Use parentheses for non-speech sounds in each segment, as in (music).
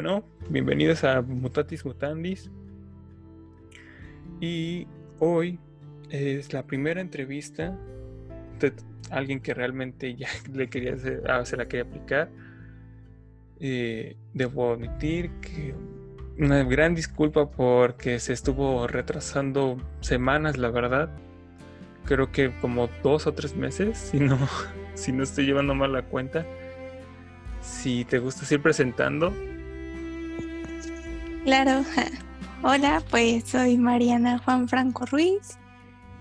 Bueno, bienvenidos a Mutatis Mutandis. Y hoy es la primera entrevista de alguien que realmente ya (laughs) le quería hacer, ah, se la quería aplicar. Eh, debo admitir que una gran disculpa porque se estuvo retrasando semanas, la verdad. Creo que como dos o tres meses, (laughs) si no, si no estoy llevando mal la cuenta. Si te gusta ir presentando. Claro. (laughs) Hola, pues soy Mariana Juan Franco Ruiz.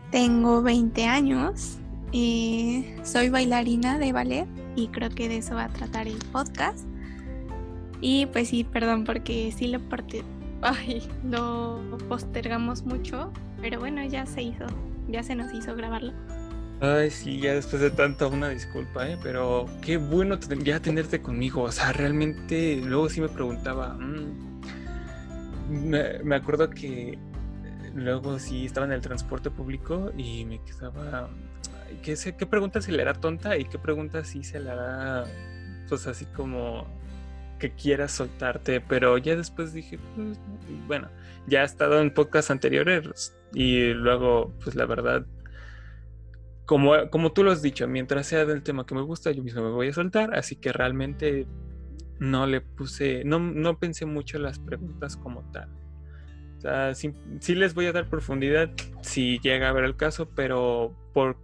Tengo 20 años. Y soy bailarina de ballet y creo que de eso va a tratar el podcast. Y pues sí, perdón porque sí lo, (laughs) lo postergamos mucho, pero bueno, ya se hizo, ya se nos hizo grabarlo. Ay, sí, ya después de tanto, una disculpa, ¿eh? pero qué bueno ya tenerte conmigo. O sea, realmente, luego sí me preguntaba, mm, me, acuerdo que luego sí estaba en el transporte público y me quedaba, ¿qué, qué pregunta si le era tonta y qué pregunta si se le hará, pues así como que quieras soltarte, pero ya después dije, pues, bueno, ya he estado en podcasts anteriores y luego, pues la verdad, como, como tú lo has dicho, mientras sea del tema que me gusta, yo mismo me voy a soltar, así que realmente no le puse, no, no pensé mucho las preguntas como tal. O sea, sí, les voy a dar profundidad si llega a ver el caso, pero por,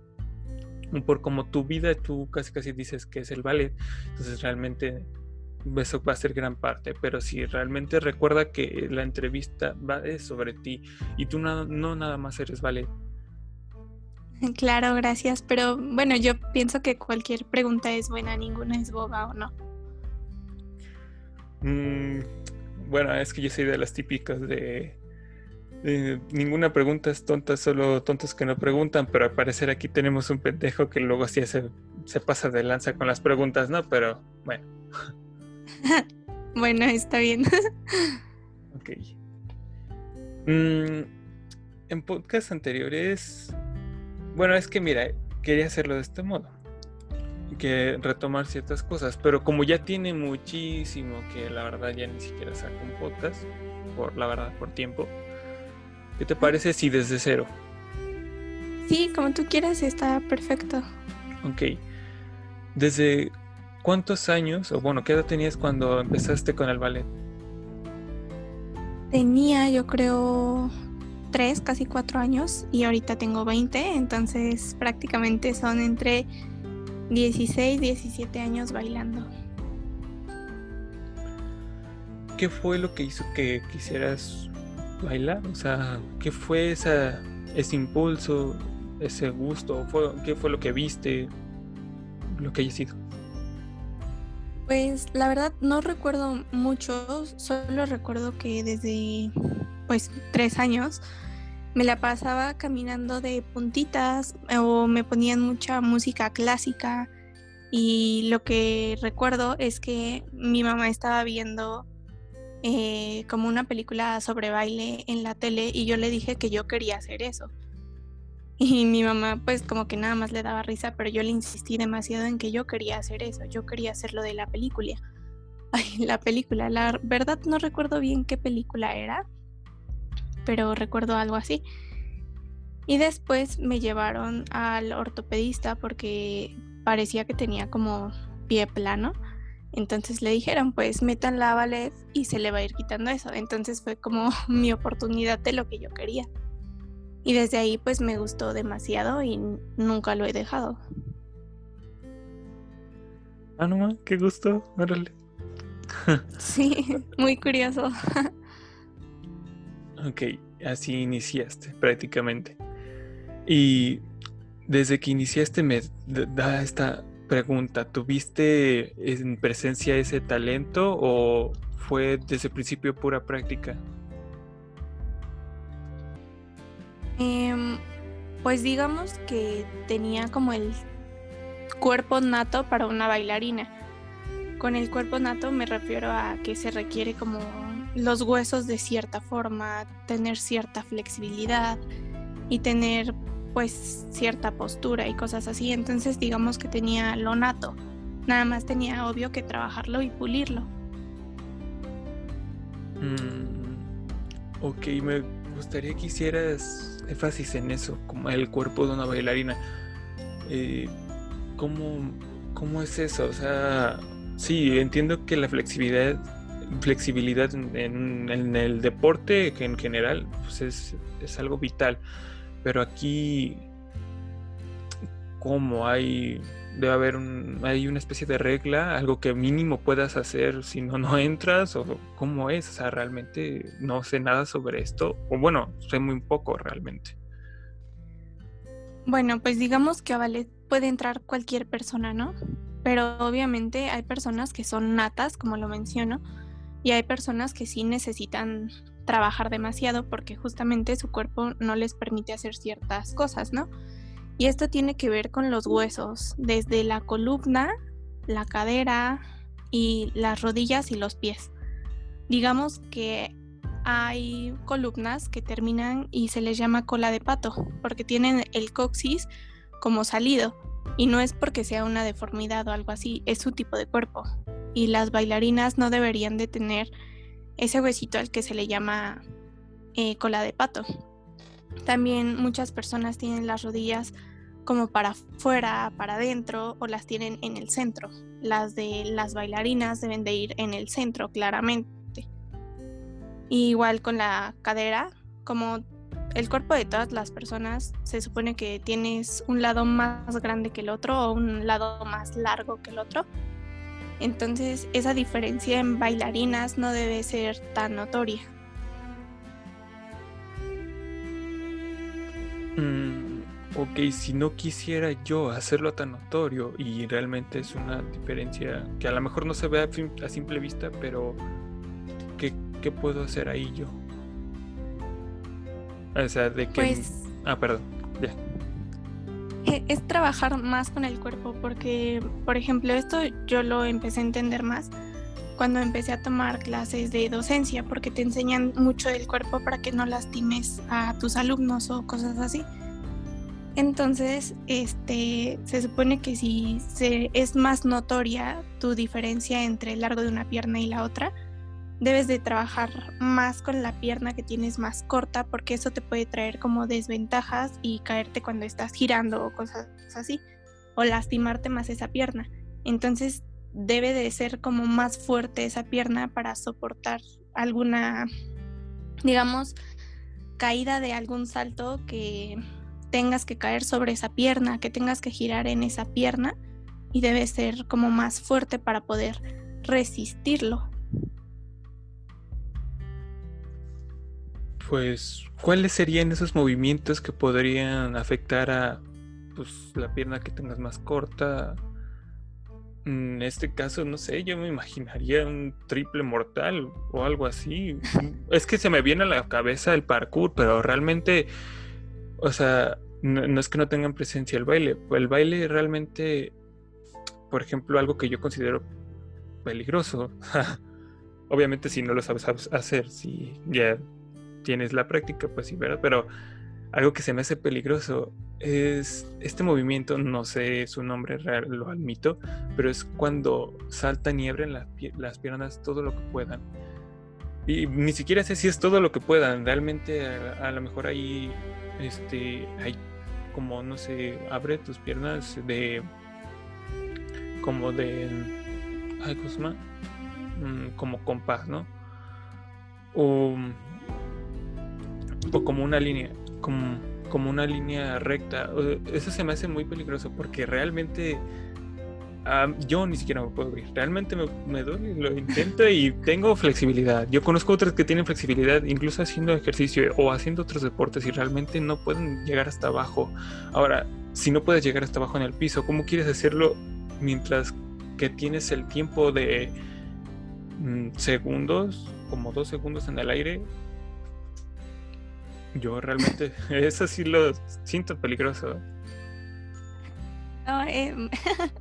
por como tu vida, tú casi casi dices que es el ballet, entonces realmente eso va a ser gran parte, pero si realmente recuerda que la entrevista va sobre ti y tú no, no nada más eres ballet. (laughs) Claro, gracias, pero bueno, yo pienso que cualquier pregunta es buena, ninguna es boba o no. Mm, bueno, es que yo soy de las típicas de, ninguna pregunta es tonta, solo tontos que no preguntan, pero al parecer aquí tenemos un pendejo que luego sí se, se pasa de lanza con las preguntas, ¿no? Pero bueno. (laughs) bueno, está bien. (laughs) ok. Mm, en podcast anteriores, bueno, es que mira, quería hacerlo de este modo. Que retomar ciertas cosas, pero como ya tiene muchísimo que la verdad ya ni siquiera saco un podcast, por la verdad, por tiempo. ¿Qué te parece si desde cero? Sí, como tú quieras, está perfecto. Ok. ¿Desde ¿Cuántos años, o bueno, qué edad tenías cuando empezaste con el ballet? Tenía, yo creo, tres, casi cuatro años y ahorita tengo 20, entonces prácticamente son entre 16, 17 años bailando. ¿Qué fue lo que hizo que quisieras bailar? O sea, ¿qué fue esa, ese impulso, ese gusto? ¿Qué fue lo que viste? Lo que haya sido. Pues la verdad no recuerdo mucho, solo recuerdo que desde pues tres años me la pasaba caminando de puntitas o me ponían mucha música clásica y lo que recuerdo es que mi mamá estaba viendo eh, como una película sobre baile en la tele y yo le dije que yo quería hacer eso. Y mi mamá pues como que nada más le daba risa, pero yo le insistí demasiado en que yo quería hacer eso, yo quería hacer lo de la película. (laughs) Ay, la película, la verdad no recuerdo bien qué película era, pero recuerdo algo así. Y después me llevaron al ortopedista porque parecía que tenía como pie plano. Entonces le dijeron, pues metan la ballet y se le va a ir quitando eso. Entonces fue como (laughs) mi oportunidad de lo que yo quería. Y desde ahí pues me gustó demasiado y nunca lo he dejado. Ah, no, qué gusto, órale. (laughs) sí, muy curioso. (laughs) ok, así iniciaste prácticamente. Y desde que iniciaste me da esta pregunta, ¿tuviste en presencia ese talento o fue desde el principio pura práctica? Em, pues digamos que tenía como el cuerpo nato para una bailarina. Con el cuerpo nato me refiero a que se requiere como los huesos de cierta forma, tener cierta flexibilidad y tener pues cierta postura y cosas así. Entonces digamos que tenía lo nato. Nada más tenía obvio que trabajarlo y pulirlo. Mm, ok, me gustaría que hicieras énfasis en eso, como el cuerpo de una bailarina. Eh, ¿cómo, ¿Cómo es eso? O sea, sí, entiendo que la flexibilidad flexibilidad en, el deporte en general pues es, es, algo vital. Pero aquí, ¿cómo hay? Debe haber un, hay una especie de regla, algo que mínimo puedas hacer si no, no entras, o cómo es. O sea, realmente no sé nada sobre esto, o bueno, sé muy poco realmente. Bueno, pues digamos que a ballet puede entrar cualquier persona, ¿no? Pero obviamente hay personas que son natas, como lo menciono, y hay personas que sí necesitan trabajar demasiado porque justamente su cuerpo no les permite hacer ciertas cosas, ¿no? Y esto tiene que ver con los huesos, desde la columna, la cadera y las rodillas y los pies. Digamos que hay columnas que terminan y se les llama cola de pato, porque tienen el coxis como salido. Y no es porque sea una deformidad o algo así, es su tipo de cuerpo y las bailarinas no deberían de tener ese huesito al que se le llama eh, cola de pato. También muchas personas tienen las rodillas como para afuera, para adentro o las tienen en el centro. Las de las bailarinas deben de ir en el centro claramente. igual con la cadera, como el cuerpo de todas las personas se supone que tienes un lado más grande que el otro o un lado más largo que el otro. Entonces esa diferencia en bailarinas no debe ser tan notoria. Mm, ok, si no quisiera yo hacerlo tan notorio y realmente es una diferencia que a lo mejor no se ve a, simple vista, pero ¿qué, puedo hacer ahí yo? O sea, de que... Pues ah, perdón, ya. Es trabajar más con el cuerpo, porque, por ejemplo, esto yo lo empecé a entender más cuando empecé a tomar clases de docencia, porque te enseñan mucho del cuerpo para que no lastimes a tus alumnos o cosas así. Entonces, este, se supone que si se, es más notoria tu diferencia entre el largo de una pierna y la otra, debes de trabajar más con la pierna que tienes más corta porque eso te puede traer como desventajas y caerte cuando estás girando o cosas así o lastimarte más esa pierna. Entonces debe de ser como más fuerte esa pierna para soportar alguna, digamos, caída de algún salto que tengas que caer sobre esa pierna, que tengas que girar en esa pierna y debe ser como más fuerte para poder resistirlo. Pues, ¿cuáles serían esos movimientos que podrían afectar a pues, la pierna que tengas más corta? En este caso, no sé, yo me imaginaría un triple mortal o algo así. (laughs) es que se me viene a la cabeza el parkour, pero realmente, o sea, no, es que no tengan presencia el baile. El baile realmente, por ejemplo, algo que yo considero peligroso. (laughs) Obviamente si no lo sabes hacer, si ya tienes la práctica, pues sí, ¿verdad? Pero algo que se me hace peligroso es este movimiento, no sé su nombre real, lo admito, pero es cuando saltan y abren las, piernas todo lo que puedan. Y ni siquiera sé si es todo lo que puedan, realmente a, lo mejor ahí, este, hay como, no sé, abre tus piernas de, como de, ay, ¿cómo mm, como compás, ¿no? O como una línea, como, como una línea recta. Eso se me hace muy peligroso porque realmente yo ni siquiera me puedo abrir. Realmente me, me, duele, lo intento y tengo flexibilidad. Yo conozco otras que tienen flexibilidad incluso haciendo ejercicio o haciendo otros deportes y realmente no pueden llegar hasta abajo. Ahora, si no puedes llegar hasta abajo en el piso, ¿cómo quieres hacerlo mientras que tienes el tiempo de mm, segundos, como dos segundos en el aire, yo realmente, (laughs) eso sí lo siento peligroso. Em,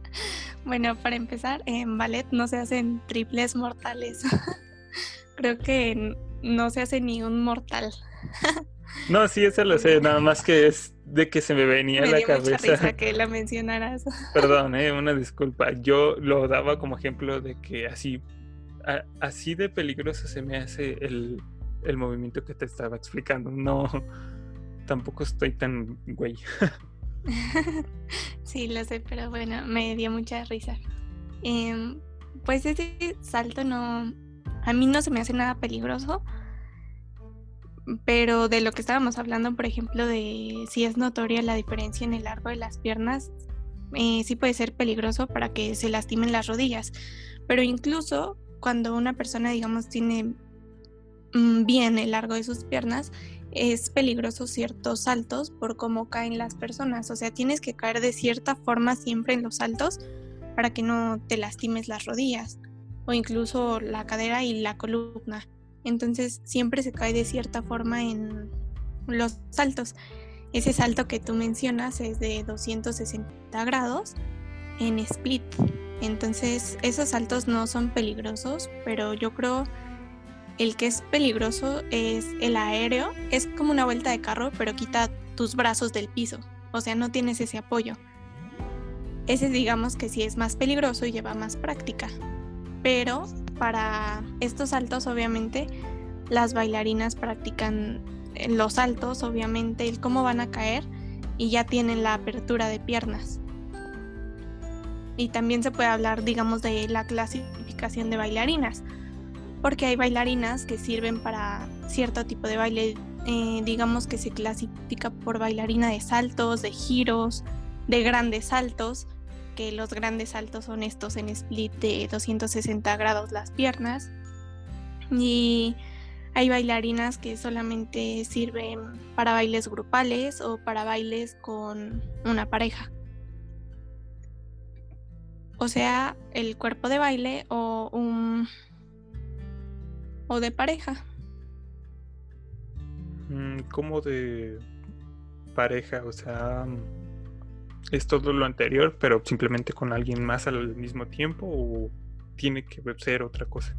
(laughs) bueno, para empezar, en ballet no se hacen triples mortales. (laughs) Creo que no se hace ni un mortal. no, sí, eso lo sé, nada más que es de que se me venía a la cabeza. Mucha que la mencionaras. Perdón, eh, una disculpa. Yo lo daba como ejemplo de que así así de peligroso se me hace el, el movimiento que te estaba explicando. No, (laughs) tampoco estoy tan güey. (laughs) sí, lo sé, pero bueno, me dio mucha risa. Em, pues ese salto no, a mí no se me hace nada peligroso, pero de lo que estábamos hablando, por ejemplo, de si es notoria la diferencia en el largo de las piernas, eh, sí puede ser peligroso para que se lastimen las rodillas, pero incluso cuando una persona, digamos, tiene mm, bien el largo de sus piernas, es peligroso ciertos saltos por cómo caen las personas. O sea, tienes que caer de cierta forma siempre en los saltos para que no te lastimes las rodillas o incluso la cadera y la columna. Entonces siempre se cae de cierta forma en los saltos. Ese salto que tú mencionas es de 260 grados en split. Entonces esos saltos no son peligrosos, pero yo creo el que es peligroso es el aéreo. Es como una vuelta de carro, pero quita tus brazos del piso. O sea, no tienes ese apoyo. Ese digamos que sí es más peligroso y lleva más práctica. Pero para estos saltos, obviamente, las bailarinas practican los saltos, obviamente, el cómo van a caer y ya tienen la apertura de piernas. Y también se puede hablar, digamos, de la clasificación de bailarinas porque hay bailarinas que sirven para cierto tipo de baile, eh, digamos que se clasifica por bailarina de saltos, de giros, de grandes saltos, que los grandes saltos son estos en split de 260 grados las piernas. Y hay bailarinas que solamente sirven para bailes grupales o para bailes con una pareja. O sea, el cuerpo de baile o un o de pareja. Mm, ¿Cómo de pareja? O sea, ¿es todo lo anterior, pero simplemente con alguien más al mismo tiempo o tiene que ser otra cosa?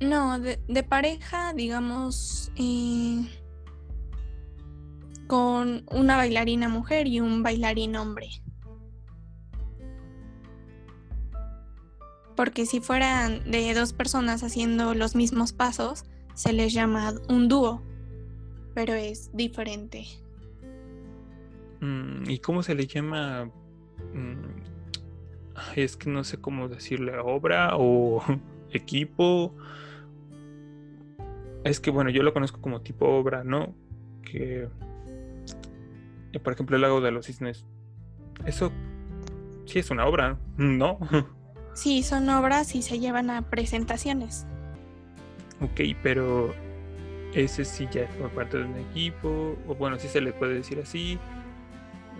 No, de, pareja, digamos, eh, con una bailarina mujer y un bailarín hombre. Porque si fueran de dos personas haciendo los mismos pasos, se les llama un dúo, pero es diferente. Mm, ¿Y cómo se le llama? Mm, es que no sé cómo decirle, obra o (laughs) equipo. Es que bueno, yo lo conozco como tipo obra, ¿no? Que, eh, por ejemplo, el lago de los cisnes. Eso sí es una obra, ¿no? (laughs) Sí, son obras y se llevan a presentaciones. Ok, pero ese sí ya fue parte de un equipo, o bueno, sí se le puede decir así.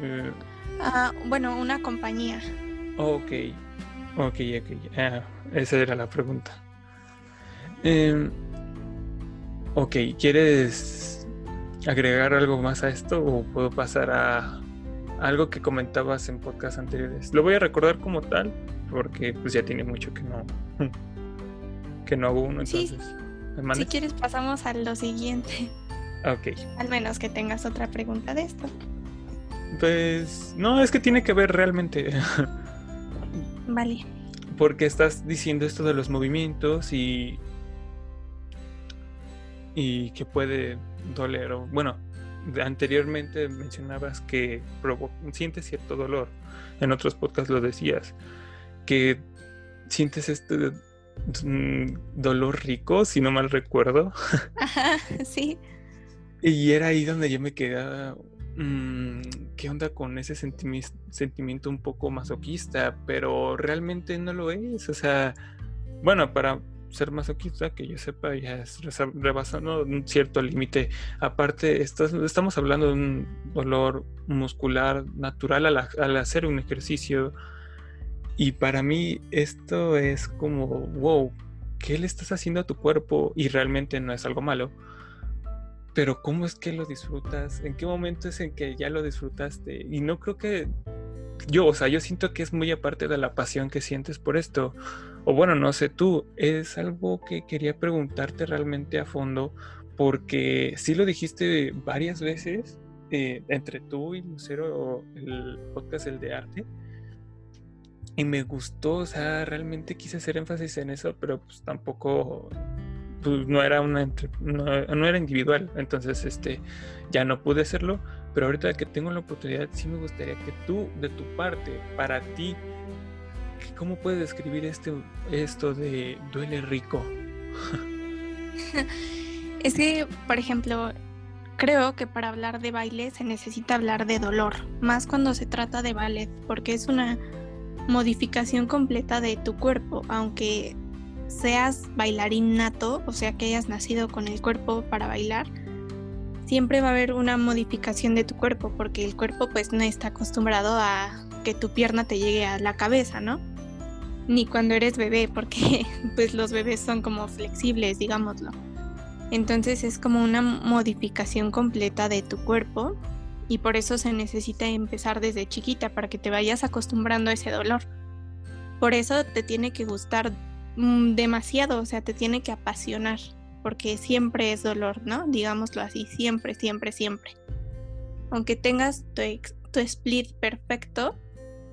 Eh, ah, bueno, una compañía. Ok, ok, ok. Ah, esa era la pregunta. Em, ok, ¿quieres agregar algo más a esto o puedo pasar a algo que comentabas en podcast anteriores? Lo voy a recordar como tal, porque pues ya tiene mucho que no que no hago uno entonces si quieres pasamos a lo siguiente. Ok. Al menos que tengas otra pregunta de esto. Pues no es que tiene que ver realmente. Vale. Porque estás diciendo esto de los movimientos y y que puede doler o bueno anteriormente mencionabas que sientes cierto dolor en otros podcasts lo decías que sientes este mm, dolor rico, si no mal recuerdo. (laughs) Ajá, sí. Y era ahí donde yo me quedaba, mm, ¿qué onda con ese sentimiento un poco masoquista? Pero realmente no lo es. O sea, bueno, para ser masoquista, que yo sepa, ya es rebasando un cierto límite. Aparte, estamos hablando de un dolor muscular natural al hacer un ejercicio y para mí esto es como, wow, ¿qué le estás haciendo a tu cuerpo? Y realmente no es algo malo. Pero ¿cómo es que lo disfrutas? ¿En qué momento es en que ya lo disfrutaste? Y no creo que yo, o sea, yo siento que es muy aparte de la pasión que sientes por esto. O bueno, no sé tú, es algo que quería preguntarte realmente a fondo, porque sí lo dijiste varias veces eh, entre tú y Lucero, el podcast El de Arte y me gustó, o sea, realmente quise hacer énfasis en eso, pero pues tampoco pues, no era una no, era individual, entonces este ya no pude hacerlo, pero ahorita que tengo la oportunidad sí me gustaría que tú de tu parte, para ti, ¿cómo puedes describir este esto de duele rico? (laughs) es que, por ejemplo, creo que para hablar de baile se necesita hablar de dolor, más cuando se trata de ballet, porque es una modificación completa de tu cuerpo, aunque seas bailarín nato, o sea que hayas nacido con el cuerpo para bailar, siempre va a haber una modificación de tu cuerpo, porque el cuerpo pues no está acostumbrado a que tu pierna te llegue a la cabeza, ¿no? Ni cuando eres bebé, porque (laughs) pues los bebés son como flexibles, digámoslo. Entonces es como una modificación completa de tu cuerpo y por eso se necesita empezar desde chiquita para que te vayas acostumbrando a ese dolor. Por eso te tiene que gustar mm, demasiado, o sea, te tiene que apasionar, porque siempre es dolor, ¿no? Digámoslo así, siempre, siempre, siempre. Aunque tengas tu, tu split perfecto,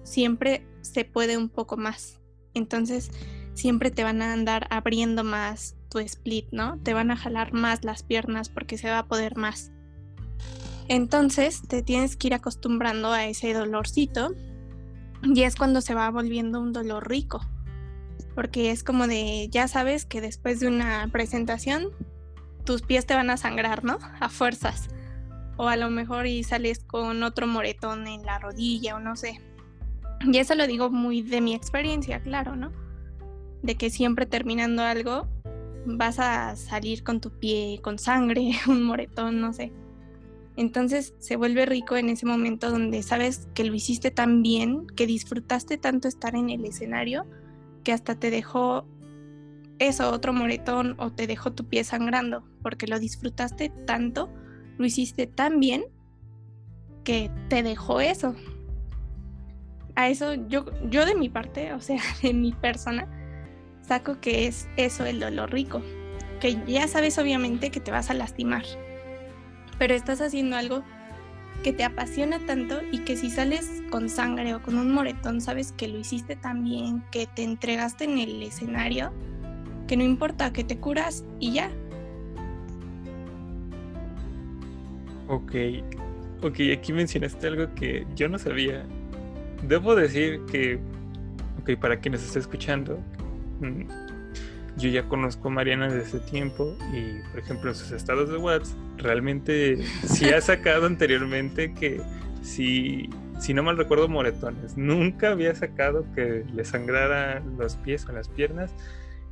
siempre se puede un poco más. Entonces, siempre te van a andar abriendo más tu split, ¿no? Te van a jalar más las piernas porque se va a poder más. Entonces te tienes que ir acostumbrando a ese dolorcito y es cuando se va volviendo un dolor rico. Porque es como de, ya sabes que después de una presentación tus pies te van a sangrar, ¿no? A fuerzas. O a lo mejor y sales con otro moretón en la rodilla o no sé. Y eso lo digo muy de mi experiencia, claro, ¿no? De que siempre terminando algo vas a salir con tu pie con sangre, (laughs) un moretón, no sé. Entonces se vuelve rico en ese momento donde sabes que lo hiciste tan bien, que disfrutaste tanto estar en el escenario, que hasta te dejó eso, otro moretón, o te dejó tu pie sangrando, porque lo disfrutaste tanto, lo hiciste tan bien, que te dejó eso. A eso yo, yo de mi parte, o sea, (laughs) de mi persona, saco que es eso el dolor rico, que ya sabes obviamente que te vas a lastimar pero estás haciendo algo que te apasiona tanto y que si sales con sangre o con un moretón, sabes que lo hiciste tan bien, que te entregaste en el escenario, que no importa, que te curas y ya. Ok, ok, aquí mencionaste algo que yo no sabía. Debo decir que, ok, para quienes esté escuchando, mm, yo ya conozco a Mariana desde tiempo y, por ejemplo, en sus estados de WhatsApp, realmente sí ha sacado anteriormente que si, si no mal recuerdo, moretones. Nunca había sacado que le sangraran los pies o las piernas.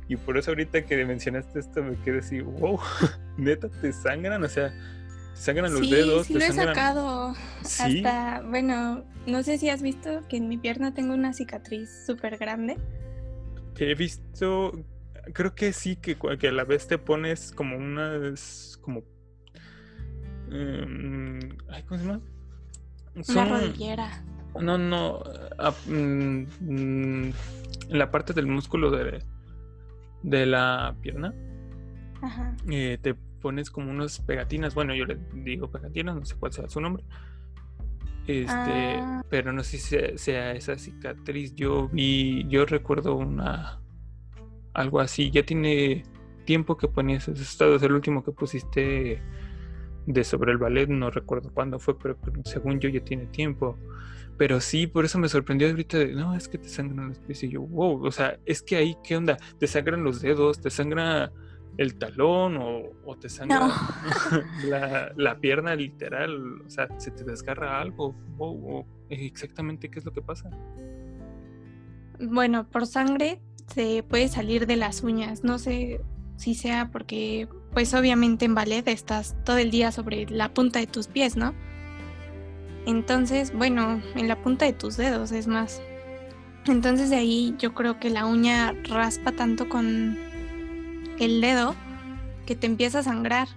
Y por eso ahorita que mencionaste esto me quedé así, wow, (laughs) neta, te sangran, o sea, sangran los dedos. Sí, lo he sacado. Hasta, bueno, no sé si has visto que en mi pierna tengo una cicatriz súper grande. He visto creo que sí, que, que a la vez te pones como unas, como... Em, ¿Cómo se llama? Una rodillera. No, no, mm, en la parte del músculo de, de la pierna. Ajá. Eh, te pones como unas pegatinas, bueno, yo le digo pegatinas, no sé cuál sea su nombre. Este, ah. pero no sé si sea esa cicatriz. Yo vi, yo recuerdo una algo así. Ya tiene tiempo que ponías esos estados. El último que pusiste de sobre el ballet, no recuerdo cuándo fue, pero según yo ya tiene tiempo. Pero sí, por eso me sorprendió ahorita de, no, es que te sangran los pies. Y yo, wow, o sea, es que ahí, ¿qué onda? ¿Te sangran los dedos? ¿Te sangra el talón? ¿O, te sangra (laughs) la, la, pierna literal? O sea, ¿se te desgarra algo? Wow, exactamente qué es lo que pasa. Bueno, por sangre se puede salir de las uñas. No sé si sea porque, pues obviamente en ballet estás todo el día sobre la punta de tus pies, ¿no? Entonces, bueno, en la punta de tus dedos es más. Entonces de ahí yo creo que la uña raspa tanto con el dedo que te empieza a sangrar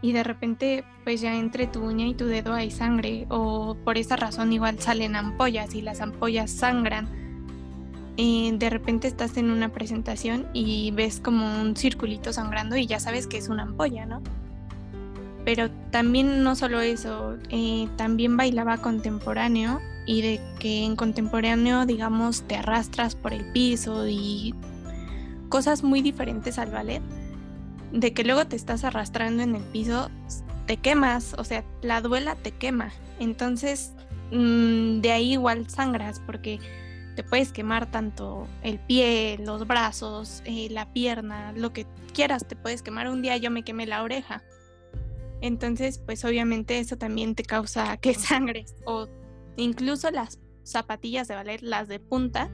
y de repente pues ya entre tu uña y tu dedo hay sangre o por esa razón igual salen ampollas y las ampollas sangran eh, de repente estás en una presentación y ves como un circulito sangrando y ya sabes que es una ampolla, ¿no? pero también no solo eso, eh, también bailaba contemporáneo y de que en contemporáneo, digamos, te arrastras por el piso y cosas muy diferentes al ballet, de que luego te estás arrastrando en el piso, te quemas, o sea, la duela te quema. Entonces, mm, de ahí igual sangras porque te puedes quemar tanto el pie, los brazos, eh, la pierna, lo que quieras, te puedes quemar. Un día yo me quemé la oreja entonces, pues obviamente eso también te causa que (laughs) sangres o incluso las zapatillas de ballet, las de punta,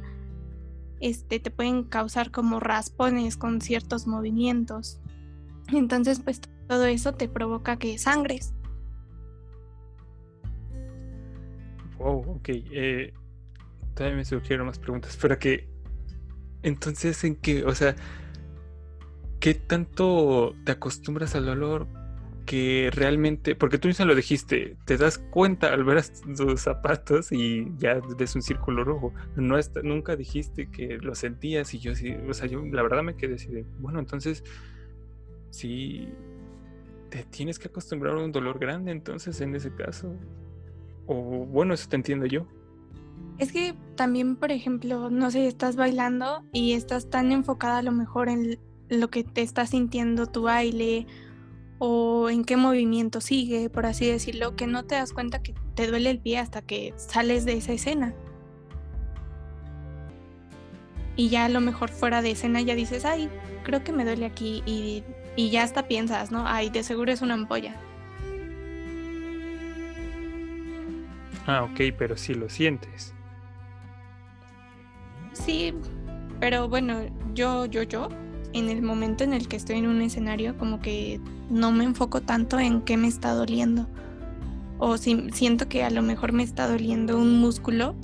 este, te pueden causar como raspones con ciertos movimientos. Entonces, pues todo eso te provoca que sangres. Wow, ok. Eh, todavía me surgieron más preguntas, pero que entonces en qué, o sea, ¿qué tanto te acostumbras al dolor? Que realmente, porque tú mismo lo dijiste, te das cuenta al ver (laughs) tus zapatos y ya ves un círculo rojo. No nunca dijiste que lo sentías y yo sí, o sea, yo la verdad me quedé así de, bueno, entonces sí te tienes que acostumbrar a un dolor grande entonces en ese caso. O bueno, eso te entiendo yo. Es que también, por ejemplo, no sé, estás bailando y estás tan enfocada a lo mejor en lo que te está sintiendo tu baile o en qué movimiento sigue, por así decirlo, que no te das cuenta que te duele el pie hasta que sales de esa escena. Y ya a lo mejor fuera de escena ya dices, ay, creo que me duele aquí y, y ya hasta piensas, ¿no? Ay, de seguro es una ampolla. Ah, ok, pero sí lo sientes. Sí, pero bueno, yo, yo, yo, en el momento en el que estoy en un escenario, como que no me enfoco tanto en qué me está doliendo. O si siento que a lo mejor me está doliendo un músculo,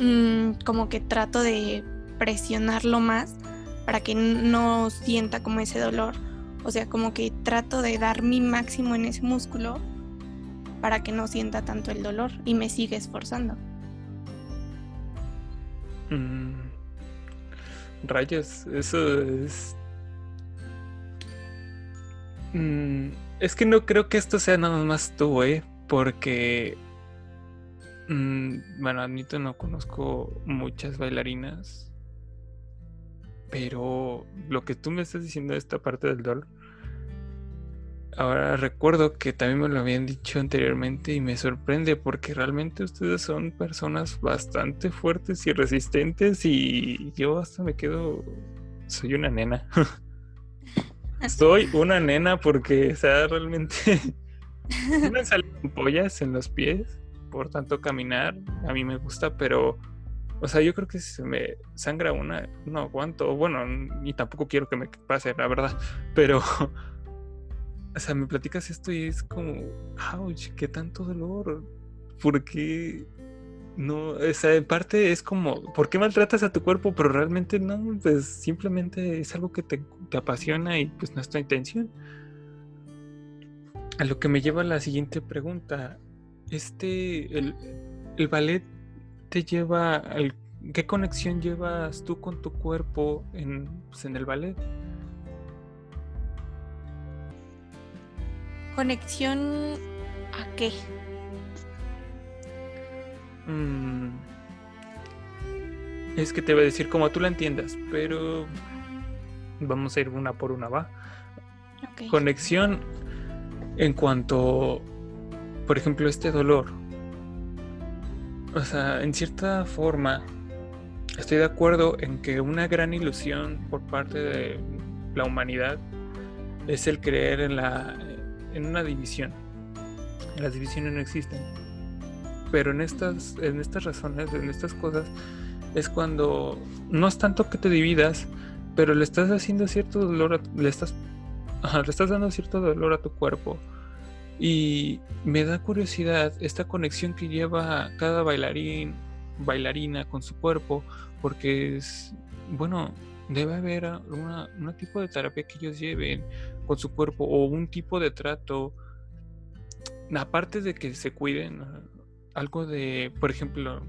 mm, como que trato de presionarlo más para que no sienta como ese dolor. O sea, como que trato de dar mi máximo en ese músculo para que no sienta tanto el dolor y me sigue esforzando. Mm. Rayos, eso es Mm, es que no creo que esto sea nada más tú, ¿eh? Porque, mm, bueno, admito, no conozco muchas bailarinas, pero lo que tú me estás diciendo de esta parte del dolor, ahora recuerdo que también me lo habían dicho anteriormente y me sorprende porque realmente ustedes son personas bastante fuertes y resistentes y yo hasta me quedo, soy una nena. (laughs) Soy una nena porque, o sea, realmente (laughs) me salen pollas en los pies por tanto caminar. A mí me gusta, pero, o sea, yo creo que si se me sangra una, no aguanto. Bueno, ni tampoco quiero que me pase, la verdad. Pero, (laughs) o sea, me platicas esto y es como, ouch, qué tanto dolor. Porque no, o sea, en parte es como, ¿por qué maltratas a tu cuerpo? Pero realmente no, pues simplemente es algo que te, apasiona y pues no es tu intención. A lo que me lleva la siguiente pregunta. Este, el, ballet te lleva al, ¿Qué conexión llevas tú con tu cuerpo en, pues, en el ballet? ¿Conexión a qué? Mm. Es que te voy a decir como tú la entiendas, pero vamos a ir una por una, ¿va? Conexión en cuanto, por ejemplo, este dolor. O sea, en cierta forma, estoy de acuerdo en que una gran ilusión por parte de la humanidad es el creer en la en una división. Las divisiones no existen pero en estas, en estas razones, en estas cosas, es cuando no es tanto que te dividas, pero le estás haciendo cierto dolor, le estás, le estás dando cierto dolor a tu cuerpo. Y me da curiosidad esta conexión que lleva cada bailarín, bailarina con su cuerpo, porque es, bueno, debe haber una, un tipo de terapia que ellos lleven con su cuerpo o un tipo de trato, aparte de que se cuiden, algo de, por ejemplo,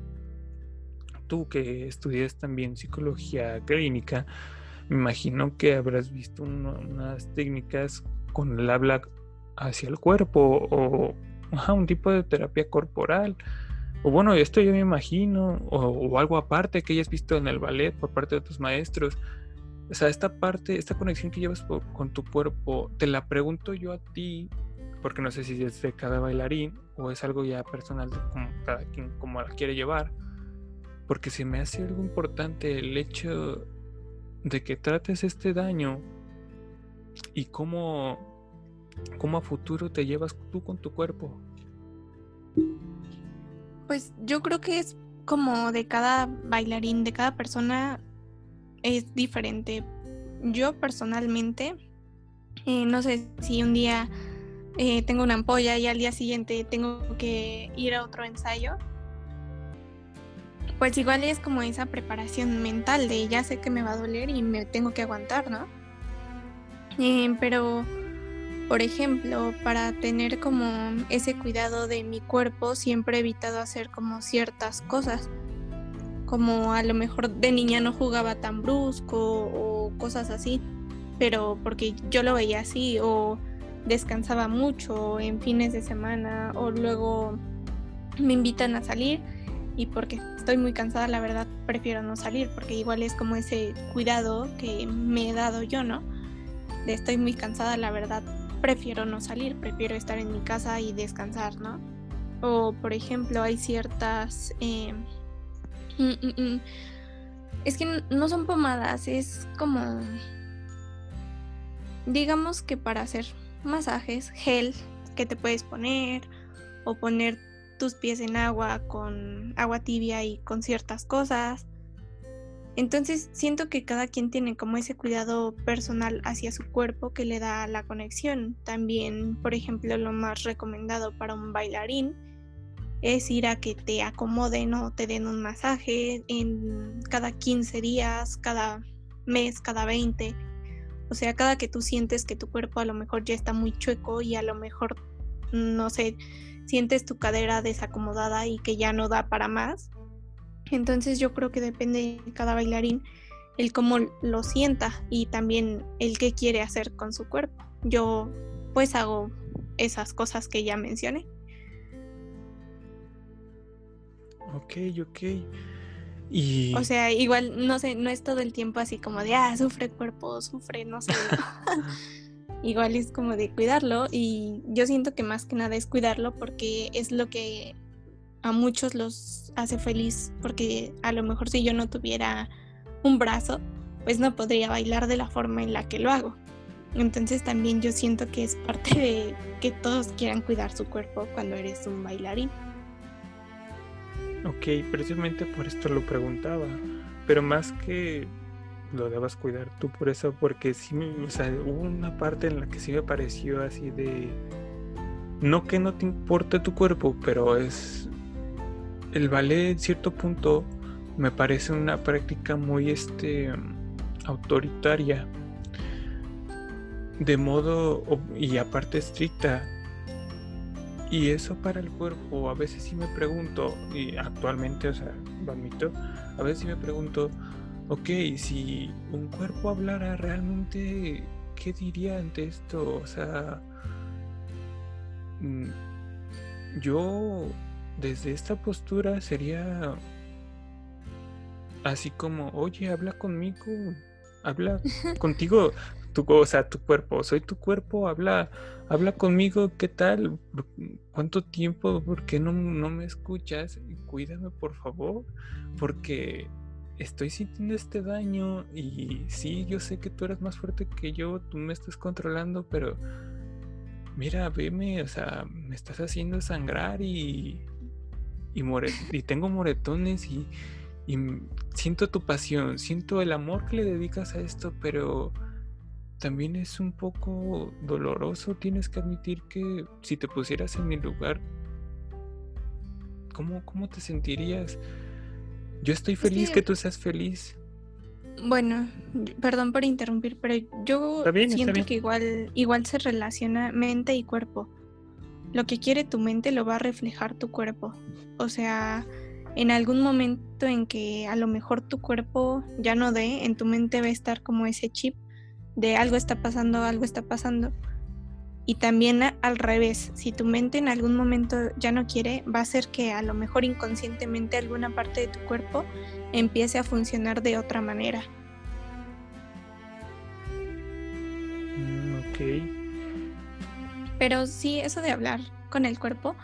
tú que estudias también psicología clínica, me imagino que habrás visto unas técnicas con el habla hacia el cuerpo o un tipo de terapia corporal. O bueno, esto yo me imagino, o, algo aparte que hayas visto en el ballet por parte de tus maestros. O sea, esta parte, esta conexión que llevas con tu cuerpo, te la pregunto yo a ti, porque no sé si es de cada bailarín o es algo ya personal, como cada quien como la quiere llevar, porque se me hace algo importante el hecho de que trates este daño y cómo, cómo a futuro te llevas tú con tu cuerpo. Pues yo creo que es como de cada bailarín, de cada persona es diferente. Yo personalmente, eh, no sé si un día eh, tengo una ampolla y al día siguiente tengo que ir a otro ensayo, pues igual es como esa preparación mental de ya sé que me va a doler y me tengo que aguantar, ¿no? Eh, pero, por ejemplo, para tener como ese cuidado de mi cuerpo, siempre he evitado hacer como ciertas cosas, como a lo mejor de niña no jugaba tan brusco o cosas así, pero porque yo lo veía así o descansaba mucho en fines de semana o luego me invitan a salir y porque estoy muy cansada, la verdad prefiero no salir, porque igual es como ese cuidado que me he dado yo, ¿no? De estoy muy cansada, la verdad prefiero no salir, prefiero estar en mi casa y descansar, ¿no? O por ejemplo, hay ciertas... Eh, mm, mm, mm, es que no son pomadas, es como... Digamos que para hacer masajes, gel que te puedes poner o poner tus pies en agua con agua tibia y con ciertas cosas. Entonces siento que cada quien tiene como ese cuidado personal hacia su cuerpo que le da la conexión. También, por ejemplo, lo más recomendado para un bailarín es ir a que te acomoden o te den un masaje en cada 15 días, cada mes, cada 20. O sea, cada que tú sientes que tu cuerpo a lo mejor ya está muy chueco y a lo mejor, no sé, sientes tu cadera desacomodada y que ya no da para más. Entonces yo creo que depende de cada bailarín el cómo lo sienta y también el qué quiere hacer con su cuerpo. Yo pues hago esas cosas que ya mencioné. Ok, ok. Y... O sea, igual, no sé, no es todo el tiempo así como de, ah, sufre cuerpo, sufre, no sé. (laughs) igual es como de cuidarlo y yo siento que más que nada es cuidarlo porque es lo que a muchos los hace feliz porque a lo mejor si yo no tuviera un brazo pues no podría bailar de la forma en la que lo hago. Entonces también yo siento que es parte de que todos quieran cuidar su cuerpo cuando eres un bailarín. Ok, precisamente por esto lo preguntaba, pero más que lo debas cuidar tú por eso, porque sí, o sea, hubo una parte en la que sí me pareció así de, no que no te importe tu cuerpo, pero es, el ballet en cierto punto me parece una práctica muy, este, autoritaria, de modo, y aparte estricta, y eso para el cuerpo, a veces sí me pregunto, y actualmente, o sea, lo admito, a veces sí me pregunto, ok, si un cuerpo hablara realmente, ¿qué diría ante esto? O sea, mm, yo desde esta postura sería así como, oye, habla conmigo, habla (laughs) contigo, tu, o sea, tu cuerpo, soy tu cuerpo, habla, habla conmigo, ¿qué tal? ¿Cuánto tiempo? ¿Por qué no, no me escuchas? Cuídame, por favor, porque estoy sintiendo este daño y sí, yo sé que tú eres más fuerte que yo, tú me estás controlando, pero mira, veme, o sea, me estás haciendo sangrar y, y, tengo moretones y siento tu pasión, siento el amor que le dedicas a esto, pero también es un poco doloroso, tienes que admitir que si te pusieras en mi lugar, ¿cómo, cómo te sentirías? Yo estoy feliz que... tú seas feliz. Bueno, perdón por interrumpir, pero yo siento que igual, igual se relaciona mente y cuerpo. Lo que quiere tu mente lo va a reflejar tu cuerpo. O sea, en algún momento en que a lo mejor tu cuerpo ya no dé, en tu mente va a estar como ese chip de algo está pasando, algo está pasando. Y también al revés, si tu mente en algún momento ya no quiere, va a hacer que a lo mejor inconscientemente alguna parte de tu cuerpo empiece a funcionar de otra manera. Mm, ok. Pero sí, eso de hablar con el cuerpo,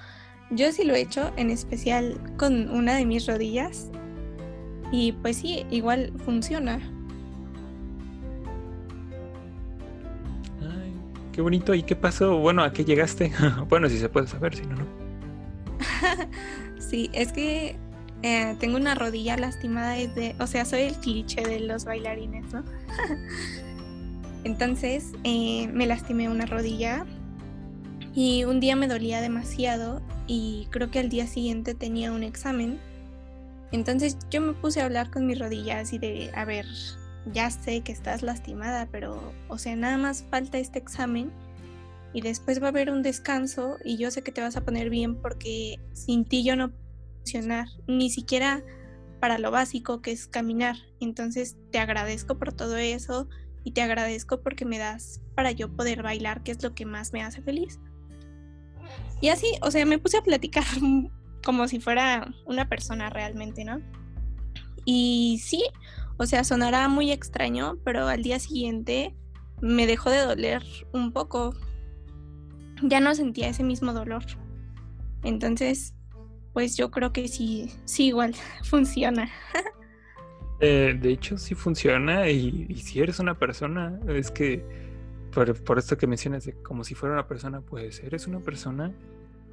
yo sí lo he hecho, en especial con una de mis rodillas. Y pues sí, igual funciona. Qué bonito. ¿Y qué pasó? Bueno, ¿a qué llegaste? (laughs) bueno, si se puede saber, si no, no. (laughs) sí, es que eh, tengo una rodilla lastimada desde, o sea, soy el cliché de los bailarines, ¿no? (laughs) Entonces eh, me lastimé una rodilla y un día me dolía demasiado y creo que al día siguiente tenía un examen. Entonces yo me puse a hablar con mi rodilla así de, a ver, ya sé que estás lastimada, pero, o sea, nada más falta este examen y después va a haber un descanso y yo sé que te vas a poner bien porque sin ti yo no puedo funcionar, ni siquiera para lo básico que es caminar. Entonces te agradezco por todo eso y te agradezco porque me das para yo poder bailar, que es lo que más me hace feliz. Y así, o sea, me puse a platicar (laughs) como si fuera una persona realmente, ¿no? Y sí, o sea, sonará muy extraño, pero al día siguiente me dejó de doler un poco. Ya no sentía ese mismo dolor. Entonces, pues yo creo que sí, sí igual (laughs) funciona. Eh, de hecho, sí funciona y, y, si eres una persona, es que por, por esto que mencionas de como si fuera una persona, pues eres una persona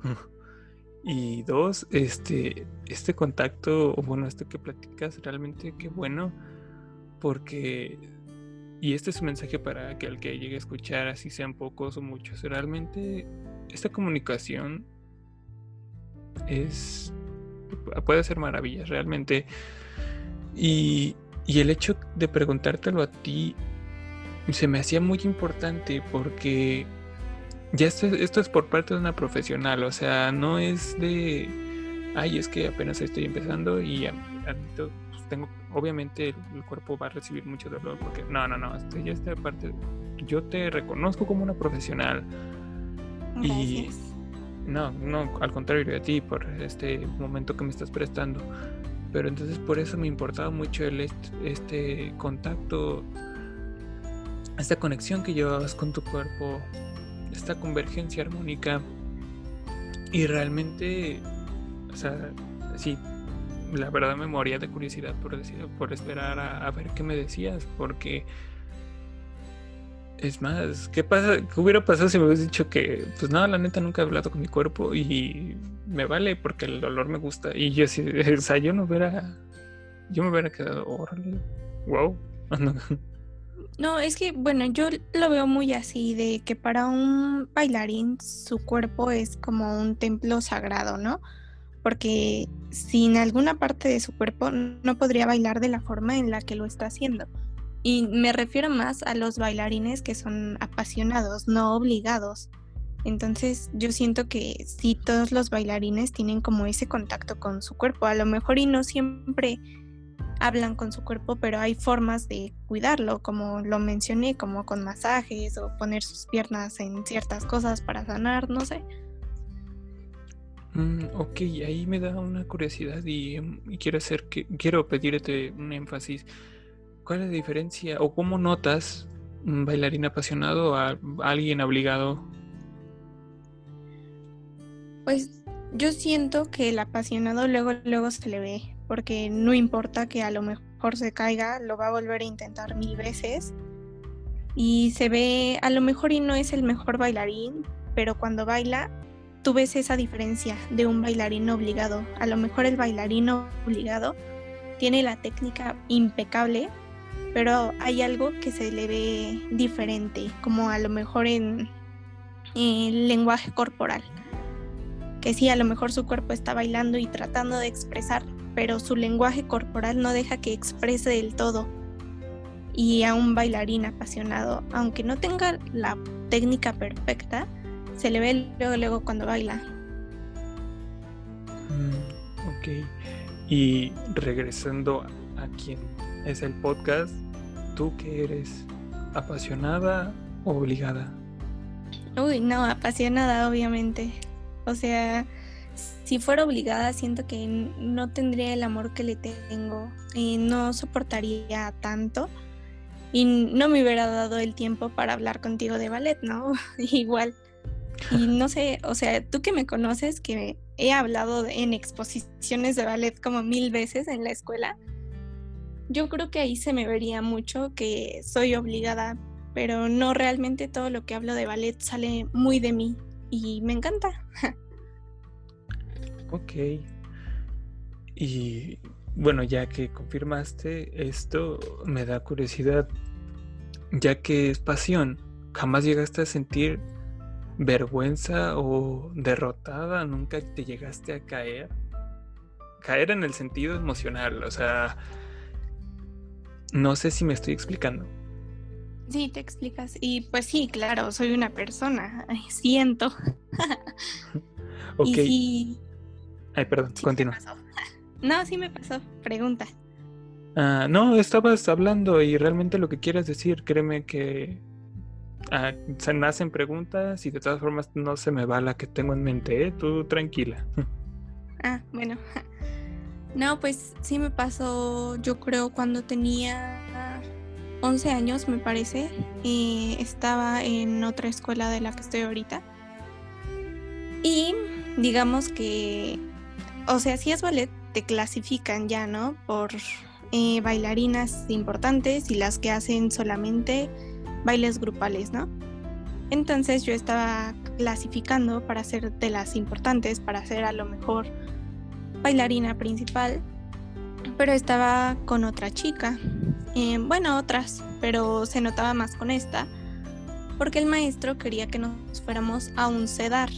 (laughs) y dos, este, este contacto, bueno, esto que platicas, realmente qué bueno, porque, y este es un mensaje para que el que llegue a escuchar, así sean pocos o muchos, realmente esta comunicación es, puede hacer maravillas, realmente. Y, y el hecho de preguntártelo a ti se me hacía muy importante porque ya esto, esto es por parte de una profesional, o sea, no es de, ay, es que apenas estoy empezando y pues, tengo, obviamente el, cuerpo va a recibir mucho dolor porque, no, no, no, este, ya esta parte, yo te reconozco como una profesional. Y no, no, al contrario de ti por este momento que me estás prestando. Pero entonces por eso me importaba mucho el este contacto, esta conexión que llevabas con tu cuerpo, esta convergencia armónica. Y realmente, o sea, sí, la verdad me moría de curiosidad por, decir, por esperar a, ver qué me decías, porque es más, ¿qué pasa? ¿Qué hubiera pasado si me hubieras dicho que, pues nada, la neta nunca he hablado con mi cuerpo y me vale porque el dolor me gusta? Y yo sí, (laughs) o sea, yo no hubiera, yo me hubiera quedado, órale, wow. (laughs) No, es que, bueno, yo lo veo muy así, de que para un bailarín su cuerpo es como un templo sagrado, ¿no? Porque sin alguna parte de su cuerpo no podría bailar de la forma en la que lo está haciendo. Y me refiero más a los bailarines que son apasionados, no obligados. Entonces yo siento que sí todos los bailarines tienen como ese contacto con su cuerpo, a lo mejor y no siempre hablan con su cuerpo, pero hay formas de cuidarlo, como lo mencioné, como con masajes o poner sus piernas en ciertas cosas para sanar, no sé. Mm, ok, ahí me da una curiosidad y, quiero hacer quiero pedirte un énfasis. ¿Cuál es la diferencia o cómo notas un bailarín apasionado a alguien obligado? Pues yo siento que el apasionado luego luego se le ve porque no importa que a lo mejor se caiga, lo va a volver a intentar mil veces. Y se ve, a lo mejor y no es el mejor bailarín, pero cuando baila, tú ves esa diferencia de un bailarín obligado. A lo mejor el bailarín obligado tiene la técnica impecable, pero hay algo que se le ve diferente, como a lo mejor en lenguaje corporal. Que sí, a lo mejor su cuerpo está bailando y tratando de expresar, pero su lenguaje corporal no deja que exprese del todo. Y a un bailarín apasionado, aunque no tenga la técnica perfecta, se le ve luego, luego cuando baila. Mm, ok. Y regresando a quien es el podcast, ¿tú qué eres? ¿Apasionada o obligada? Uy, no, apasionada, obviamente. O sea, si fuera obligada, siento que no tendría el amor que le tengo y no soportaría tanto y no me hubiera dado el tiempo para hablar contigo de ballet, ¿no? (laughs) Igual. Y no sé, o sea, tú que me conoces, que he hablado en exposiciones de ballet como mil veces en la escuela, yo creo que ahí se me vería mucho que soy obligada, pero no realmente todo lo que hablo de ballet sale muy de mí y me encanta. (laughs) ok. Y bueno, ya que confirmaste esto, me da curiosidad, ya que es pasión, ¿jamás llegaste a sentir vergüenza o derrotada? ¿Nunca te llegaste a caer? Caer en el sentido emocional, o sea, no sé si me estoy explicando. Sí, te explicas. Y pues sí, claro, soy una persona, siento. (laughs) ok. Ay, perdón, continúa. (laughs) No, sí me pasó. Pregunta. Ah, no, estabas hablando y realmente lo que quieres decir, créeme que ah, se nacen preguntas y de todas formas no se me va la que tengo en mente, ¿eh? tú tranquila. (laughs) Ah, bueno. No, pues sí me pasó, yo creo, cuando tenía 11 años, me parece. estaba en otra escuela de la que estoy ahorita. Y digamos que, o sea, si es ballet, te clasifican ya, ¿no? Por eh, bailarinas importantes y las que hacen solamente bailes grupales, ¿no? Entonces yo estaba clasificando para ser de las importantes, para ser a lo mejor bailarina principal, pero estaba con otra chica. Eh, bueno, otras, pero se notaba más con esta, porque el maestro quería que nos fuéramos a un CEDAR.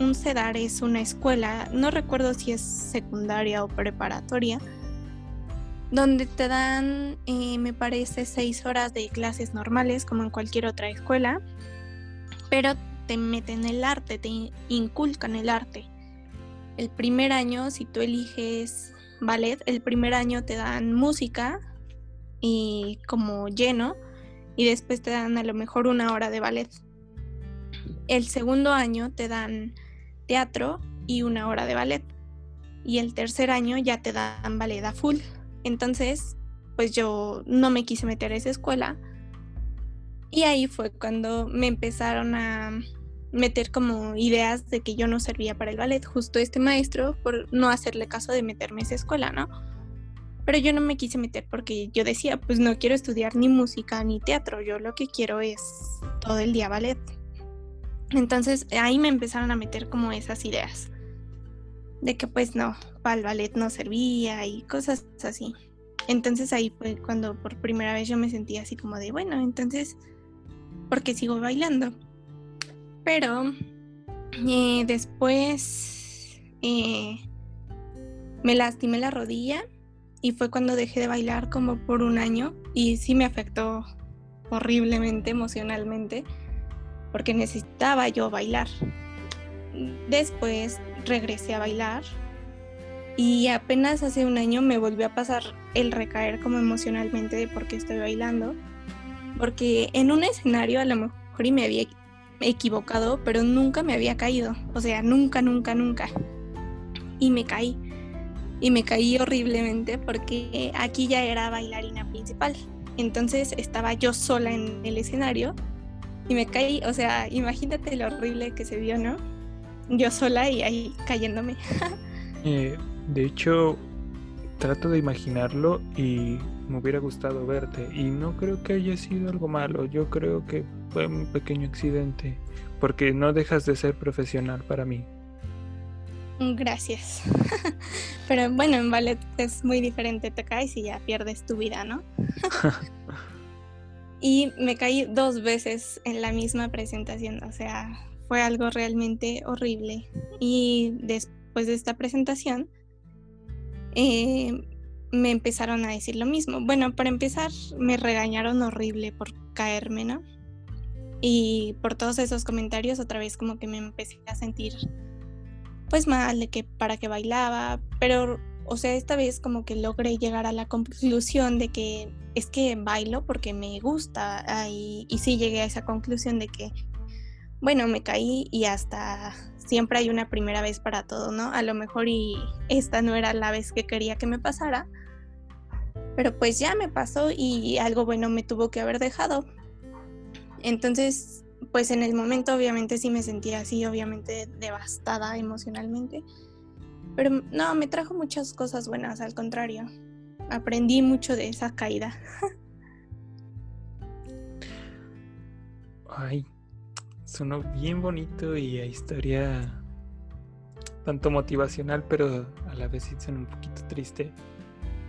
Un CEDAR es una escuela, no recuerdo si es secundaria o preparatoria, donde te dan, eh, me parece, seis horas de clases normales, como en cualquier otra escuela, pero te meten el arte, te inculcan el arte. El primer año, si tú eliges ballet, el primer año te dan música y como lleno y después te dan a lo mejor una hora de ballet. El segundo año te dan teatro y una hora de ballet. Y el tercer año ya te dan ballet a full. Entonces, pues yo no me quise meter a esa escuela. Y ahí fue cuando me empezaron a meter como ideas de que yo no servía para el ballet, justo este maestro, por no hacerle caso de meterme a esa escuela, ¿no? Pero yo no me quise meter porque yo decía, pues no quiero estudiar ni música ni teatro, yo lo que quiero es todo el día ballet. Entonces ahí me empezaron a meter como esas ideas de que pues no, para el ballet no servía y cosas así. Entonces ahí fue cuando por primera vez yo me sentía así como de, bueno, entonces, ¿por qué sigo bailando? Pero eh, después eh, me lastimé la rodilla y fue cuando dejé de bailar como por un año y sí me afectó horriblemente emocionalmente porque necesitaba yo bailar. Después regresé a bailar y apenas hace un año me volvió a pasar el recaer como emocionalmente de por qué estoy bailando. Porque en un escenario a lo mejor y me había equivocado, pero nunca me había caído. O sea, nunca, nunca, nunca. Y me caí. Y me caí horriblemente porque aquí ya era bailarina principal. Entonces estaba yo sola en el escenario y me caí. O sea, imagínate lo horrible que se vio, ¿no? Yo sola y ahí cayéndome. (laughs) Eh, de hecho, trato de imaginarlo y me hubiera gustado verte. Y no creo que haya sido algo malo. Yo creo que fue un pequeño accidente. Porque no dejas de ser profesional para mí. Gracias. (laughs) Pero bueno, en ballet es muy diferente. Te caes y ya pierdes tu vida, ¿no? (laughs) y me caí dos veces en la misma presentación. O sea, fue algo realmente horrible. Y después de esta presentación, eh, me empezaron a decir lo mismo. Bueno, para empezar, me regañaron horrible por caerme, ¿no? Y por todos esos comentarios, otra vez como que me empecé a sentir pues mal de que para que bailaba, pero o sea, esta vez como que logré llegar a la conclusión de que es que bailo porque me gusta y, y sí llegué a esa conclusión de que bueno, me caí y hasta siempre hay una primera vez para todo, ¿no? A lo mejor y esta no era la vez que quería que me pasara, pero pues ya me pasó y algo bueno me tuvo que haber dejado. Entonces, pues en el momento obviamente sí me sentía así, obviamente devastada emocionalmente, pero no, me trajo muchas cosas buenas, al contrario, aprendí mucho de esa caída. Ay, sonó bien bonito y a historia tanto motivacional, pero a la vez suena un poquito triste.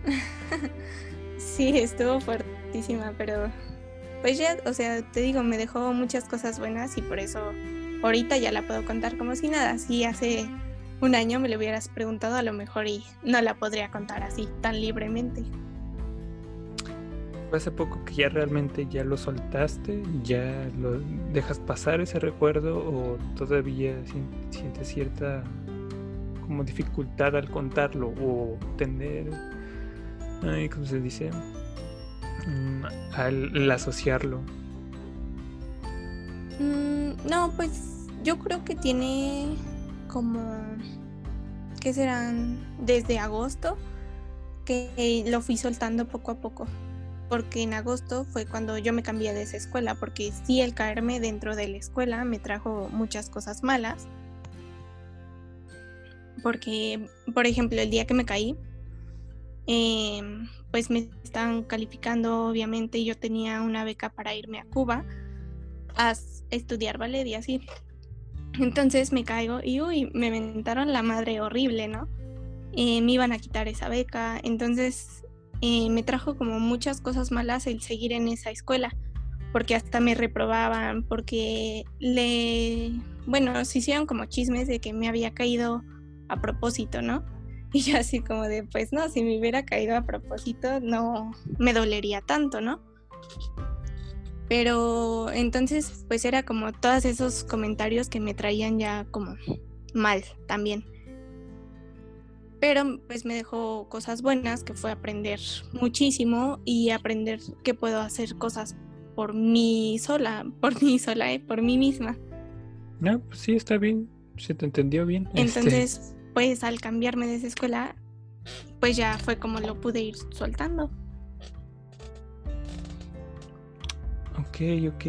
(laughs) sí, estuvo fuertísima, pero pues ya, o sea, te digo, me dejó muchas cosas buenas y por eso ahorita ya la puedo contar como si nada. Si hace un año me lo hubieras preguntado a lo mejor y no la podría contar así tan libremente hace poco que ya realmente ya lo soltaste, ya lo dejas pasar ese recuerdo o todavía sientes cierta como dificultad al contarlo o tener, ¿cómo se dice? Mm, al, asociarlo. Mm, no, pues yo creo que tiene como, ¿qué serán? Desde agosto que lo fui soltando poco a poco porque en agosto fue cuando yo me cambié de esa escuela, porque sí el caerme dentro de la escuela me trajo muchas cosas malas. Porque, por ejemplo, el día que me caí, em, pues me estaban calificando, obviamente, yo tenía una beca para irme a Cuba a estudiar ballet y así. Entonces me caigo y uy, me inventaron la madre horrible, ¿no? Eh, me iban a quitar esa beca. Entonces me trajo como muchas cosas malas el seguir en esa escuela, porque hasta me reprobaban, porque le, bueno, se hicieron como chismes de que me había caído a propósito, ¿no? (laughs) Y yo así como de, pues no, si me hubiera caído a propósito, no me dolería tanto, ¿no? Pero entonces, pues era como todos esos comentarios que me traían ya como mal también pero pues me dejó cosas buenas, que fue aprender muchísimo y aprender que puedo hacer cosas por mí sola, (laughs) por mí sola, ¿eh? por mí misma. No, pues sí, está bien, se te entendió bien. Este. Entonces, pues al cambiarme de esa escuela, pues ya fue como lo pude ir soltando. Ok, ok.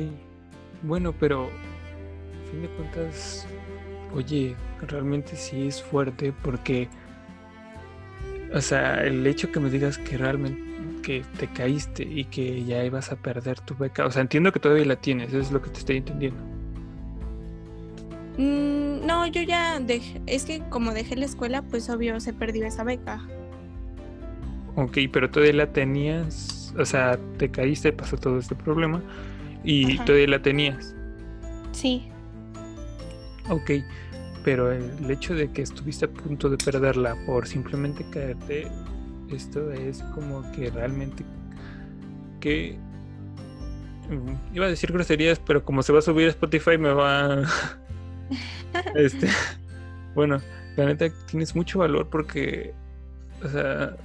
Bueno, pero a fin de cuentas, oye, realmente sí es fuerte porque o sea, el hecho que me digas que realmente que te caíste y que ya ibas a perder tu beca, o sea, entiendo que todavía la tienes, eso es lo que te estoy entendiendo. Mm, no, yo ya dejé, es que como dejé la escuela, pues obvio se perdió esa beca. Ok, pero todavía la tenías, o sea, te caíste, pasó todo este problema y todavía la tenías. Sí. Ok, pero el hecho de que estuviste a punto de perderla por simplemente caerte, esto es como que realmente que mm, iba a decir groserías, pero como se va a subir a Spotify me va (laughs) este bueno, la neta tienes mucho valor porque o sea,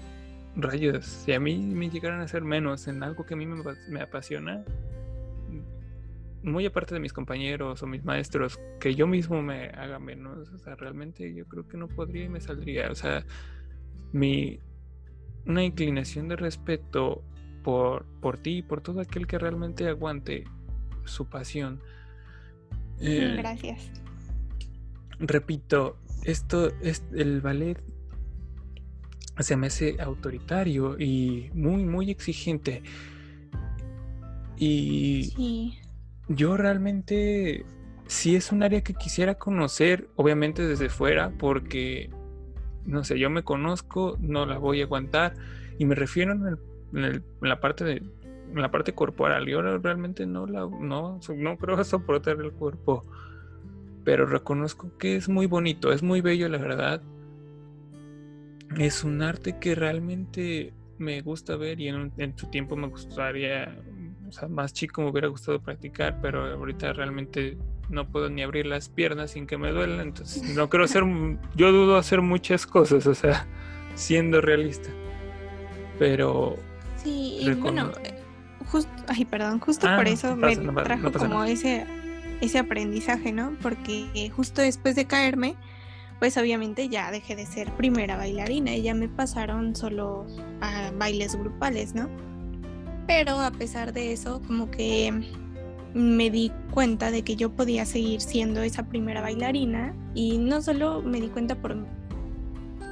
rayos, si a mí me llegaran a hacer menos en algo que a mí me, me apasiona, muy aparte de mis compañeros o mis maestros, que yo mismo me haga menos, o sea, realmente yo creo que no podría y me saldría, o sea, mi una inclinación de respeto por, por ti y por todo aquel que realmente aguante su pasión. Eh, (laughs) Gracias. Repito, esto es el ballet se me hace autoritario y muy, muy exigente. Y sí yo realmente sí es un área que quisiera conocer, obviamente desde fuera, porque, no sé, yo me conozco, no la voy a aguantar, y me refiero en, la parte en la parte corporal. Yo realmente no la no, no creo (laughs) soportar el cuerpo, pero reconozco que es muy bonito, es muy bello, la verdad. Es un arte que realmente me gusta ver y en, en su tiempo me gustaría o sea, más chico me hubiera gustado practicar, pero ahorita realmente no puedo ni abrir las piernas sin que me duelen, entonces no quiero hacer, yo dudo hacer muchas cosas, o sea, (laughs) siendo realista. Pero... Sí, y bueno, justo, ay, perdón, justo por ah, eso me trajo como ese, ese aprendizaje, ¿no? Porque justo después de caerme, pues obviamente ya dejé de ser primera bailarina y ya me pasaron solo a bailes grupales, ¿no? Pero a pesar de eso, como que me di cuenta de que yo podía seguir siendo esa primera bailarina y no solo me di cuenta por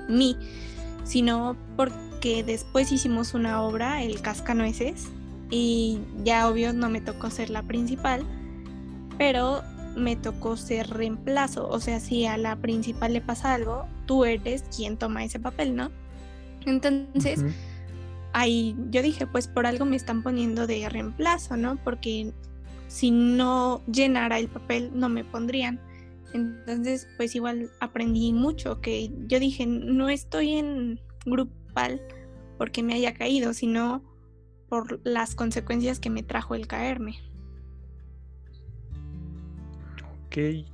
mí, sino porque después hicimos una obra, El Cascanueces, y ya obvio no me tocó ser la principal, pero me tocó ser reemplazo, o sea, si a la principal le pasa algo, tú eres quien toma ese papel, ¿no? Entonces, ahí yo dije, pues por algo me están poniendo de reemplazo, ¿no? Porque si no llenara el papel, no me pondrían. Entonces, pues igual aprendí mucho, que yo dije, no estoy en grupal porque me haya caído, sino por las consecuencias que me trajo el caerme. Ok,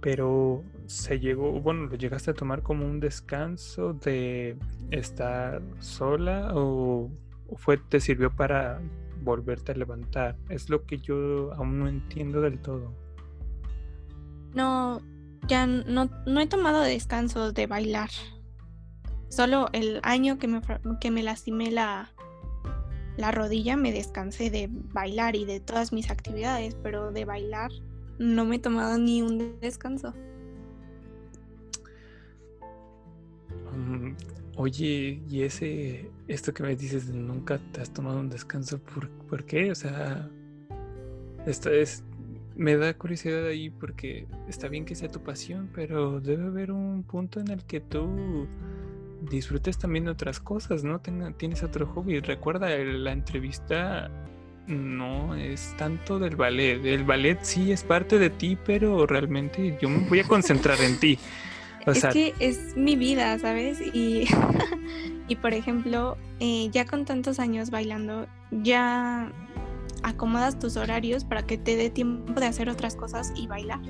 pero se llegó, bueno, lo llegaste a tomar como un descanso de estar sola o, fue te sirvió para volverte a levantar? Es lo que yo aún no entiendo del todo. No, ya no, no he tomado descanso de bailar. Solo el año que me, que me lastimé la, la rodilla me descansé de bailar y de todas mis actividades, pero de bailar no me he tomado ni un descanso. Mm, oye, y ese, esto que me dices de nunca te has tomado un descanso, ¿por, qué? O sea, esto es, me da curiosidad ahí porque está bien que sea tu pasión, pero debe haber un punto en el que tú disfrutes también de otras cosas, ¿no? tienes otro hobby. Recuerda, la entrevista no es tanto del ballet. El ballet sí es parte de ti, pero realmente yo me voy a concentrar en ti. (laughs) es que es mi vida, ¿sabes? Y, (laughs) y por ejemplo, eh, ya con tantos años bailando, ya acomodas tus horarios para que te dé tiempo de hacer otras cosas y bailar.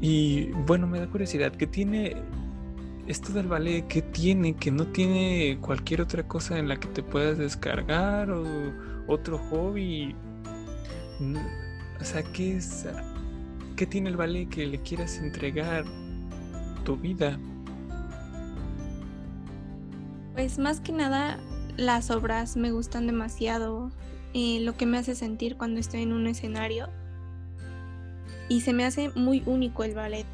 Y bueno, me da curiosidad, ¿qué tiene esto del ballet, ¿qué tiene? Que no tiene cualquier otra cosa en la que te puedas descargar o otro hobby. O sea, ¿qué es? ¿Qué tiene el ballet que le quieras entregar tu vida? Pues más que nada, las obras me gustan demasiado. Eh, lo que me hace sentir cuando estoy en un escenario. Y se me hace muy único el ballet.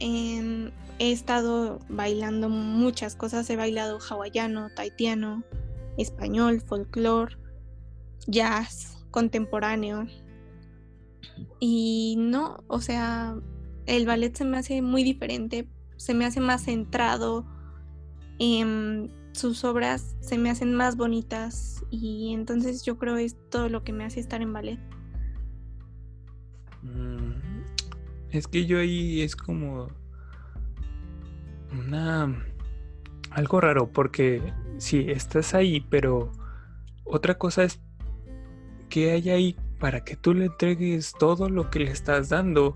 Em, he estado bailando muchas cosas, he bailado hawaiano, taitiano, español, folclore, jazz, contemporáneo. Y no, o sea, el ballet se me hace muy diferente, se me hace más centrado, en sus obras se me hacen más bonitas y entonces yo creo es todo lo que me hace estar en ballet. Mm, es que yo ahí es como una algo raro porque sí, estás ahí, pero otra cosa es que hay ahí para que tú le entregues todo lo que le estás dando.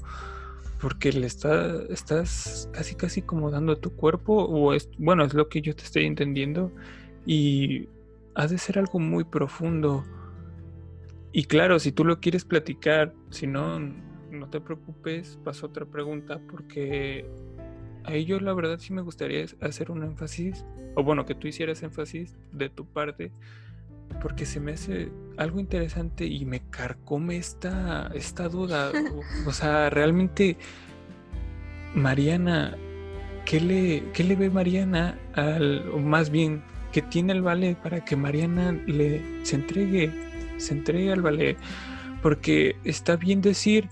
Porque le está, estás casi casi como dando tu cuerpo, o es, bueno, es lo que yo te estoy entendiendo, y ha de ser algo muy profundo. Y claro, si tú lo quieres platicar, si no, no te preocupes, paso otra pregunta, porque ahí yo la verdad sí me gustaría hacer un énfasis, o bueno, que tú hicieras énfasis de tu parte, porque se me hace algo interesante y me carcome esta, esta duda. (laughs) o, sea, realmente, Mariana, ¿qué le, qué le ve Mariana al, o más bien, que tiene el ballet para que Mariana le se entregue, se entregue al ballet? Porque está bien decir,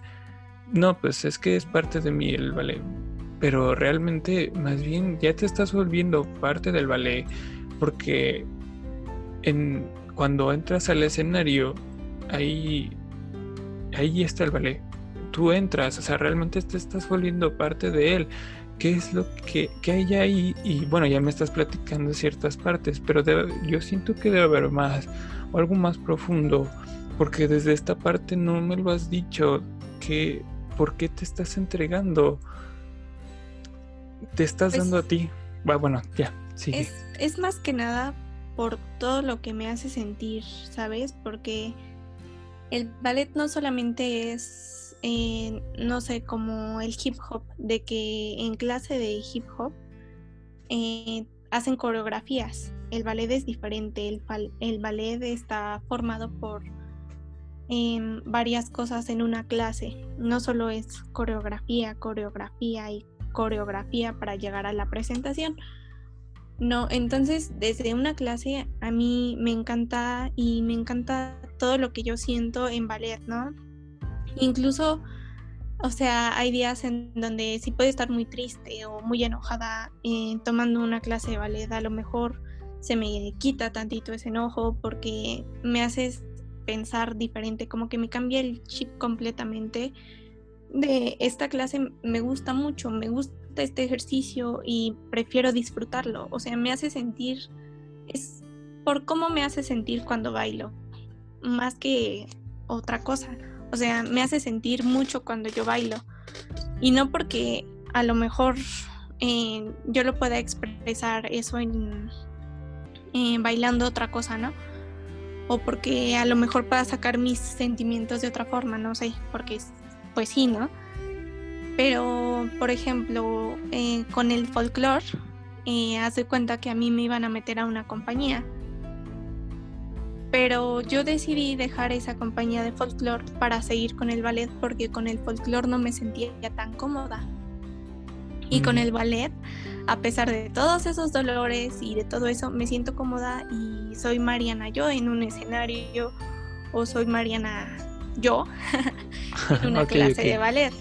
no, pues es que es parte de mí el ballet pero realmente más bien ya te estás volviendo parte del ballet porque en, cuando entras al escenario ahí, ahí está el ballet. Tú entras, o sea, realmente te estás volviendo parte de él. ¿Qué es lo que, hay ahí? Y bueno, ya me estás platicando ciertas partes, pero yo siento que debe haber más o algo más profundo, porque desde esta parte no me lo has dicho, que ¿por qué te estás entregando? te estás pues dando a ti. Bueno, ya, sí. Es, más que nada por todo lo que me hace sentir, ¿sabes? Porque el ballet no solamente es, eh, no sé, como el hip hop, de que en clase de hip hop eh, hacen coreografías. El ballet es diferente, el, ballet está formado por em, varias cosas en una clase. No solo es coreografía, coreografía y coreografía para llegar a la presentación. No, entonces desde una clase a mí me encanta y me encanta todo lo que yo siento en ballet, ¿no? Incluso, o sea, hay días en donde sí puedo estar muy triste o muy enojada eh, tomando una clase de ballet, a lo mejor se me quita tantito ese enojo porque me haces pensar diferente, como que me cambia el chip completamente de esta clase me gusta mucho, me gusta este ejercicio y prefiero disfrutarlo. O sea, me hace sentir, es por cómo me hace sentir cuando bailo, más que otra cosa. O sea, me hace sentir mucho cuando yo bailo. Y no porque a lo mejor eh, yo lo pueda expresar eso en, bailando otra cosa, ¿no? O porque a lo mejor pueda sacar mis sentimientos de otra forma, no sé, porque pues sí, ¿no? Pero, por ejemplo, eh, con el folclore, eh, hace cuenta que a mí me iban a meter a una compañía. Pero yo decidí dejar esa compañía de folclore para seguir con el ballet porque con el folclore no me sentía tan cómoda. Y con mm. el ballet, a pesar de todos esos dolores y de todo eso, me siento cómoda y soy Mariana yo en un escenario o soy Mariana yo (laughs) en una clase de ballet.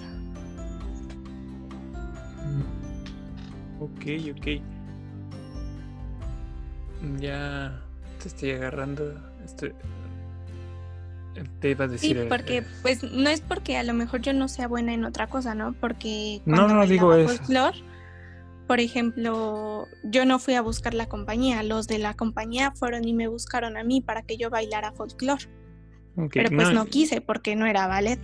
Ok, ok. Ya te estoy agarrando. Este, te iba a decir. Sí, porque, pues, no es porque a lo mejor yo no sea buena en otra cosa, ¿no? Porque. No, no digo eso. por ejemplo, yo no fui a buscar la compañía. Los de la compañía fueron y me buscaron a mí para que yo bailara folclore. Pero pues no, quise porque no era ballet.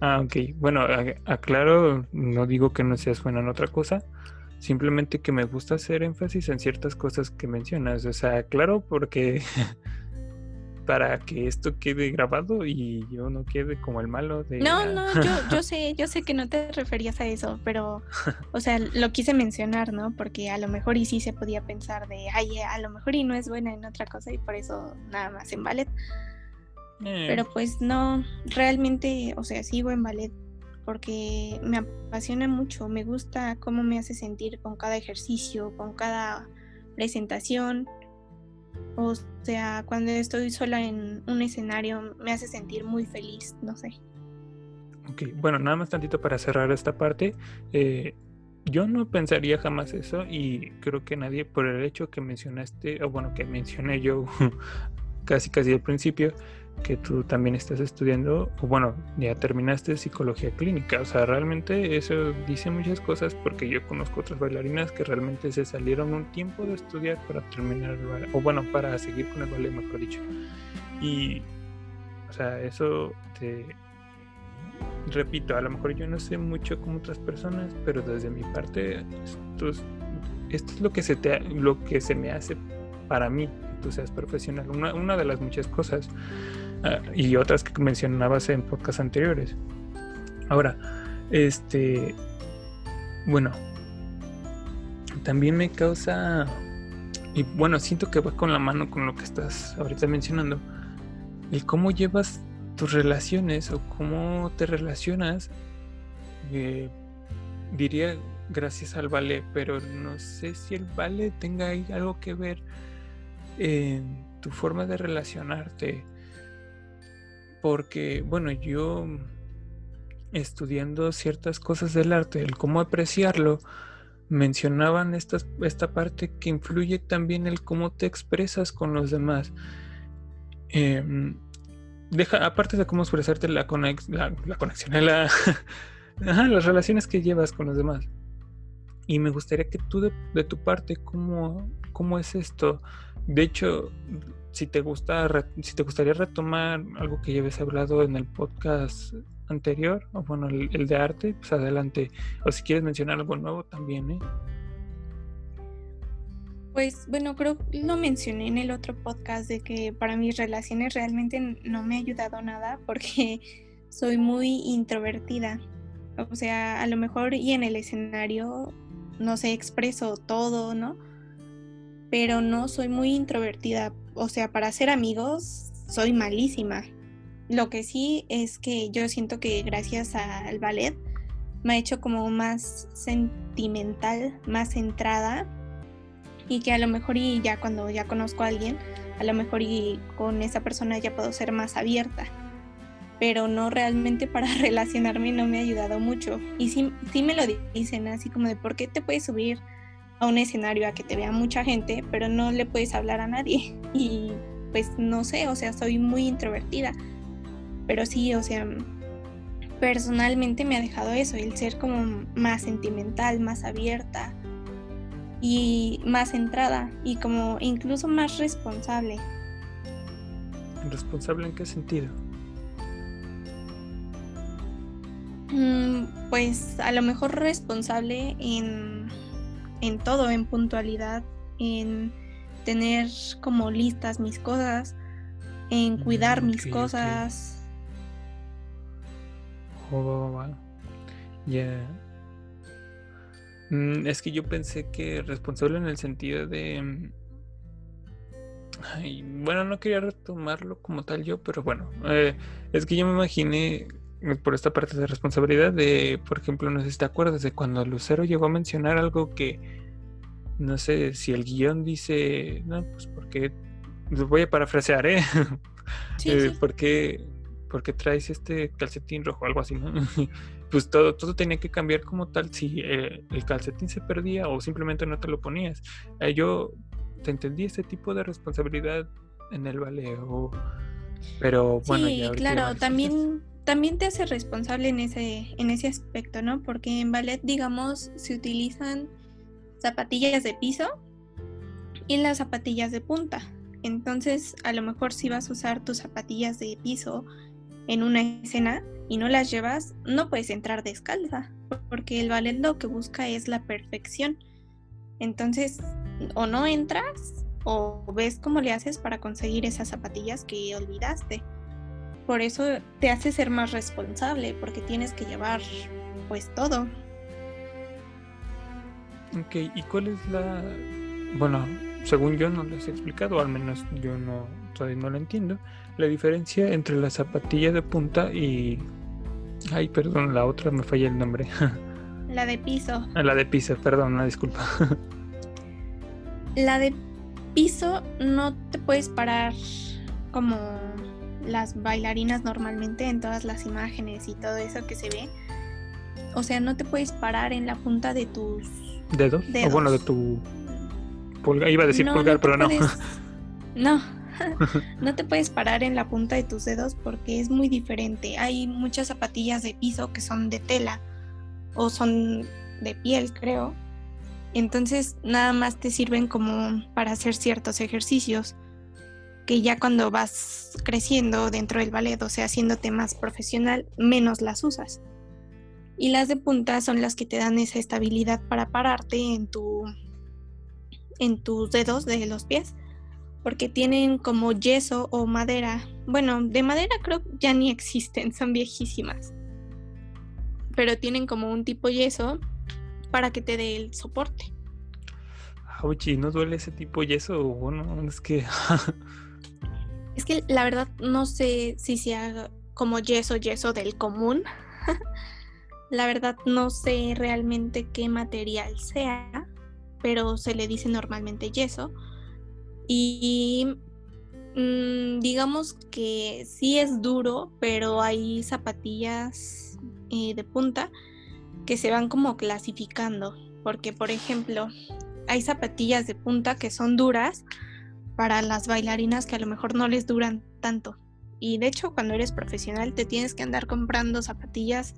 Ah, ok. Bueno, aclaro, no digo que no seas buena en otra cosa, simplemente que me gusta hacer énfasis en ciertas cosas que mencionas. O sea, claro, porque (laughs) para que esto quede grabado y yo no quede como el malo de... No, no, yo, yo sé, yo sé que no te referías a eso, pero, o sea, lo quise mencionar, ¿no? Porque a lo mejor y sí se podía pensar de, ay, a lo mejor y no es buena en otra cosa y por eso nada más en ballet. Eh. Pero pues no, realmente, o sea, sigo en ballet porque me apasiona mucho, me gusta cómo me hace sentir con cada ejercicio, con cada presentación. O sea, cuando estoy sola en un escenario me hace sentir muy feliz, no sé. Ok, bueno, nada más tantito para cerrar esta parte. Eh, yo no pensaría jamás eso y creo que nadie por el hecho que mencionaste, o bueno, que mencioné yo (laughs) casi casi al principio, que tú también estás estudiando, o bueno, ya terminaste psicología clínica. O sea, realmente eso dice muchas cosas porque yo conozco otras bailarinas que realmente se salieron un tiempo de estudiar para terminar el ballet, o bueno, para seguir con el ballet, mejor dicho. Y, o sea, eso te... Repito, a lo mejor yo no sé mucho como otras personas, pero desde mi parte, esto es, esto es lo que se te, lo que se me hace para mí que tú seas profesional. Una, una de las muchas cosas. Ah, y otras que mencionabas en podcasts anteriores. Ahora, este, bueno, también me causa, y bueno, siento que va con la mano con lo que estás ahorita mencionando, el cómo llevas tus relaciones o cómo te relacionas, eh, diría gracias al ballet, pero no sé si el ballet tenga algo que ver en tu forma de relacionarte porque, bueno, yo estudiando ciertas cosas del arte, el cómo apreciarlo, mencionaban esta, esta parte que influye también el cómo te expresas con los demás. Em, deja, aparte de cómo expresarte la, la, conexión, la, (laughs) las relaciones que llevas con los demás. Y me gustaría que tú de, tu parte, ¿cómo, ¿cómo es esto? De hecho, si te gusta, si te gustaría retomar algo que ya habías hablado en el podcast anterior, o bueno, el, de arte, pues adelante. O si quieres mencionar algo nuevo también, ¿eh? Pues bueno, creo que lo mencioné en el otro podcast de que para mis relaciones realmente no me ha ayudado nada porque (laughs) soy muy introvertida. O sea, a lo mejor y en el escenario no sé, expreso todo, ¿no? Pero no soy muy introvertida. O sea, para ser amigos soy malísima. Lo que sí es que yo siento que gracias al ballet me ha hecho como más sentimental, más centrada y que a lo mejor y ya cuando ya conozco a alguien, a lo mejor y con esa persona ya puedo ser más abierta. Pero no realmente para (laughs) relacionarme no me ha ayudado mucho. Y sí, sí me lo dicen así como de por qué te puedes subir a un escenario a que te vea mucha gente, pero no le puedes hablar a nadie. (laughs) Y pues no sé, o sea, soy muy introvertida. Pero sí, o sea, personalmente me ha dejado eso, el ser como más sentimental, más abierta y más centrada y como incluso más responsable. ¿Responsable en qué sentido? Mm, pues a lo mejor responsable en, en todo, en puntualidad, en tener como listas mis cosas, en cuidar mm, mis cosas. Oh, ya. Mm, es que yo pensé que responsable en el sentido de... Mm, bueno, no quería retomarlo como tal yo, pero bueno, eh, es que yo me imaginé por esta parte de responsabilidad de, por ejemplo, no sé si te acuerdas de cuando Lucero llegó a mencionar algo que, no sé, si el guion dice, no, pues porque, voy a parafrasear, ¿eh? (laughs) Sí, eh ¿por, qué, traes este calcetín rojo? Algo así, ¿no? (laughs) pues todo, todo tenía que cambiar como tal si eh, el calcetín se perdía o simplemente no te lo ponías. Eh, yo te entendí este tipo de responsabilidad en el ballet, pero bueno. Sí, claro, también, también te hace responsable en ese, en ese aspecto, ¿no? Porque en ballet, digamos, se utilizan zapatillas de piso y las zapatillas de punta. Entonces, a lo mejor si vas a usar tus zapatillas de piso en una escena, y no las llevas, no puedes entrar descalza, porque el ballet lo que busca es la perfección. Entonces, o no entras o ves cómo le haces para conseguir esas zapatillas que olvidaste. Por eso te hace ser más responsable, porque tienes que llevar pues todo. Ok, ¿y cuál es la... Bueno, según yo no les he explicado, al menos yo no, todavía no lo entiendo la diferencia entre la zapatilla de punta y... Ay, perdón, la otra me falla el nombre. (laughs) La de piso. Ah, la de piso, perdón, una disculpa. La de piso no te puedes parar como las bailarinas normalmente en todas las imágenes y todo eso que se ve. O sea, no te puedes parar en la punta de tus dedos. O bueno, de tu pulgar. Iba a decir pulgar, pero no. (laughs) No, (laughs) no te puedes parar en la punta de tus dedos porque es muy diferente. Hay muchas zapatillas de piso que son de tela o son de piel, creo. Entonces nada más te sirven como para hacer ciertos ejercicios que ya cuando vas creciendo dentro del ballet, o sea, haciéndote más profesional, menos las usas. Y las de punta son las que te dan esa estabilidad para pararte en tu en tus dedos de los pies porque tienen como yeso o madera. Bueno, de madera creo ya ni existen, son viejísimas. Pero tienen como un tipo yeso para que te dé el soporte. Oye, ¿no duele ese tipo yeso? Bueno, es que... (laughs) es que la verdad no sé si sea como yeso, yeso del común. (laughs) la verdad no sé realmente qué material sea, pero se le dice normalmente yeso y mm, digamos que sí es duro, pero hay zapatillas eh, de punta que se van como clasificando. Porque, por ejemplo, hay zapatillas de punta que son duras para las bailarinas que a lo mejor no les duran tanto. Y de hecho, cuando eres profesional te tienes que andar comprando zapatillas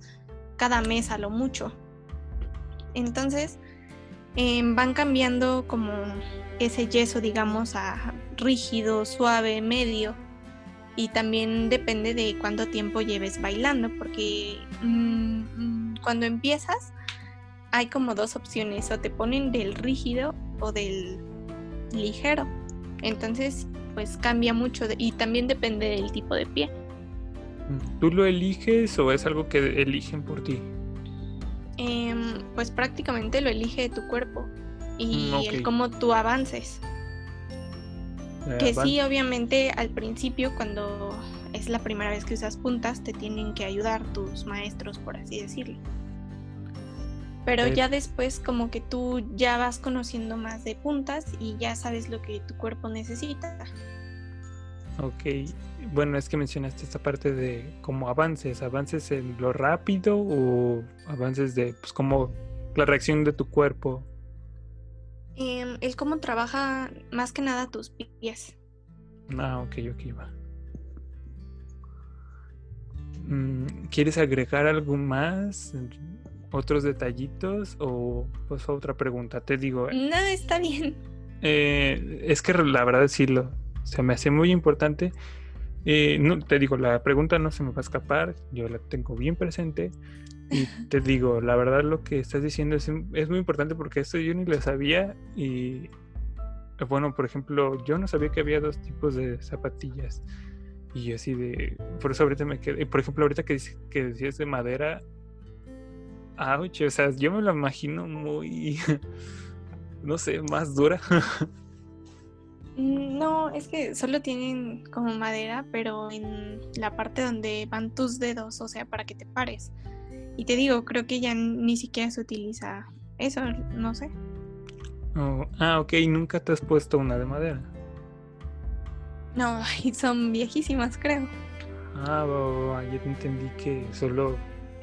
cada mes a lo mucho. Entonces, em, van cambiando como ese yeso, digamos, a rígido, suave, medio. Y también depende de cuánto tiempo lleves bailando, porque mm, mm, cuando empiezas hay como dos opciones, o te ponen del rígido o del ligero. Entonces, pues cambia mucho y también depende del tipo de pie. ¿Tú lo eliges o es algo que eligen por ti? Em, pues prácticamente lo elige tu cuerpo y mm, el cómo tú avances. Eh, que sí, obviamente al principio cuando es la primera vez que usas puntas te tienen que ayudar tus maestros, por así decirlo. Pero ya después como que tú ya vas conociendo más de puntas y ya sabes lo que tu cuerpo necesita. Ok, bueno, es que mencionaste esta parte de como avances, avances en lo rápido o avances de pues como la reacción de tu cuerpo. Eh, el cómo trabaja más que nada tus pies. Ah, ok, ok, va. Mm, ¿Quieres agregar algo más? ¿Otros detallitos? O pues otra pregunta, te digo. Eh, no, está bien. Eh, es que la verdad sí lo, se me hace muy importante. Eh, no, te digo, la pregunta no se me va a escapar, yo la tengo bien presente. Y (laughs) te digo, la verdad lo que estás diciendo es, es muy importante porque esto yo ni lo sabía. Y bueno, por ejemplo, yo no sabía que había dos tipos de zapatillas. Y yo así de. Por eso ahorita me quedé. Por ejemplo, ahorita que, que decías de madera. Ouch, o sea, yo me lo imagino muy. (laughs) no sé, más dura. Mm, no, es que solo tienen como madera, pero en la parte donde van tus dedos, o sea, para que te pares. Y te digo, creo que ya ni siquiera se utiliza eso, no sé. Oh, ah, ok, nunca te has puesto una de madera. No, (laughs) son viejísimas, creo. Ah, yo entendí que solo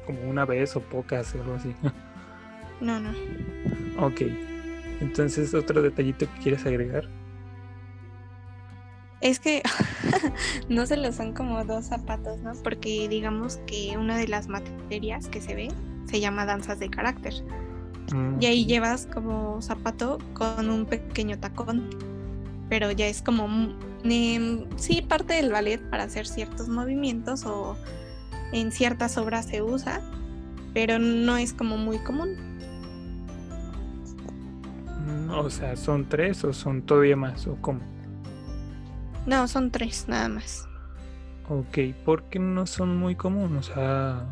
como una vez o pocas o algo así. (laughs) No, no. Ok. Entonces, otro detallito que quieres agregar. Es que (laughs) no se lo son como dos zapatos, ¿no? Porque digamos que una de las materias que se ve se llama danzas de carácter. Y ahí mm. llevas como zapato con un pequeño tacón. Pero ya es como, em, sí, parte del ballet para hacer ciertos movimientos o en ciertas obras se usa, pero no es como muy común. Mm, o sea, ¿son tres o son todavía más? ¿O cómo? No, son tres nada más. Ok, ¿por qué no son muy comunes? O sea,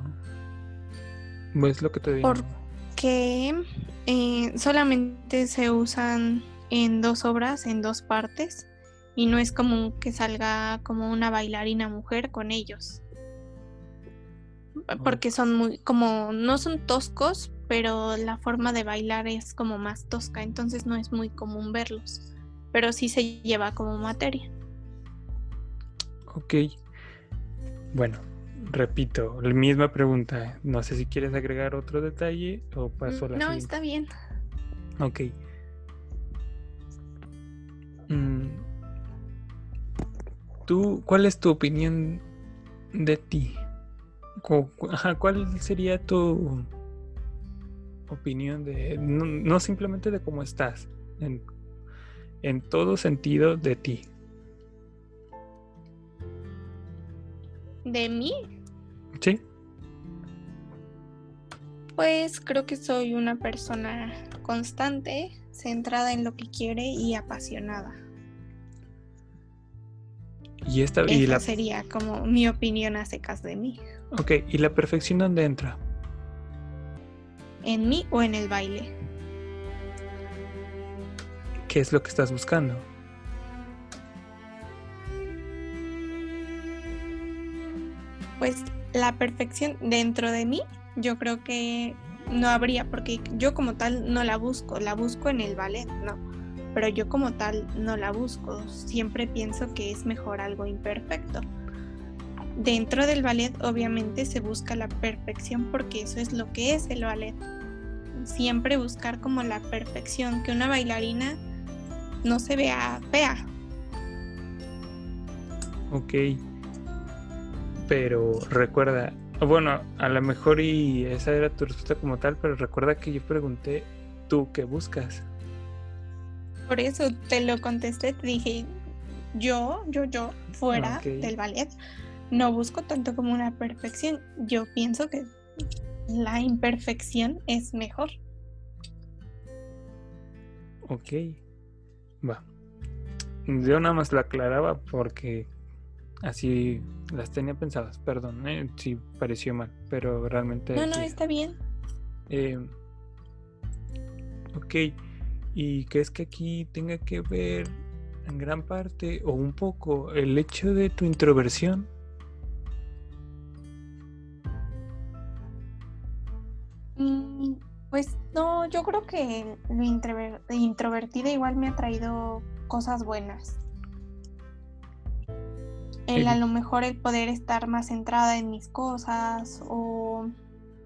es lo que te digo. Porque eh, solamente se usan en dos obras, en dos partes, y no es común que salga como una bailarina mujer con ellos. Porque son muy, como, no son toscos, pero la forma de bailar es como más tosca, entonces no es muy común verlos, pero sí se lleva como materia. Ok. Bueno, repito, la misma pregunta. No sé si quieres agregar otro detalle o paso a la No, está bien. Ok. Mm. ¿Tú, cuál es tu opinión de ti? ¿Cuál sería tu opinión de, no, simplemente de cómo estás, en, en todo sentido de ti? ¿De mí? Sí. Pues creo que soy una persona constante, centrada en lo que quiere y apasionada. Y esta y la... sería como mi opinión a secas de mí. Ok, ¿y la perfección dónde entra? ¿En mí o en el baile? ¿Qué es lo que estás buscando? pues la perfección dentro de mí, yo creo que no habría, porque yo como tal no la busco, la busco en el ballet, no, pero yo como tal no la busco, siempre pienso que es mejor algo imperfecto. Dentro del ballet obviamente se busca la perfección porque eso es lo que es el ballet. Siempre buscar como la perfección, que una bailarina no se vea fea. Ok, pero recuerda, bueno, a lo mejor y esa era tu respuesta como tal, pero recuerda que yo pregunté, ¿tú qué buscas? Por eso te lo contesté, te dije, yo, yo, yo, fuera del ballet, no busco tanto como una perfección, yo pienso que la imperfección es mejor. Ok, va. yo nada más lo aclaraba porque así las tenía pensadas. Perdón, ¿eh? si pareció mal, pero realmente. No, no, está bien. Eh, ok, ¿y crees que aquí tenga que ver en gran parte o un poco el hecho de tu introversión? Pues no, yo creo que lo introvertida igual me ha traído cosas buenas. El a lo mejor el poder estar más centrada en mis cosas o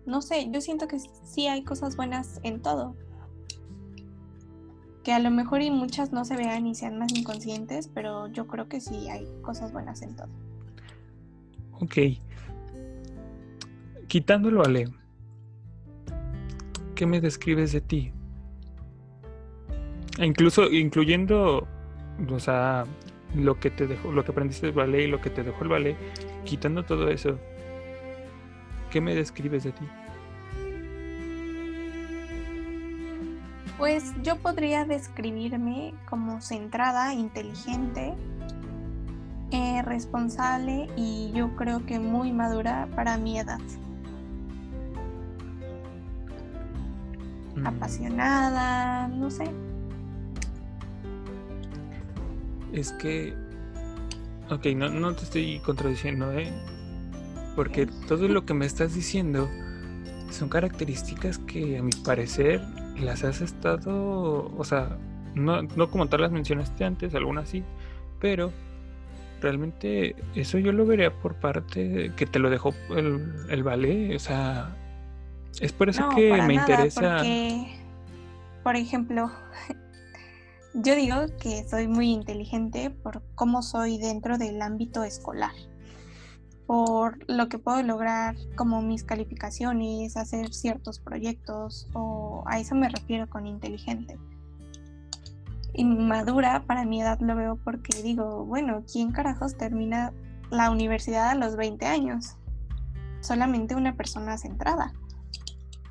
no sé, yo siento que sí hay cosas buenas en todo. Que a lo mejor y muchas no se vean y sean más inconscientes, pero yo creo que sí hay cosas buenas en todo. Ok. Quitándolo a Leo. ¿Qué me describes de ti? E incluso incluyendo, o sea, lo que te dejó, lo que aprendiste del ballet y lo que te dejó el ballet, quitando todo eso, ¿qué me describes de ti? Pues yo podría describirme como centrada, inteligente, eh, responsable y yo creo que muy madura para mi edad. Mm. Apasionada, no sé. Es que, ok, no, no te estoy contradiciendo, ¿eh? Porque todo lo que me estás diciendo son características que a mi parecer las has estado, o sea, no, no como tal las mencionaste antes, algunas sí, pero realmente eso yo lo vería por parte que te lo dejó el, el ballet, o sea, es por eso que me interesa. Porque, por ejemplo, (laughs) yo digo que soy muy inteligente por cómo soy dentro del ámbito escolar, por lo que puedo lograr como mis calificaciones, hacer ciertos proyectos, o a eso me refiero con inteligente. Inmadura para mi edad lo veo porque digo, bueno, ¿quién carajos termina la universidad a los 20 años? Solamente una persona centrada.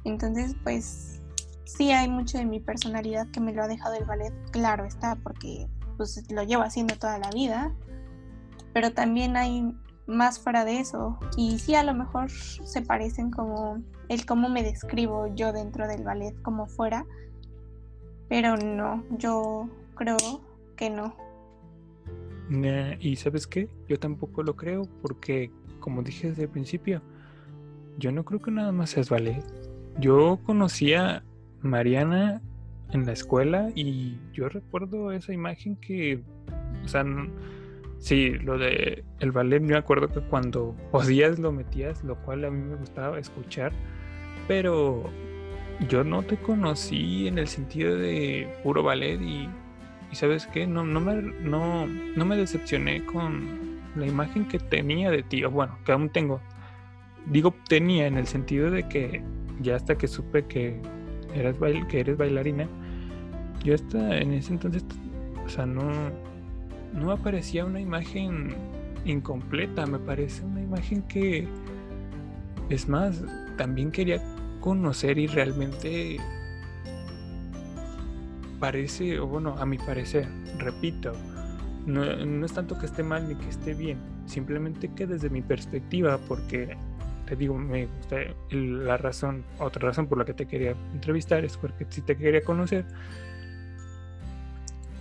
Entonces, pues sí hay mucho de mi personalidad que me lo ha dejado el ballet, claro está, porque pues lo llevo haciendo toda la vida, pero también hay más fuera de eso. Y sí a lo mejor se parecen como el cómo me describo yo dentro del ballet como fuera, pero no, yo creo que no. Y sabes qué, yo tampoco lo creo porque como dije desde el principio, yo no creo que nada más seas ballet yo conocía Mariana en la escuela y yo recuerdo esa imagen que, o sea, sí, lo de el ballet, me acuerdo que cuando podías lo metías, lo cual a mí me gustaba escuchar, pero yo no te conocí en el sentido de puro ballet y, sabes qué, no, no, me, no, no me decepcioné con la imagen que tenía de ti, o bueno, que aún tengo. Digo tenía en el sentido de que ya hasta que supe que eras que eres bailarina, yo hasta en ese entonces, o sea, no, no aparecía una imagen incompleta, me parece una imagen que, es más, también quería conocer y realmente parece, o bueno, a mi parecer, repito, no, no es tanto que esté mal ni que esté bien, simplemente que desde mi perspectiva, porque digo, me gusta la razón, otra razón por la que te quería entrevistar es porque sí te quería conocer.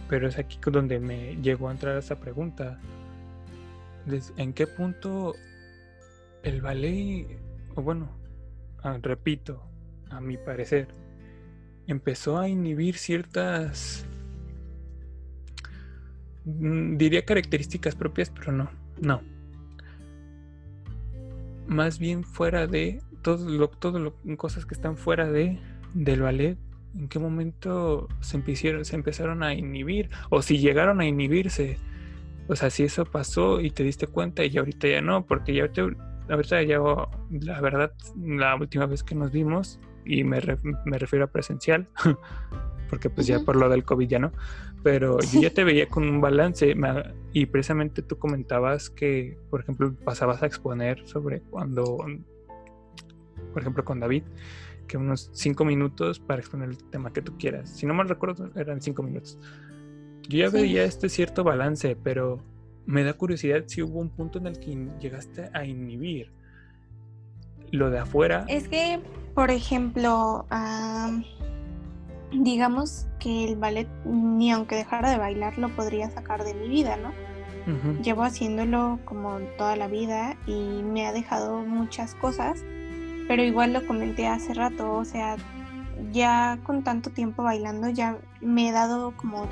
Pero es aquí donde me llegó a entrar esa pregunta. ¿En qué punto el ballet, o bueno, ah, repito, a mi parecer, empezó a inhibir ciertas, mm, diría características propias, pero no, no más bien fuera de todo lo, todo lo, cosas que están fuera de del ballet, en qué momento se empezaron, se empezaron a inhibir o si llegaron a inhibirse. O sea, si eso pasó y te diste cuenta y ahorita ya no, porque ya ahorita, ya la verdad la última vez que nos vimos y me, me refiero a presencial (laughs) porque pues ya por lo del COVID ya no, pero yo ya (laughs) te veía con un balance y precisamente tú comentabas que, por ejemplo, pasabas a exponer sobre cuando, por ejemplo, con David, que unos cinco minutos para exponer el tema que tú quieras. Si no mal recuerdo, eran cinco minutos. Yo ya veía este cierto balance, pero me da curiosidad si hubo un punto en el que llegaste a inhibir lo de afuera. Es que, por ejemplo, digamos que el ballet, ni aunque dejara de bailar, lo podría sacar de mi vida, ¿no? Llevo haciéndolo como toda la vida y me ha dejado muchas cosas, pero igual lo comenté hace rato, o sea, ya con tanto tiempo bailando ya me he dado como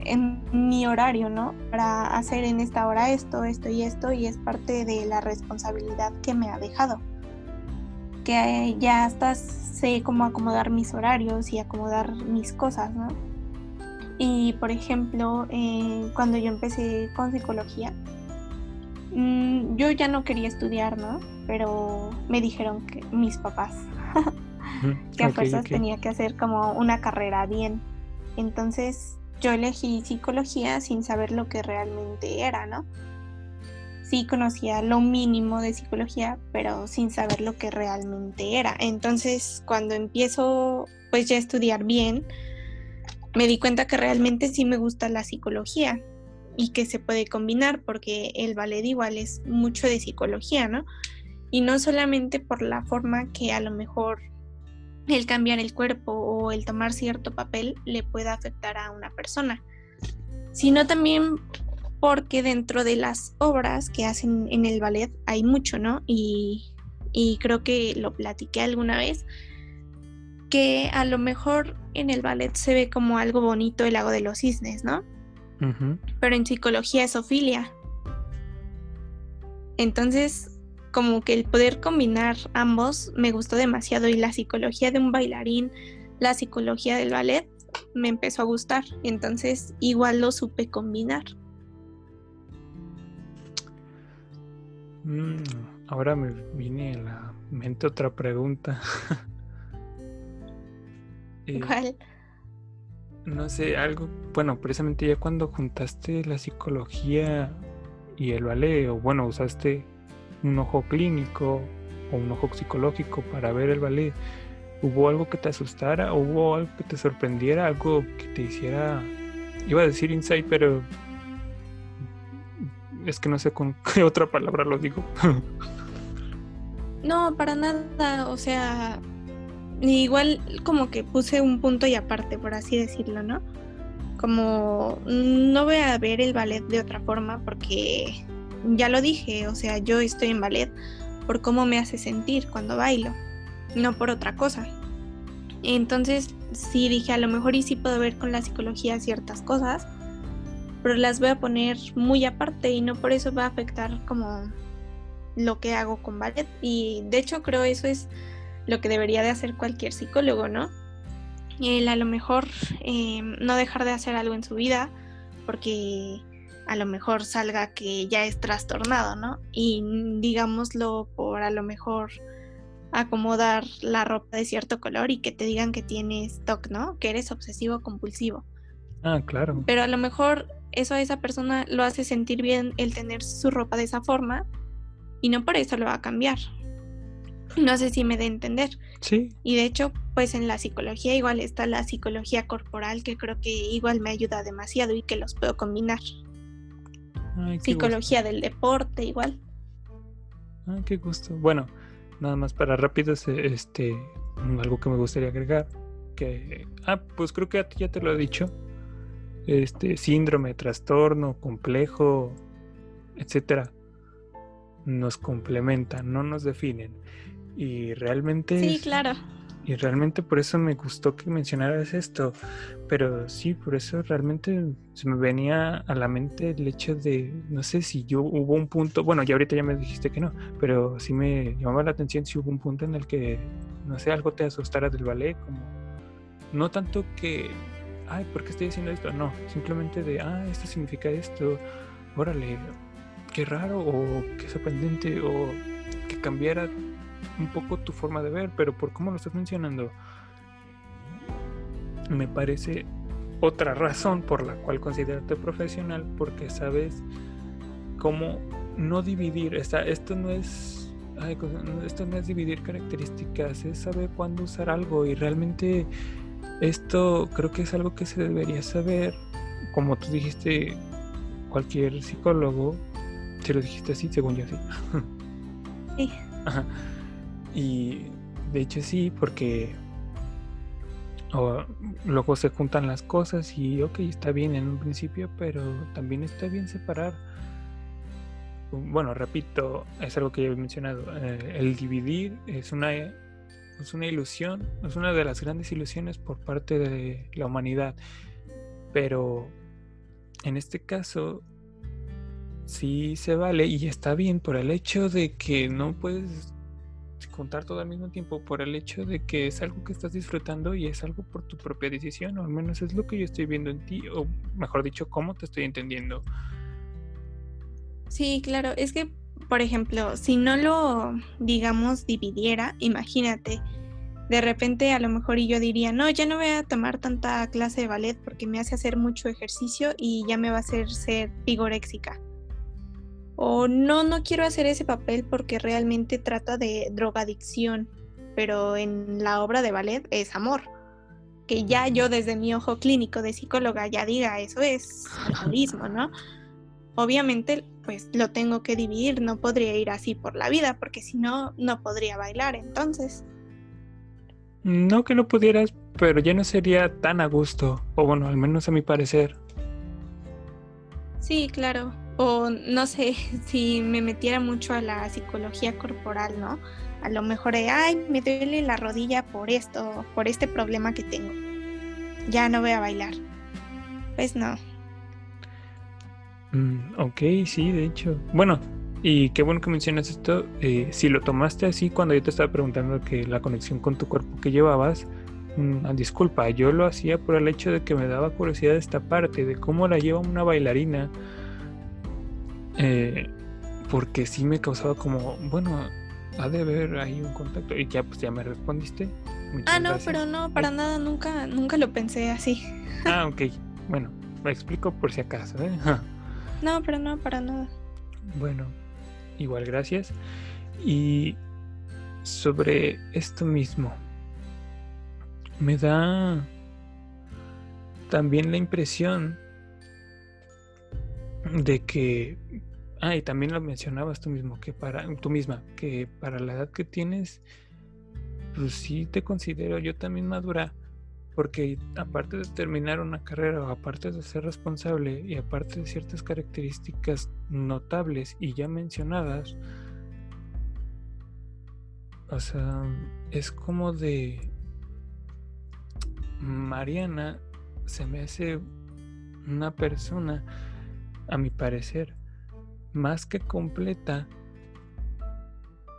en mi horario, ¿no? Para hacer en esta hora esto, esto y esto, y es parte de la responsabilidad que me ha dejado. Que ya hasta sé cómo acomodar mis horarios y acomodar mis cosas, ¿no? Y por ejemplo, eh, cuando yo empecé con psicología, mm, yo ya no quería estudiar, ¿no? Pero me dijeron que mis papás (laughs) que a fuerzas tenía que hacer como una carrera bien. Entonces yo elegí psicología sin saber lo que realmente era, ¿no? Sí conocía lo mínimo de psicología, pero sin saber lo que realmente era. Entonces, cuando empiezo pues ya a estudiar bien, me di cuenta que realmente sí me gusta la psicología y que se puede combinar porque el ballet igual es mucho de psicología, ¿no? Y no solamente por la forma que a lo mejor el cambiar el cuerpo o el tomar cierto papel le pueda afectar a una persona, sino también porque dentro de las obras que hacen en el ballet hay mucho, ¿no? Y, creo que lo platiqué alguna vez, que a lo mejor en el ballet se ve como algo bonito el lago de los cisnes, ¿no? Pero en psicología es ofilia. Entonces, como que el poder combinar ambos me gustó demasiado y la psicología de un bailarín, la psicología del ballet, me empezó a gustar. Entonces igual lo supe combinar. Mm, ahora me viene a la mente otra pregunta. (laughs) Eh, ¿Cuál? No sé, algo, bueno, precisamente ya cuando juntaste la psicología y el ballet, o bueno, usaste un ojo clínico o un ojo psicológico para ver el ballet, ¿hubo algo que te asustara? ¿Hubo algo que te sorprendiera? ¿Algo que te hiciera, iba a decir insight, pero es que no sé con qué otra palabra lo digo? no, para nada, o sea, igual como que puse un punto y aparte, por así decirlo, ¿no? Como no voy a ver el ballet de otra forma porque ya lo dije, o sea, yo estoy en ballet por cómo me hace sentir cuando bailo, no por otra cosa. Entonces, sí dije, a lo mejor y sí puedo ver con la psicología ciertas cosas, pero las voy a poner muy aparte y no por eso va a afectar como lo que hago con ballet. Y de hecho creo eso es lo que debería de hacer cualquier psicólogo, ¿no? El a lo mejor eh, no dejar de hacer algo en su vida porque a lo mejor salga que ya es trastornado, ¿no? Y digámoslo por a lo mejor acomodar la ropa de cierto color y que te digan que tienes TOC, ¿no? Que eres obsesivo compulsivo. Ah, claro. Pero a lo mejor eso a esa persona lo hace sentir bien el tener su ropa de esa forma y no por eso lo va a cambiar. No sé si me de entender. Sí. Y de hecho, pues en la psicología igual está la psicología corporal que creo que igual me ayuda demasiado y que los puedo combinar. Psicología del deporte igual. Ah, qué gusto. Bueno, nada más para rápido, este, algo que me gustaría agregar, que, ah, pues creo que ya te lo he dicho, este, síndrome, trastorno, complejo, etcétera, nos complementan, no nos definen. Y realmente... Sí, claro. Y realmente por eso me gustó que mencionaras esto. Pero sí, por eso realmente se me venía a la mente el hecho de, no sé si yo hubo un punto, bueno, ya ahorita ya me dijiste que no, pero sí me llamaba la atención si hubo un punto en el que, no sé, algo te asustara del ballet, como, no tanto que, ay, ¿por qué estoy haciendo esto? No, simplemente de, ah, esto significa esto, órale, qué raro o qué sorprendente o que cambiara un poco tu forma de ver, pero por cómo lo estás mencionando, me parece otra razón por la cual considerarte profesional, porque sabes cómo no dividir, esto no es esto no es dividir características, es saber cuándo usar algo y realmente Esto creo que es algo que se debería saber, como tú dijiste, cualquier psicólogo, si lo dijiste así, según yo sí. (laughs) Sí. Y de hecho sí, porque luego se juntan las cosas y ok, está bien en un principio, pero también está bien separar. Bueno, repito, es algo que ya he mencionado. Eh, el dividir es una, es una ilusión, es una de las grandes ilusiones por parte de la humanidad. Pero en este caso, sí se vale y está bien por el hecho de que no puedes contar todo al mismo tiempo por el hecho de que es algo que estás disfrutando y es algo por tu propia decisión, o al menos es lo que yo estoy viendo en ti, o mejor dicho, cómo te estoy entendiendo. Sí, claro, es que, por ejemplo, si no lo, digamos, dividiera, imagínate, de repente a lo mejor y yo diría, no, ya no voy a tomar tanta clase de ballet porque me hace hacer mucho ejercicio y ya me va a hacer ser vigoréxica o no, no quiero hacer ese papel porque realmente trata de drogadicción, pero en la obra de ballet es amor. Que ya yo desde mi ojo clínico de psicóloga ya diga, eso es (laughs) alcoholismo, ¿no? Obviamente, pues lo tengo que dividir, no podría ir así por la vida, porque si no, no podría bailar entonces. No que no pudieras, pero ya no sería tan a gusto, o bueno, al menos a mi parecer. Sí, claro o no sé, (laughs) si me metiera mucho a la psicología corporal, ¿no? A lo mejor, ay, me duele la rodilla por esto, por este problema que tengo. Ya no voy a bailar. Pues no. Mm, ok, sí, de hecho. Bueno, y qué bueno que mencionas esto. Eh, si lo tomaste así cuando yo te estaba preguntando que la conexión con tu cuerpo que llevabas, mm, disculpa, yo lo hacía por el hecho de que me daba curiosidad esta parte, de cómo la lleva una bailarina eh, porque sí me causaba como, bueno, ha de haber ahí un contacto. Y ya, pues ya me respondiste. ah, no, pero no, para nada, nunca, nunca lo pensé así. ah, ok. Bueno, lo explico por si acaso, ¿eh? (laughs) no, pero no, para nada. Bueno, igual gracias. Y sobre esto mismo, me da también la impresión de que, ah, y también lo mencionabas tú mismo, que para, tú misma, que para la edad que tienes, pues sí te considero yo también madura, porque aparte de terminar una carrera, o aparte de ser responsable y aparte de ciertas características notables y ya mencionadas, o sea, es como de Mariana se me hace una persona a mi parecer, más que completa,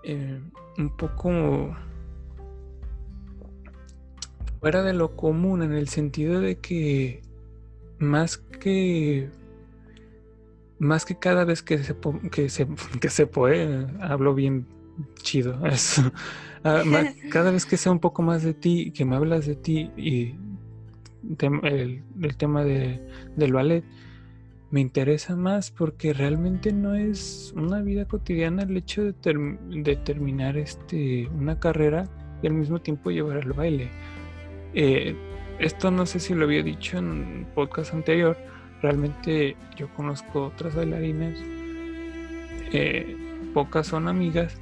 eh, un poco fuera de lo común en el sentido de que más que más que cada vez que se que se, (laughs) que se puede hablo bien chido (laughs) eso ah, (laughs) cada vez que sea un poco más de ti que me hablas de ti y el, el tema de, del ballet me interesa más porque realmente no es una vida cotidiana el hecho de, terminar este, una carrera y al mismo tiempo llevar el baile. Eh, esto no sé si lo había dicho en un podcast anterior. Realmente yo conozco otras bailarinas. Eh, pocas son amigas,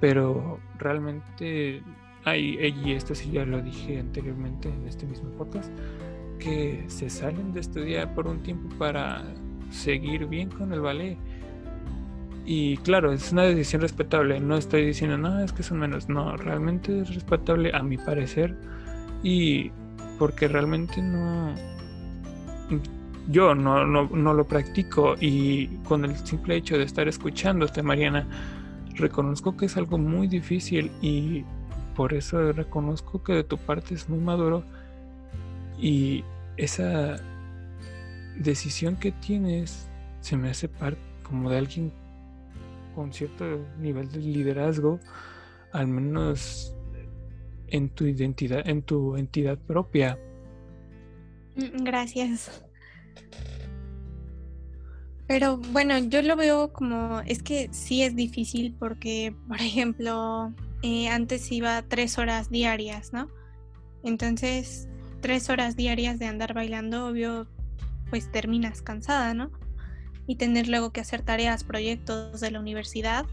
pero realmente hay, y esto sí ya lo dije anteriormente en este mismo podcast, que se salen de estudiar por un tiempo para seguir bien con el ballet. Y claro, es una decisión respetable. No estoy diciendo, no, es que son menos. No, realmente es respetable a mi parecer. Y porque realmente no. Yo no, no, no lo practico. Y con el simple hecho de estar escuchándote, Mariana, reconozco que es algo muy difícil. Y por eso reconozco que de tu parte es muy maduro. Y esa decisión que tienes se me hace parte como de alguien con cierto nivel de liderazgo, al menos en tu identidad, en tu entidad propia. Mm, gracias. Pero bueno, yo lo veo como, es que sí es difícil porque, por ejemplo, eh, antes iba tres horas diarias, ¿no? Entonces, tres horas diarias de andar bailando, obvio, pues terminas cansada, ¿no? Y tener luego que hacer tareas, proyectos de la universidad,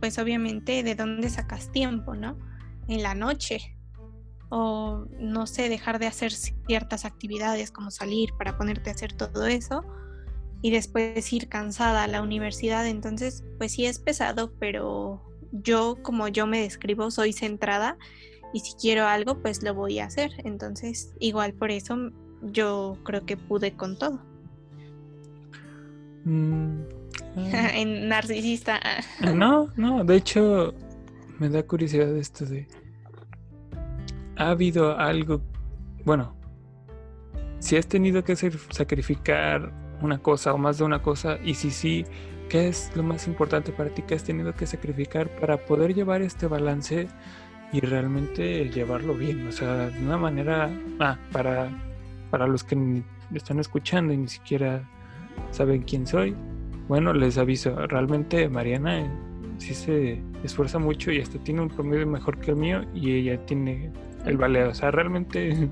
pues obviamente de dónde sacas tiempo, ¿no? En la noche. O no sé, dejar de hacer ciertas actividades como salir para ponerte a hacer todo eso y después ir cansada a la universidad. Entonces, pues sí es pesado, pero yo como yo me describo soy centrada y si quiero algo, pues lo voy a hacer. Entonces, igual por eso yo creo que pude con todo. Mm, (laughs) ah. en narcisista. no, no, de hecho me da curiosidad esto de... ¿Ha habido algo, bueno, si has tenido que sacrificar una cosa o más de una cosa y si sí, ¿qué es lo más importante para ti que has tenido que sacrificar para poder llevar este balance y realmente llevarlo bien? O sea, de una manera, ah, para, para los que están escuchando y ni siquiera saben quién soy, bueno, les aviso, realmente Mariana eh, sí se esfuerza mucho y hasta tiene un promedio mejor que el mío y ella tiene el ballet. O sea, realmente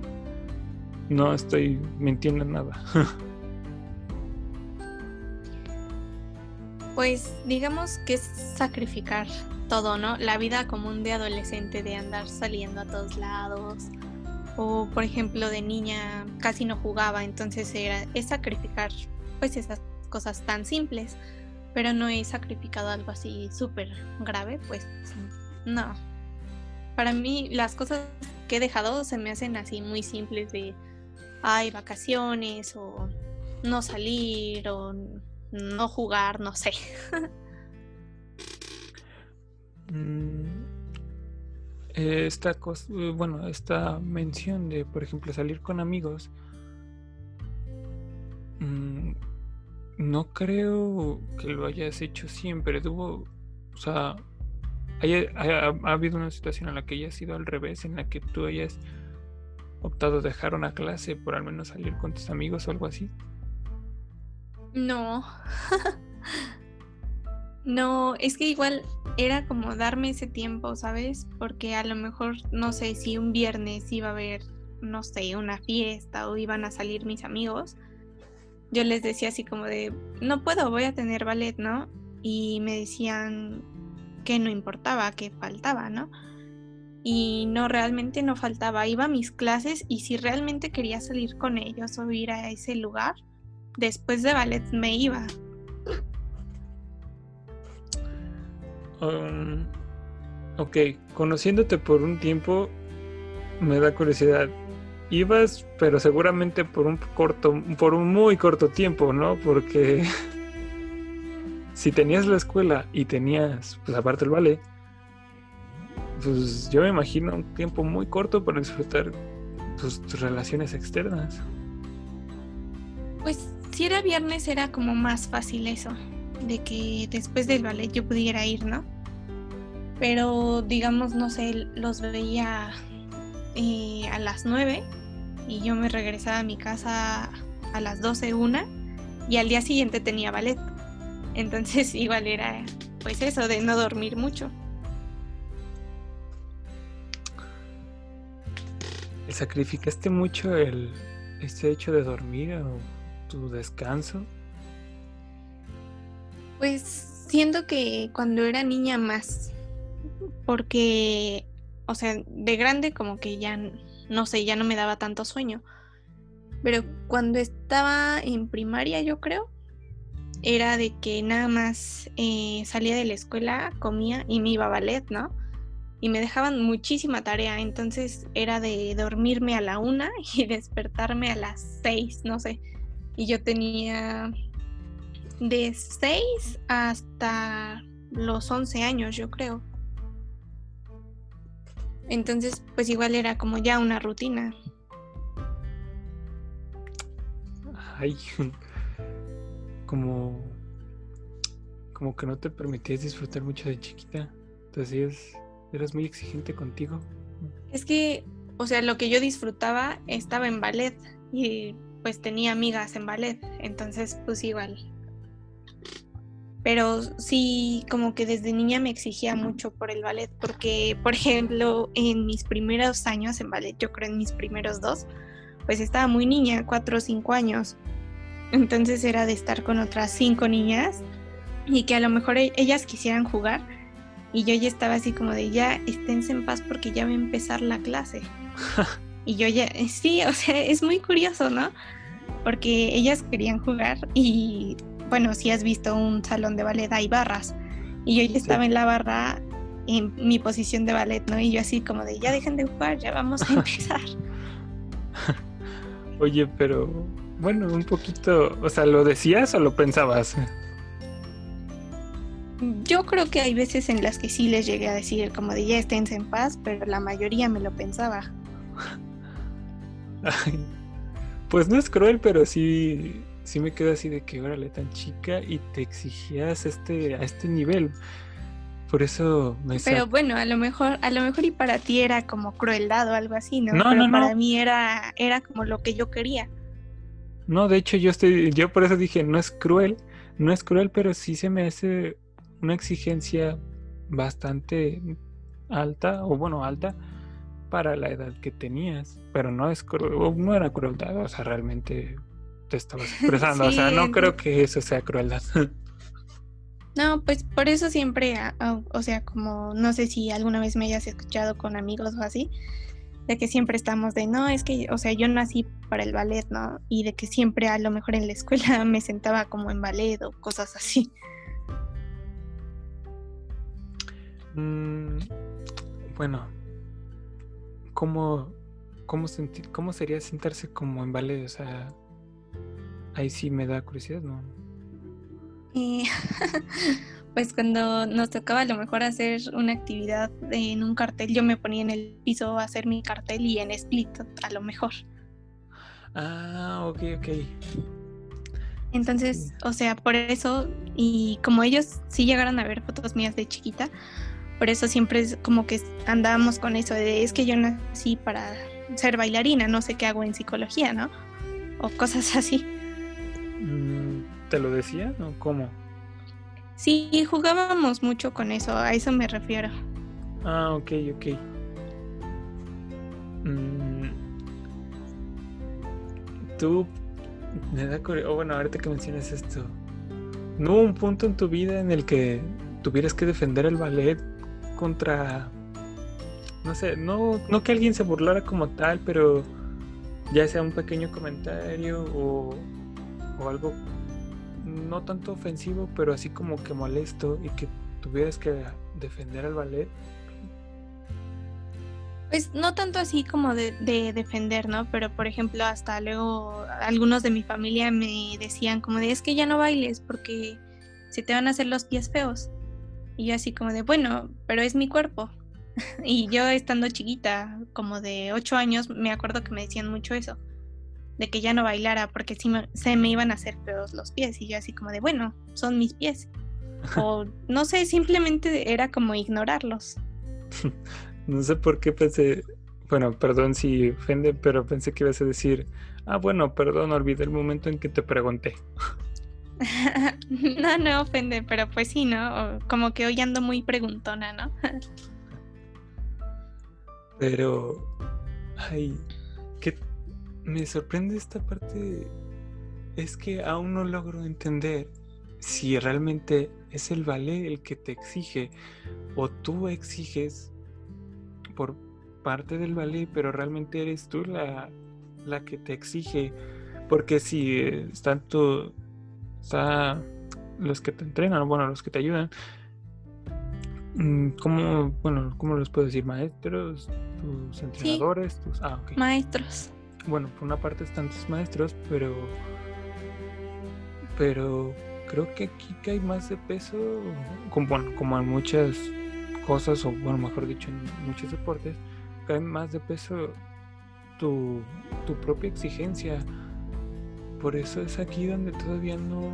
no estoy mintiendo nada. (laughs) Pues digamos que es sacrificar todo, ¿no? La vida común de adolescente, de andar saliendo a todos lados. O por ejemplo de niña casi no jugaba, entonces era, es sacrificar pues esas cosas tan simples, pero no he sacrificado algo así súper grave, pues no. Para mí las cosas que he dejado se me hacen así muy simples de, hay vacaciones o no salir o no jugar, no sé. Mm, esta cosa, bueno, esta mención de, por ejemplo, salir con amigos, mm, no creo que lo hayas hecho siempre. Tuvo, o sea, ha, habido una situación en la que haya sido al revés, en la que tú hayas optado dejar una clase por al menos salir con tus amigos o algo así. No. no, es que igual era como darme ese tiempo, ¿sabes? Porque a lo mejor, no sé, si un viernes iba a haber, no sé, una fiesta o iban a salir mis amigos, yo les decía así como de, no puedo, voy a tener ballet, ¿no? Y me decían que no importaba, que faltaba, ¿no? Y no, realmente no faltaba, iba a mis clases y si realmente quería salir con ellos o ir a ese lugar, después de ballet me iba. Um, ok, conociéndote por un tiempo, me da curiosidad. Ibas, pero seguramente por un corto, por un muy corto tiempo, ¿no? Porque (laughs) si tenías la escuela y tenías, pues aparte el ballet, pues yo me imagino un tiempo muy corto para disfrutar tus relaciones externas. Pues si era viernes era como más fácil eso, de que después del ballet yo pudiera ir, ¿no? Pero digamos, no sé, los veía eh, a las 9 y yo me regresaba a mi casa a las 12, una y al día siguiente tenía ballet. Entonces (laughs) igual era pues eso de no dormir mucho. ¿Sacrificaste mucho el este hecho de dormir o tu descanso? Pues siento que cuando era niña más, porque, o sea, de grande como que ya, no sé, ya no me daba tanto sueño, pero cuando estaba en primaria yo creo, era de que nada más eh, salía de la escuela, comía y me iba a ballet, ¿no? Y me dejaban muchísima tarea, entonces era de dormirme a la una (laughs) y despertarme a las seis, no sé y yo tenía de 6 hasta los 11 años, yo creo. Entonces, pues igual era como ya una rutina. Ay, (laughs) como como que no te permitías disfrutar mucho de chiquita. Entonces, eras muy exigente contigo. Es que, o sea, lo que yo disfrutaba estaba en ballet y pues tenía amigas en ballet, entonces pues igual. Pero sí, como que desde niña me exigía mucho por el ballet, porque, por ejemplo, en mis primeros años en ballet, yo creo en mis primeros dos, pues estaba muy niña, cuatro o cinco años. Entonces era de estar con otras cinco niñas y que a lo mejor e-, ellas quisieran jugar y yo ya estaba así como de ya esténse en paz porque ya va a empezar la clase. (laughs) y yo ya, sí, o sea, es muy curioso, ¿no? Porque ellas querían jugar y bueno, si has visto un salón de ballet hay barras y yo ya estaba en la barra en mi posición de ballet, ¿no? Y yo así como de ya dejen de jugar, ya vamos a (laughs) empezar. Oye, pero bueno, un poquito, o sea, ¿lo decías o lo pensabas? Yo creo que hay veces en las que sí les llegué a decir como de ya esténse en paz, pero la mayoría me lo pensaba. (laughs) pues no es cruel, pero sí, sí me quedo así de que órale tan chica y te exigías este, a este nivel. Por eso me Pero bueno, a lo mejor, a lo mejor y para ti era como crueldad o algo así, ¿no? No, no, para mí era, era como lo que yo quería. No, de hecho yo estoy, yo por eso dije, no es cruel, no es cruel, pero sí se me hace una exigencia bastante alta, o bueno, alta, para la edad que tenías. Pero no es no era crueldad, o sea, realmente te estabas (laughs) expresando. o sea, no creo que eso sea crueldad. No, pues por eso siempre, o sea, como no sé si alguna vez me hayas escuchado con amigos o así, de que siempre estamos de, no, es que, o sea, yo nací para el ballet, ¿no? Y de que siempre a lo mejor en la escuela (laughs) me sentaba como en ballet o cosas así. Mm, bueno, ¿cómo, cómo, sentir, ¿cómo sería sentarse como en ballet? O sea, ahí sí me da curiosidad, ¿no? (laughs) pues cuando nos tocaba a lo mejor hacer una actividad en un cartel, yo me ponía en el piso a hacer mi cartel y en split a lo mejor. Ah, ok, ok. Entonces, o sea, por eso, y como ellos sí llegaron a ver fotos mías de chiquita, por eso siempre es como que andábamos con eso de es que yo nací para ser bailarina, no sé qué hago en psicología, ¿no? O cosas (laughs) así. Mm, ¿Te lo decía o cómo? Sí, jugábamos mucho con eso, a eso me refiero. Ah, ok, ok. Mm, tú, me da curiosidad, bueno, ahorita que mencionas esto, ¿no hubo un punto en tu vida en el que tuvieras que defender el ballet contra, no sé, no, no que alguien se burlara como tal, pero ya sea un pequeño comentario o, o algo no tanto ofensivo, pero así como que molesto y que tuvieras que defender al ballet? Pues no tanto así como de, defender, ¿no? Pero por ejemplo, hasta luego algunos de mi familia me decían como de es que ya no bailes porque se te van a hacer los pies feos. Y yo así como de, bueno, pero es mi cuerpo. (laughs) y yo estando chiquita, como de ocho años, me acuerdo que me decían mucho eso de que ya no bailara porque si se me iban a hacer feos los pies y yo así como de, bueno, son mis pies. (laughs) O no sé, simplemente era como ignorarlos. (laughs) no sé por qué pensé, bueno, perdón si ofende, pero pensé que ibas a decir, ah, bueno, perdón, olvidé el momento en que te pregunté. (laughs) no, no ofende, pero pues sí, ¿no? Como que hoy ando muy preguntona, ¿no? pero, ay, ¿qué, me sorprende esta parte, es que aún no logro entender si realmente es el ballet el que te exige o tú exiges por parte del ballet, pero realmente eres tú la, la que te exige. Porque si están tu, está los que te entrenan, bueno, los que te ayudan, mm, ¿cómo, bueno, cómo los puedo decir? Maestros, tus entrenadores, tus... Ah, Maestros bueno, por una parte están tus maestros, pero pero creo que aquí cae más de peso, como, bueno, como en muchas cosas, o bueno, mejor dicho, en muchos deportes, cae más de peso tu, tu propia exigencia. Por eso es aquí donde todavía no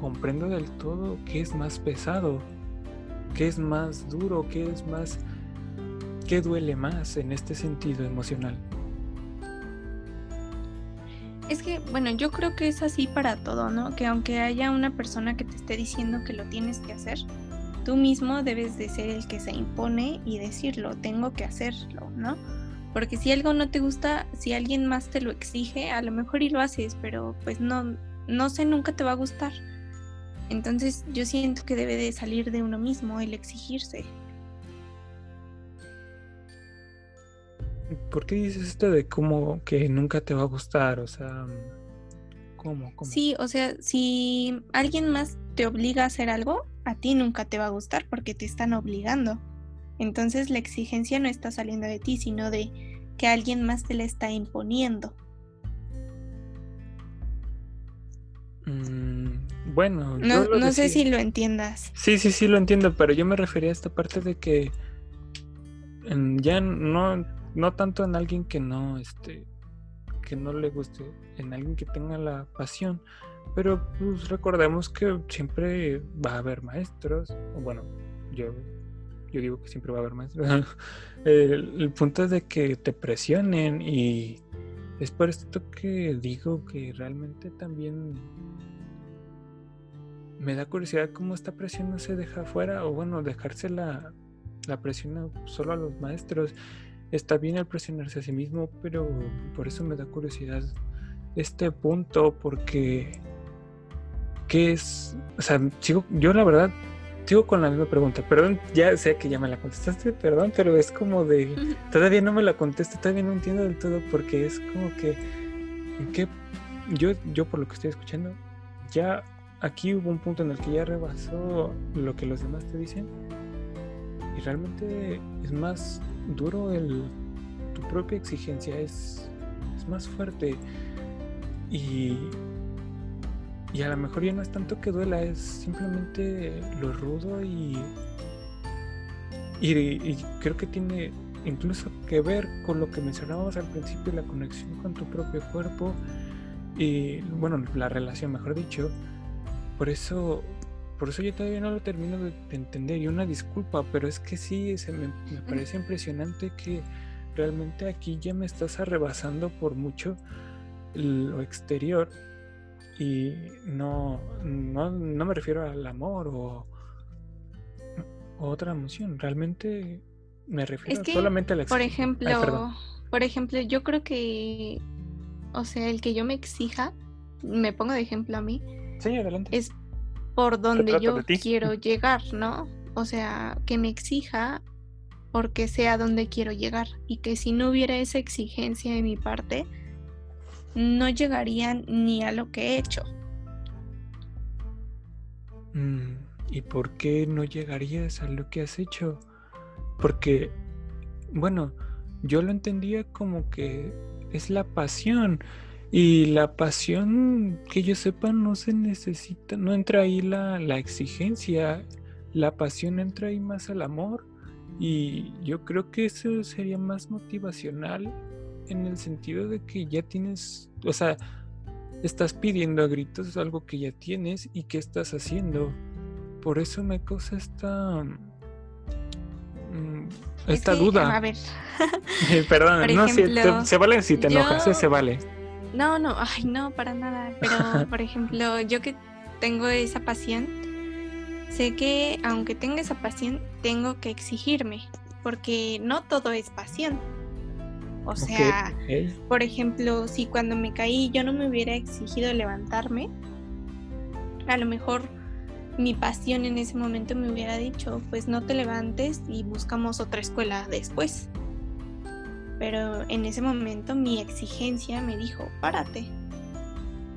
comprendo del todo qué es más pesado, qué es más duro, qué es más, qué duele más en este sentido emocional. Es que, bueno, yo creo que es así para todo, ¿no? Que aunque haya una persona que te esté diciendo que lo tienes que hacer, tú mismo debes de ser el que se impone y decirlo, tengo que hacerlo, ¿no? Porque si algo no te gusta, si alguien más te lo exige, a lo mejor y lo haces, pero pues no, no sé, nunca te va a gustar. Entonces yo siento que debe de salir de uno mismo el exigirse. ¿Por qué dices esto de cómo que nunca te va a gustar? O sea, ¿cómo? cómo? Sí, o sea, si alguien más te obliga a hacer algo, a ti nunca te va a gustar porque te están obligando. Entonces la exigencia no está saliendo de ti, sino de que alguien más te la está imponiendo. Mm, bueno, no, no sé si lo entiendas. Sí, sí, sí lo entiendo, pero yo me refería a esta parte de que ya no, no tanto en alguien que no, este, que no le guste, en alguien que tenga la pasión, pero pues recordemos que siempre va a haber maestros, o bueno, yo, yo digo que siempre va a haber maestros. (laughs) el, punto es de que te presionen y es por esto que digo que realmente también me da curiosidad cómo esta presión no se deja fuera, o bueno, dejarse la, la presión solo a los maestros. Está bien el presionarse a sí mismo, pero por eso me da curiosidad este punto, porque ¿qué es? O sea, sigo, yo la verdad sigo con la misma pregunta. Perdón, ya sé que ya me la contestaste, perdón, pero es como de. (laughs) Todavía no me la contesto, todavía no entiendo del todo porque es como que. que yo, yo, por lo que estoy escuchando, ya aquí hubo un punto en el que ya rebasó lo que los demás te dicen. Y realmente es más duro el. Tu propia exigencia es, es más fuerte. Y y a lo mejor ya no es tanto que duela, es simplemente lo rudo y, y, creo que tiene incluso que ver con lo que mencionábamos al principio, la conexión con tu propio cuerpo y, bueno, la relación, mejor dicho. Por eso, por eso yo todavía no lo termino de, entender y una disculpa, pero es que sí, se me, me parece impresionante que realmente aquí ya me estás arrebasando por mucho lo exterior y no, no, no me refiero al amor o, otra emoción. Realmente me refiero solamente a la Por ejemplo, por ejemplo, yo creo que, o sea, el que yo me exija, me pongo de ejemplo a mí, es por donde yo quiero (laughs) llegar, ¿no? O sea, que me exija porque sea donde quiero llegar y que si no hubiera esa exigencia de mi parte, no llegarían ni a lo que he hecho. Mm, ¿Y por qué no llegarías a lo que has hecho? Porque, bueno, yo lo entendía como que es la pasión. Y la pasión, que yo sepa, no se necesita, no entra ahí la, la exigencia. La pasión entra ahí más al amor. Y yo creo que eso sería más motivacional en el sentido de que ya tienes, o sea, estás pidiendo a gritos algo que ya tienes y que estás haciendo. Por eso me causa esta mm, esta duda. A ver. (laughs) Perdón, no, se vale si te enojas, se vale. No, no, ay, no, para nada. Pero, (laughs) por ejemplo, yo que tengo esa pasión, sé que aunque tenga esa pasión, tengo que exigirme, porque no todo es pasión. O sea, por ejemplo, si cuando me caí yo no me hubiera exigido levantarme, a lo mejor mi pasión en ese momento me hubiera dicho, pues no te levantes y buscamos otra escuela después. Pero en ese momento mi exigencia me dijo, párate.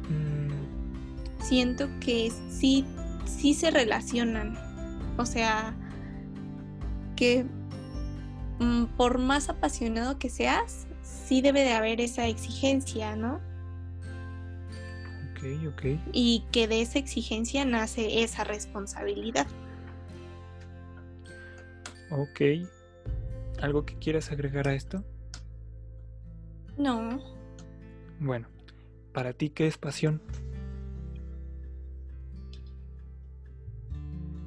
Mm. Siento que sí, sí se relacionan. O sea, que Mm, por más apasionado que seas, sí debe de haber esa exigencia, ¿no? Ok, ok. Y que de esa exigencia nace esa responsabilidad. Ok. ¿Algo que quieras agregar a esto? No. Bueno, ¿para ti qué es pasión?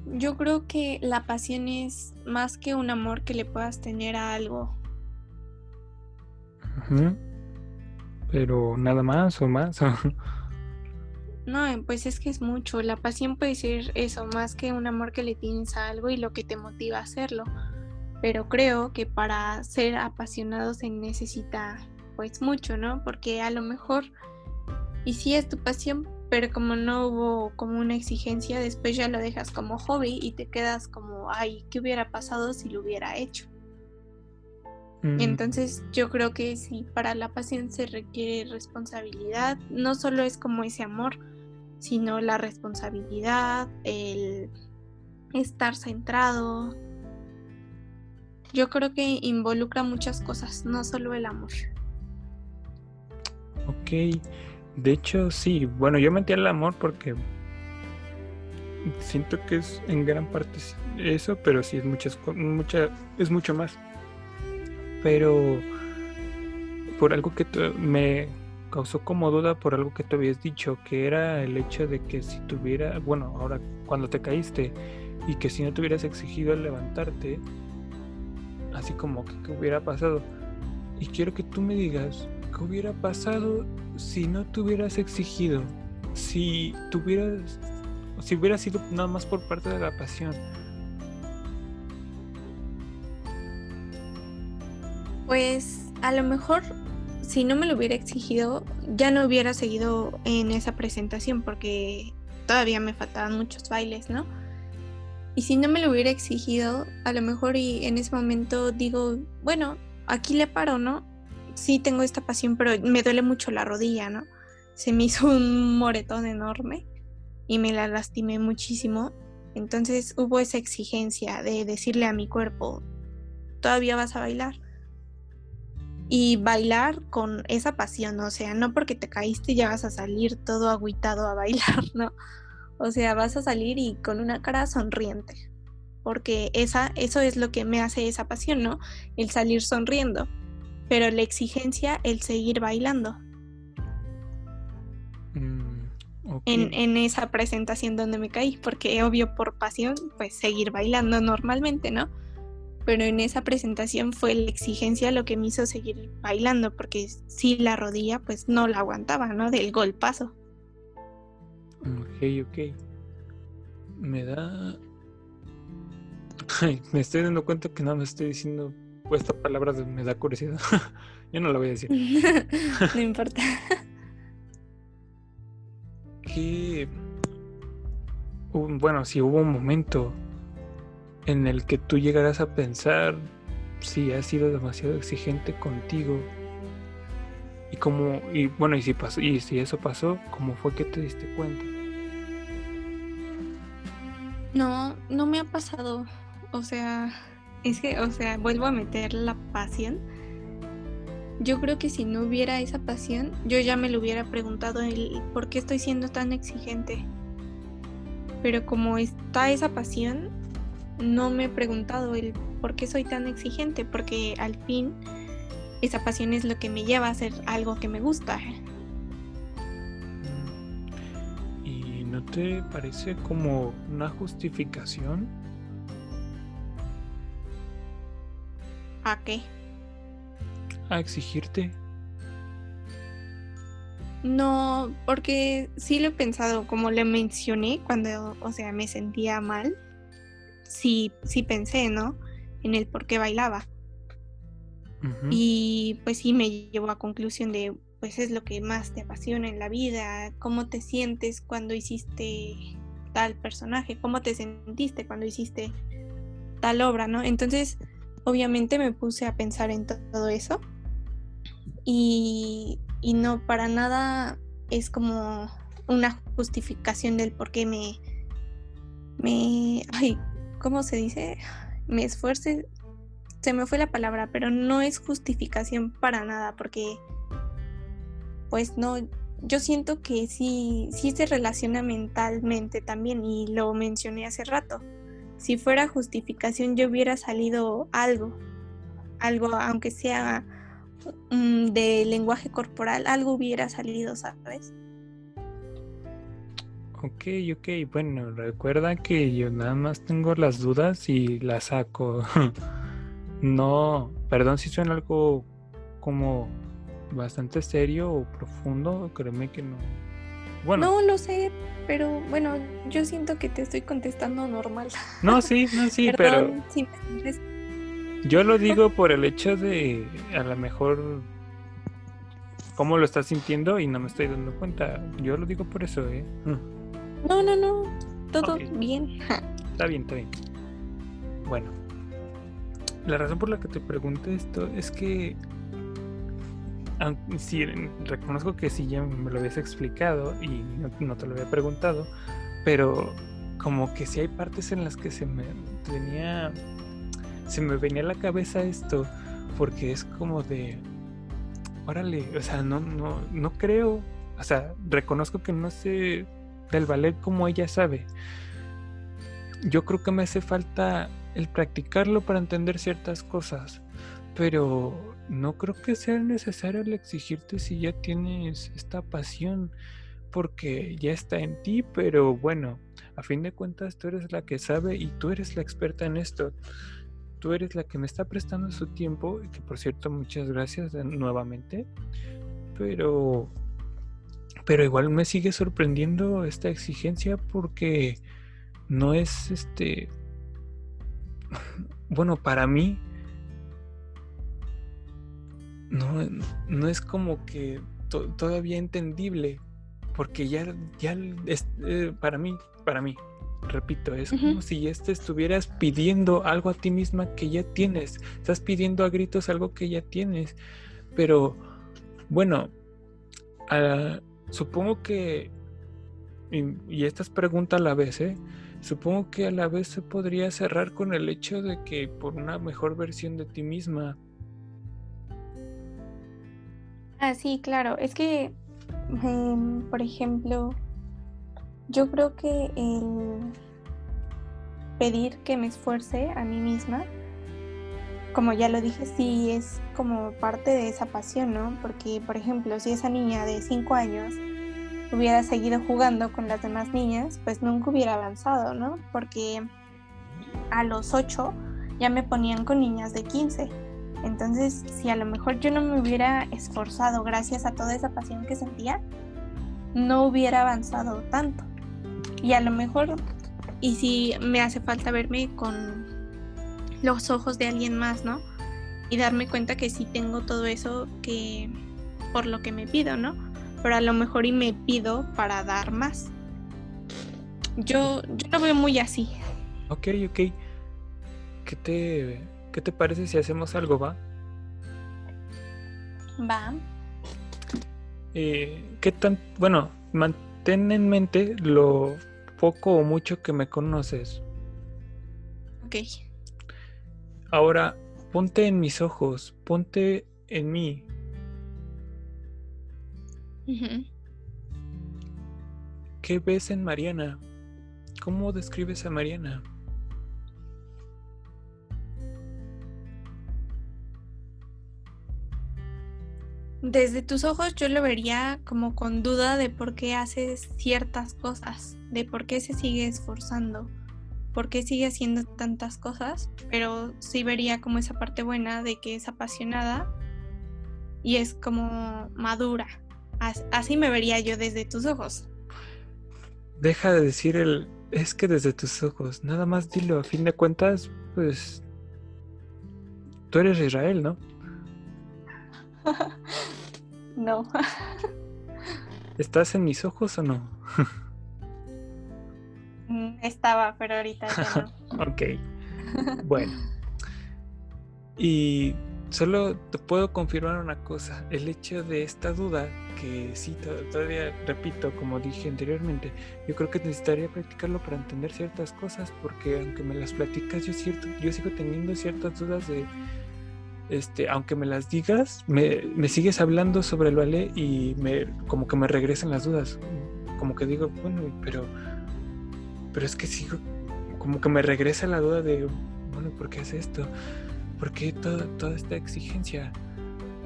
Yo creo que la pasión es más que un amor que le puedas tener a algo. Pero nada más o más. (laughs) no, pues es que es mucho. La pasión puede ser eso, más que un amor que le tienes a algo y lo que te motiva a hacerlo. pero creo que para ser apasionado se necesita pues mucho, ¿no? Porque a lo mejor, y sí es tu pasión, pero como no hubo como una exigencia, después ya lo dejas como hobby y te quedas como, ay, ¿qué hubiera pasado si lo hubiera hecho? Mm. Entonces yo creo que si para la pasión se requiere responsabilidad, no solo es como ese amor, sino la responsabilidad, el estar centrado, yo creo que involucra muchas cosas, no solo el amor. Ok, de hecho sí, bueno, yo metí el amor porque siento que es en gran parte eso, pero sí es muchas, mucha, es mucho más. Pero por algo que me causó como duda por algo que tú habías dicho, que era el hecho de que si tuviera, bueno, ahora cuando te caíste y que si no te hubieras exigido al levantarte, así como que hubiera pasado. Y quiero que tú me digas, ¿qué hubiera pasado si no te hubieras exigido? Si tuvieras, si hubiera sido nada más por parte de la pasión. Pues a lo mejor si no me lo hubiera exigido, ya no hubiera seguido en esa presentación porque todavía me faltaban muchos bailes, ¿no? Y si no me lo hubiera exigido, a lo mejor y en ese momento digo, bueno, aquí le paro, ¿no? Sí tengo esta pasión, pero me duele mucho la rodilla, ¿no? Se me (laughs) hizo un moretón enorme y me la lastimé muchísimo. Entonces hubo esa exigencia de decirle a mi cuerpo, todavía vas a bailar. Y bailar con esa pasión, o sea, no porque te caíste ya vas a salir todo agüitado a bailar, (laughs) ¿no? O sea, vas a salir y con una cara sonriente. Porque esa, eso es lo que me hace esa pasión, ¿no? El salir sonriendo. Pero la exigencia, el seguir bailando. Mm, en, en, esa presentación donde me caí. Porque obvio por pasión, pues seguir bailando normalmente, ¿no? Pero en esa presentación fue la exigencia lo que me hizo seguir bailando. Porque si la rodilla, pues no la aguantaba, ¿no? Del golpazo. Ok, ok. Me da. (laughs) me estoy dando cuenta que no me estoy diciendo esta palabra me da curiosidad. (laughs) Yo no la voy a decir. (laughs) no importa. que. Bueno, si hubo un momento en el que tú llegarás a pensar si has sido demasiado exigente contigo y cómo y bueno y si pasó y si eso pasó cómo fue que te diste cuenta no, no me ha pasado. O sea, es que, o sea, vuelvo a meter la pasión. Yo creo que si no hubiera esa pasión, yo ya me lo hubiera preguntado el por qué estoy siendo tan exigente. Pero como está esa pasión, no me he preguntado el por qué soy tan exigente, porque al fin esa pasión es lo que me lleva a hacer algo que me gusta. ¿No te parece como una justificación? ¿A qué? A exigirte. No, porque sí lo he pensado, como le mencioné cuando, o sea, me sentía mal. Sí, sí pensé, ¿no? En el por qué bailaba. Y pues sí me llevó a conclusión de, pues es lo que más te apasiona en la vida, cómo te sientes cuando hiciste tal personaje, cómo te sentiste cuando hiciste tal obra, ¿no? Entonces, obviamente me puse a pensar en todo eso y, no para nada es como una justificación del por qué me, me, ay, ¿cómo se dice? Me esfuerce, se me fue la palabra, pero no es justificación para nada, porque pues no, yo siento que sí, sí se relaciona mentalmente también y lo mencioné hace rato. Si fuera justificación yo hubiera salido algo, algo aunque sea mm, de lenguaje corporal, algo hubiera salido, ¿sabes? Ok, ok, bueno, recuerda que yo nada más tengo las dudas y las saco. (laughs) no, perdón si suena algo como bastante serio o profundo, créeme que no. Bueno. No lo sé, pero bueno, yo siento que te estoy contestando normal. No, sí, no, sí, (laughs) pero. Yo lo digo por el hecho de a lo mejor cómo lo estás sintiendo y no me estoy dando cuenta. Yo lo digo por eso, ¿eh? Mm. No, no, no. Todo bien. Está bien, está bien. Bueno, la razón por la que te pregunto esto es que sí, reconozco que sí ya me lo habías explicado y no, te lo había preguntado, pero como que sí hay partes en las que se me venía se me venía a la cabeza esto porque es como de órale, o sea, no no no creo, o sea, reconozco que no sé del ballet como ella sabe. Yo creo que me hace falta el practicarlo para entender ciertas cosas, pero no creo que sea necesario el exigirte si ya tienes esta pasión, porque ya está en ti, pero bueno, a fin de cuentas tú eres la que sabe y tú eres la experta en esto. Tú eres la que me está prestando su tiempo, y que por cierto muchas gracias nuevamente, pero pero igual me sigue sorprendiendo esta exigencia porque no es este (laughs) bueno, para mí no, no es como que todavía entendible, porque ya, ya eh, para mí, para mí, repito, es como si ya te estuvieras pidiendo algo a ti misma que ya tienes, estás pidiendo a gritos algo que ya tienes, pero bueno, supongo que, y, y esta es pregunta a la vez, ¿eh? supongo que a la vez se podría cerrar con el hecho de que por una mejor versión de ti misma, Ah, sí, claro. Es que, em, por ejemplo, yo creo que el pedir que me esfuerce a mí misma, como ya lo dije, sí es como parte de esa pasión, ¿no? Porque, por ejemplo, si esa niña de 5 años hubiera seguido jugando con las demás niñas, pues nunca hubiera avanzado, ¿no? Porque a los 8 ya me ponían con niñas de 15 entonces, si a lo mejor yo no me hubiera esforzado gracias a toda esa pasión que sentía, no hubiera avanzado tanto. Y a lo mejor, y si me hace falta verme con los ojos de alguien más, ¿no? Y darme cuenta que sí tengo todo eso que por lo que me pido, ¿no? Pero a lo mejor y me pido para dar más. Yo, yo lo veo muy así. Ok, ok. ¿Qué te ¿Qué te parece si hacemos algo, va? Va. Eh, ¿Qué tan... Bueno, mantén en mente lo poco o mucho que me conoces. Ok. Ahora, ponte en mis ojos, ponte en mí. ¿Qué ves en Mariana? ¿Cómo describes a Mariana? Desde tus ojos yo lo vería como con duda de por qué haces ciertas cosas, de por qué se sigue esforzando, por qué sigue haciendo tantas cosas, pero sí vería como esa parte buena de que es apasionada y es como madura. Así me vería yo desde tus ojos. Deja de decir el es que desde tus ojos, nada más dilo, a fin de cuentas, pues tú eres Israel, ¿no? (laughs) no. ¿Estás en mis ojos o no? Mm, estaba, pero ahorita ya no. (laughs) ok. Bueno. Y solo te puedo confirmar una cosa. El hecho de esta duda, que sí, todavía repito, como dije anteriormente, yo creo que necesitaría practicarlo para entender ciertas cosas, porque aunque me las platicas, yo, cierto, yo sigo teniendo ciertas dudas de este, aunque me las digas, me, sigues hablando sobre el ballet y me, como que me regresan las dudas. Como que digo, bueno, pero, pero es que sigo, como que me regresa la duda de, bueno, ¿por qué hace esto? ¿Por qué toda, toda esta exigencia?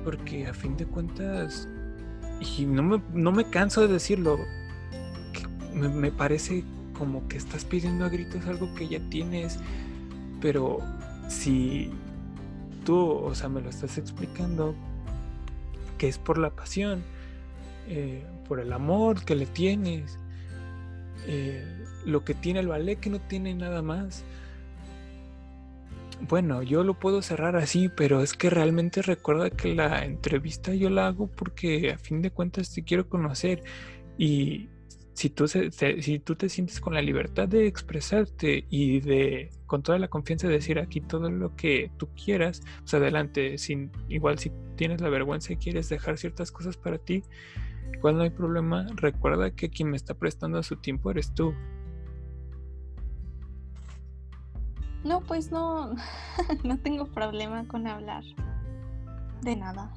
Porque a fin de cuentas, y no me, no me canso de decirlo, me, me parece como que estás pidiendo a gritos algo que ya tienes, pero si tú, o sea, me lo estás explicando, que es por la pasión, eh, por el amor que le tienes, eh, lo que tiene el ballet que no tiene nada más. bueno, yo lo puedo cerrar así, pero es que realmente recuerda que la entrevista yo la hago porque a fin de cuentas te quiero conocer y si tú, si tú te sientes con la libertad de expresarte y de con toda la confianza de decir aquí todo lo que tú quieras, pues adelante, sin, igual si tienes la vergüenza y quieres dejar ciertas cosas para ti, igual no hay problema, recuerda que quien me está prestando su tiempo eres tú. No, pues no, (laughs) no tengo problema con hablar de nada.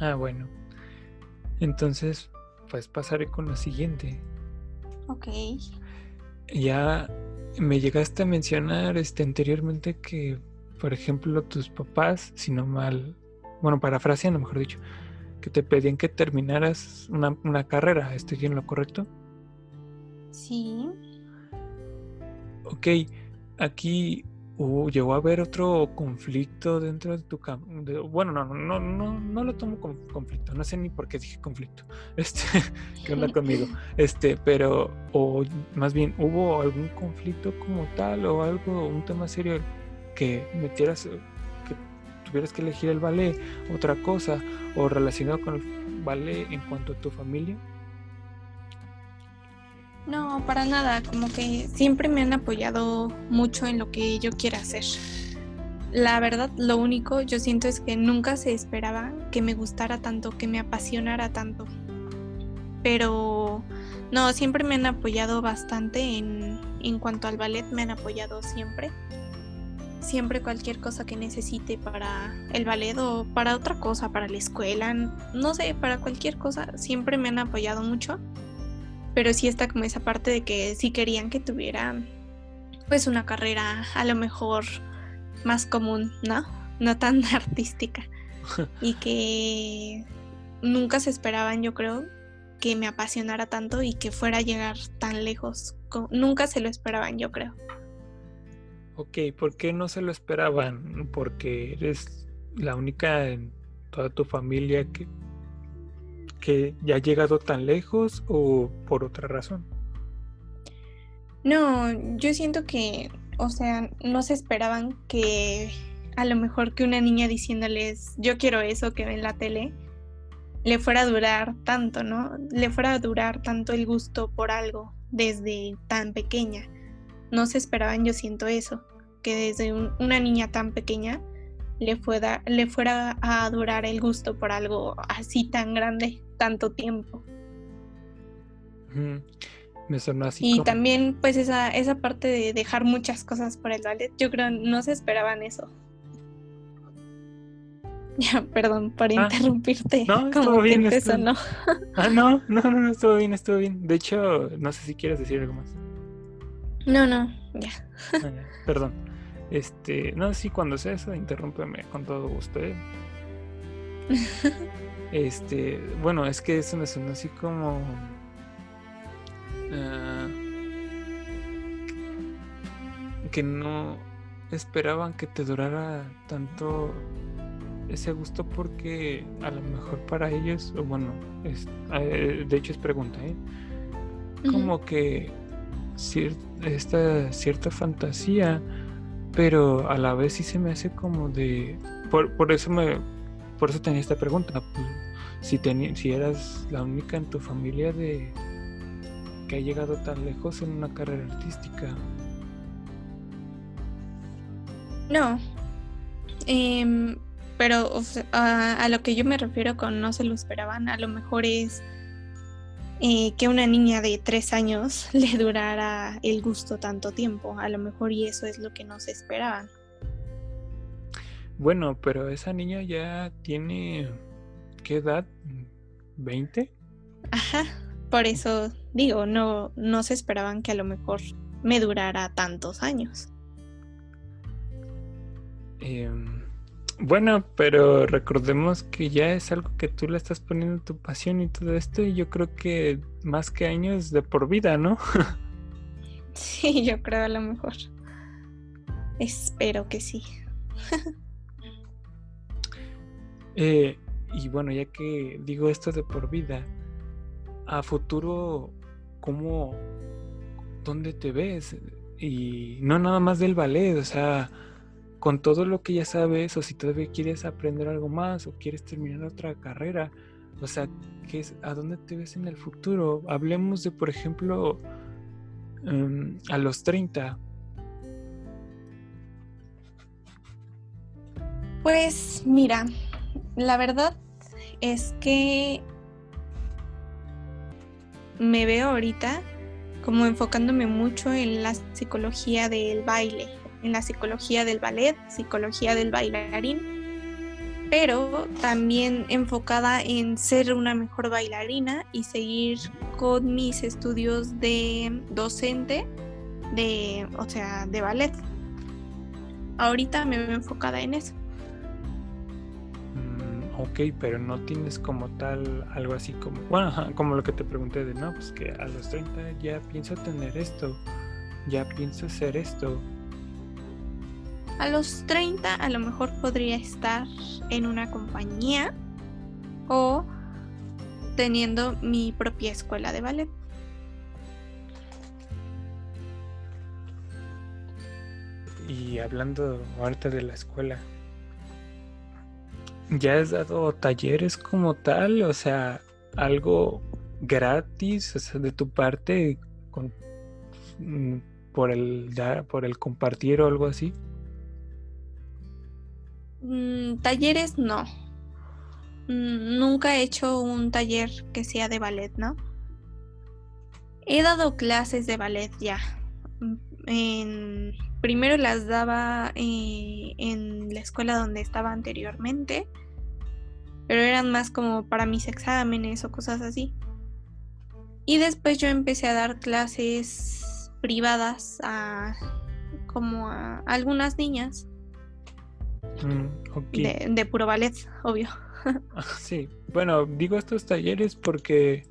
Ah, bueno. Entonces, pues pasaré con lo siguiente. Ok. Ya me llegaste a mencionar este anteriormente que, por ejemplo, tus papás, si no mal, bueno, parafraseando mejor dicho, que te pedían que terminaras una, una carrera. ¿Estoy en lo correcto? Sí. Ok, aquí llegó a haber otro conflicto dentro de tu de, bueno no no no no lo tomo como conflicto no sé ni por qué dije conflicto (laughs) este qué onda conmigo este pero o más bien hubo algún conflicto como tal o algo un tema serio que metieras que tuvieras que elegir el ballet otra cosa o relacionado con el ballet en cuanto a tu familia no, para nada, como que siempre me han apoyado mucho en lo que yo quiera hacer. La verdad, lo único yo siento es que nunca se esperaba que me gustara tanto, que me apasionara tanto. Pero no, siempre me han apoyado bastante en, en cuanto al ballet, me han apoyado siempre. Siempre cualquier cosa que necesite para el ballet o para otra cosa, para la escuela, no sé, para cualquier cosa, siempre me han apoyado mucho pero sí está como esa parte de que sí querían que tuviera pues una carrera a lo mejor más común, ¿no? No tan (laughs) artística. (laughs) y que nunca se esperaban, yo creo, que me apasionara tanto y que fuera a llegar tan lejos. Nunca se lo esperaban, yo creo. Ok, ¿por qué no se lo esperaban? Porque eres la única en toda tu familia que que ya ha llegado tan lejos o por otra razón? No, yo siento que, o sea, no se esperaban que a lo mejor que una niña diciéndoles yo quiero eso que ve en la tele, le fuera a durar tanto, ¿no? Le fuera a durar tanto el gusto por algo desde tan pequeña. No se esperaban, yo siento eso, que desde una niña tan pequeña le, le fuera a durar el gusto por algo así tan grande tanto tiempo. Me sonó así. Y también pues esa, esa parte de dejar muchas cosas por el ballet, yo creo no se esperaban eso. (laughs) Ya, perdón por ah, interrumpirte. No, estuvo bien. Empezó, ¿no? Ah, no, no, no, no, estuvo bien, estuvo bien. De hecho, no sé si quieres decir algo más. No, no, ya. Ah, perdón. Este, no, sí, cuando sea eso, interrúmpeme con todo gusto. ¿eh? (laughs) Este, bueno, es que eso me suena así como. Ah, que no esperaban que te durara tanto ese gusto porque a lo mejor para ellos, o bueno, es, eh, de hecho es pregunta, ¿eh? Como que esta cierta fantasía, pero a la vez sí se me hace como de... Por, por eso me por eso tenía esta pregunta. Pues, si, si eras la única en tu familia de que ha llegado tan lejos en una carrera artística. No. Em, pero a, lo que yo me refiero con no se lo esperaban, a lo mejor es eh, que una niña de tres años (laughs) le durara el gusto tanto tiempo. A lo mejor y eso es lo que no se esperaban. Bueno, pero esa niña ya tiene. ¿Qué edad? ¿20? Ajá, por eso digo, no, no se esperaban que a lo mejor me durara tantos años. Em, bueno, pero recordemos que ya es algo que tú le estás poniendo tu pasión y todo esto, y yo creo que más que años de por vida, ¿no? (laughs) sí, yo creo a lo mejor. Espero que sí. (laughs) Eh, y bueno, ya que digo esto de por vida, a futuro, ¿cómo, dónde te ves? Y no nada más del ballet, o sea, con todo lo que ya sabes, o si todavía quieres aprender algo más, o quieres terminar otra carrera, o sea, ¿qué es, ¿a dónde te ves en el futuro? Hablemos de, por ejemplo, em, a los 30. Pues mira, la verdad es que me veo ahorita como enfocándome mucho en la psicología del baile, en la psicología del ballet, psicología del bailarín, pero también enfocada en ser una mejor bailarina y seguir con mis estudios de docente de, o sea, de ballet. Ahorita me veo enfocada en eso ok, pero no tienes como tal algo así como, bueno, como lo que te pregunté de, no, pues que a los 30 ya pienso tener esto, ya pienso hacer esto. A los 30 a lo mejor podría estar en una compañía o teniendo mi propia escuela de ballet. Y hablando ahorita de la escuela, ¿Ya has dado talleres como tal? O sea, algo gratis, o sea, de tu parte, mm, por el por el compartir o algo así. Mm, talleres no. Mm, nunca he hecho un taller que sea de ballet, ¿no? He dado clases de ballet ya. En, primero las daba eh, en la escuela donde estaba anteriormente, pero eran más como para mis exámenes o cosas así. Y después yo empecé a dar clases privadas a como a algunas niñas. Mm, de, puro ballet, obvio. (laughs) Ah, sí, bueno, digo estos talleres porque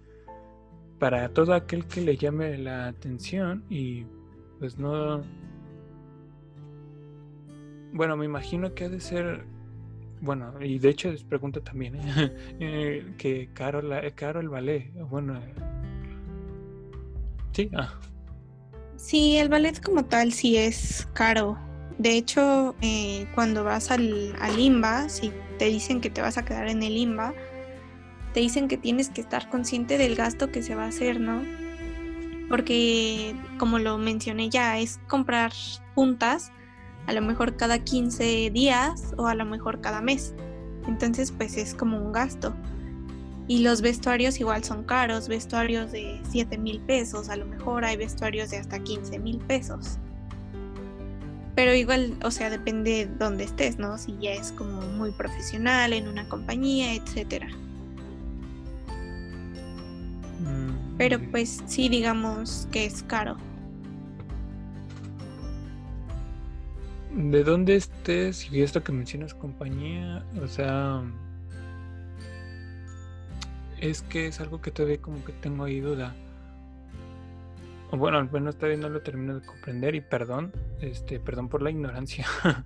para todo aquel que le llame la atención y pues no bueno, me imagino que ha de ser. Bueno, y de hecho les pregunto también ¿eh? (laughs) eh, que caro, la, caro el ballet. Bueno, eh, sí, ah. Sí, el ballet como tal sí es caro. De hecho, cuando vas al, al IMBA, si te dicen que te vas a quedar en el IMBA, te dicen que tienes que estar consciente del gasto que se va a hacer, ¿no? Porque, como lo mencioné ya, es comprar puntas a lo mejor cada 15 días o a lo mejor cada mes. Entonces pues es como un gasto. Y los vestuarios igual son caros, vestuarios de 7 mil pesos, a lo mejor hay vestuarios de hasta 15 mil pesos. Pero igual, o sea, depende de dónde estés, ¿no? Si ya es como muy profesional en una compañía, etc. Mm, Pero pues sí, digamos que es caro. De dónde estés y esto que mencionas compañía, o sea, es que es algo que todavía como que tengo ahí duda. O bueno, al menos todavía no lo termino de comprender y perdón, este, perdón por la ignorancia. (laughs)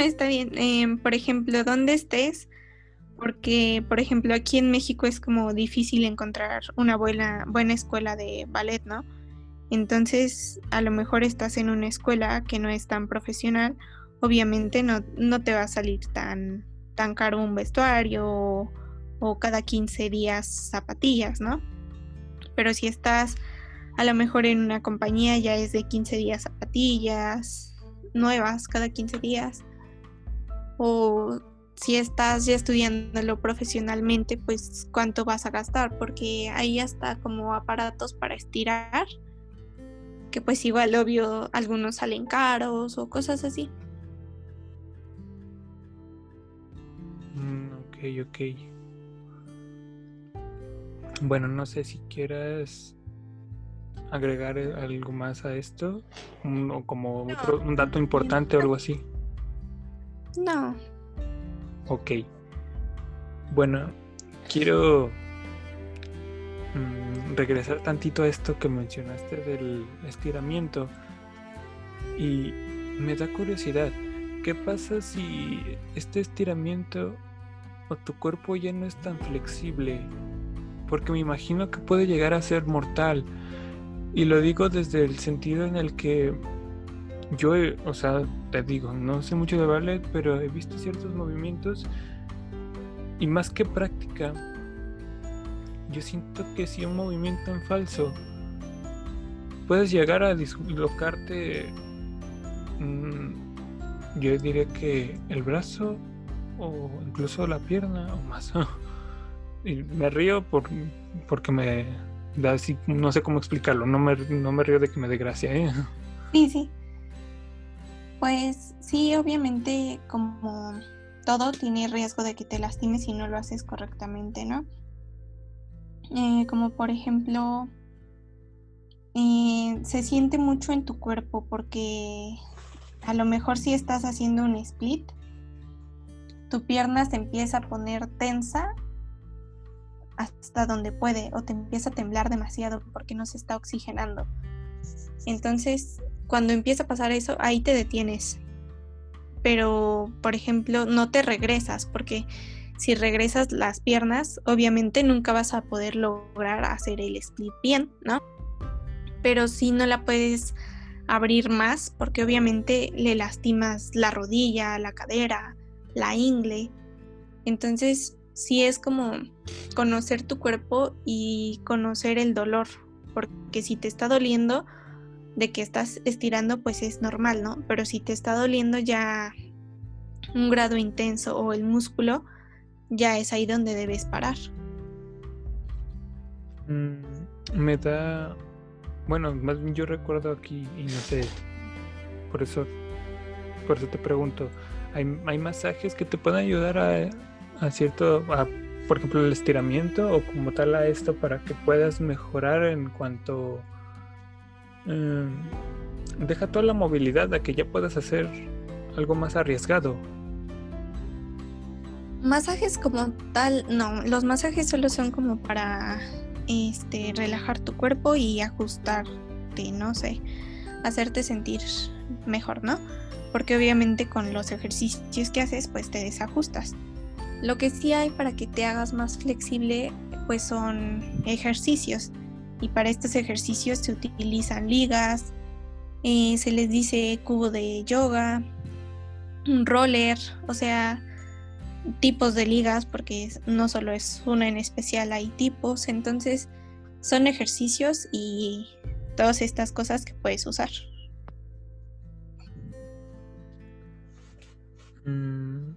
Está bien. Em, por ejemplo, ¿dónde estés? Porque, por ejemplo, aquí en México es como difícil encontrar una buena, buena escuela de ballet, ¿no? Entonces, a lo mejor estás en una escuela que no es tan profesional, obviamente no, no te va a salir tan, tan caro un vestuario o, cada 15 días zapatillas, ¿no? Pero si estás a lo mejor en una compañía ya es de 15 días zapatillas nuevas cada 15 días. O si estás ya estudiándolo profesionalmente, pues cuánto vas a gastar, porque ahí está como aparatos para estirar que pues igual obvio algunos salen caros o cosas así. Mm, ok, ok. Bueno, no sé si quieras agregar algo más a esto, o como un dato importante o algo así. No. Ok. Bueno, quiero Mm, regresar tantito a esto que mencionaste del estiramiento. Y me da curiosidad, ¿qué pasa si este estiramiento o tu cuerpo ya no es tan flexible? Porque me imagino que puede llegar a ser mortal. Y lo digo desde el sentido en el que yo, o sea, te digo, no sé mucho de ballet, pero he visto ciertos movimientos y más que práctica, yo siento que si un movimiento en falso puedes llegar a dislocarte, mm, yo diría que el brazo o incluso la pierna o más. y me río por, porque me da así, no sé cómo explicarlo, no me, no me río de que me dé gracia. ¿eh? Sí, sí. Pues sí, obviamente como todo tiene riesgo de que te lastimes si no lo haces correctamente, ¿no? Eh, como por ejemplo, eh, se siente mucho en tu cuerpo porque a lo mejor si estás haciendo un split, tu pierna se empieza a poner tensa hasta donde puede o te empieza a temblar demasiado porque no se está oxigenando. Entonces, cuando empieza a pasar eso, ahí te detienes. Pero, por ejemplo, no te regresas porque si regresas las piernas, obviamente nunca vas a poder lograr hacer el split bien, ¿no? Pero si no la puedes abrir más porque obviamente le lastimas la rodilla, la cadera, la ingle. Entonces, sí es como conocer tu cuerpo y conocer el dolor, porque si te está doliendo de que estás estirando, pues es normal, ¿no? Pero si te está doliendo ya un grado intenso o el músculo, ya es ahí donde debes parar. Mm, me da, bueno, más bien yo recuerdo aquí y no sé, por eso, por eso te pregunto, ¿hay, hay masajes que te pueden ayudar a, a cierto, a, por ejemplo, el estiramiento o como tal a esto para que puedas mejorar en cuanto... Mm, deja toda la movilidad a que ya puedas hacer algo más arriesgado Masajes como tal, no, los masajes solo son como para este relajar tu cuerpo y ajustarte, no sé, hacerte sentir mejor, ¿no? Porque obviamente con los ejercicios que haces, pues te desajustas. Lo que sí hay para que te hagas más flexible, pues son ejercicios. Y para estos ejercicios se utilizan ligas, eh, se les dice cubo de yoga, un roller, o sea, tipos de ligas, porque no solo es una en especial, hay tipos, entonces son ejercicios y todas estas cosas que puedes usar. Mm,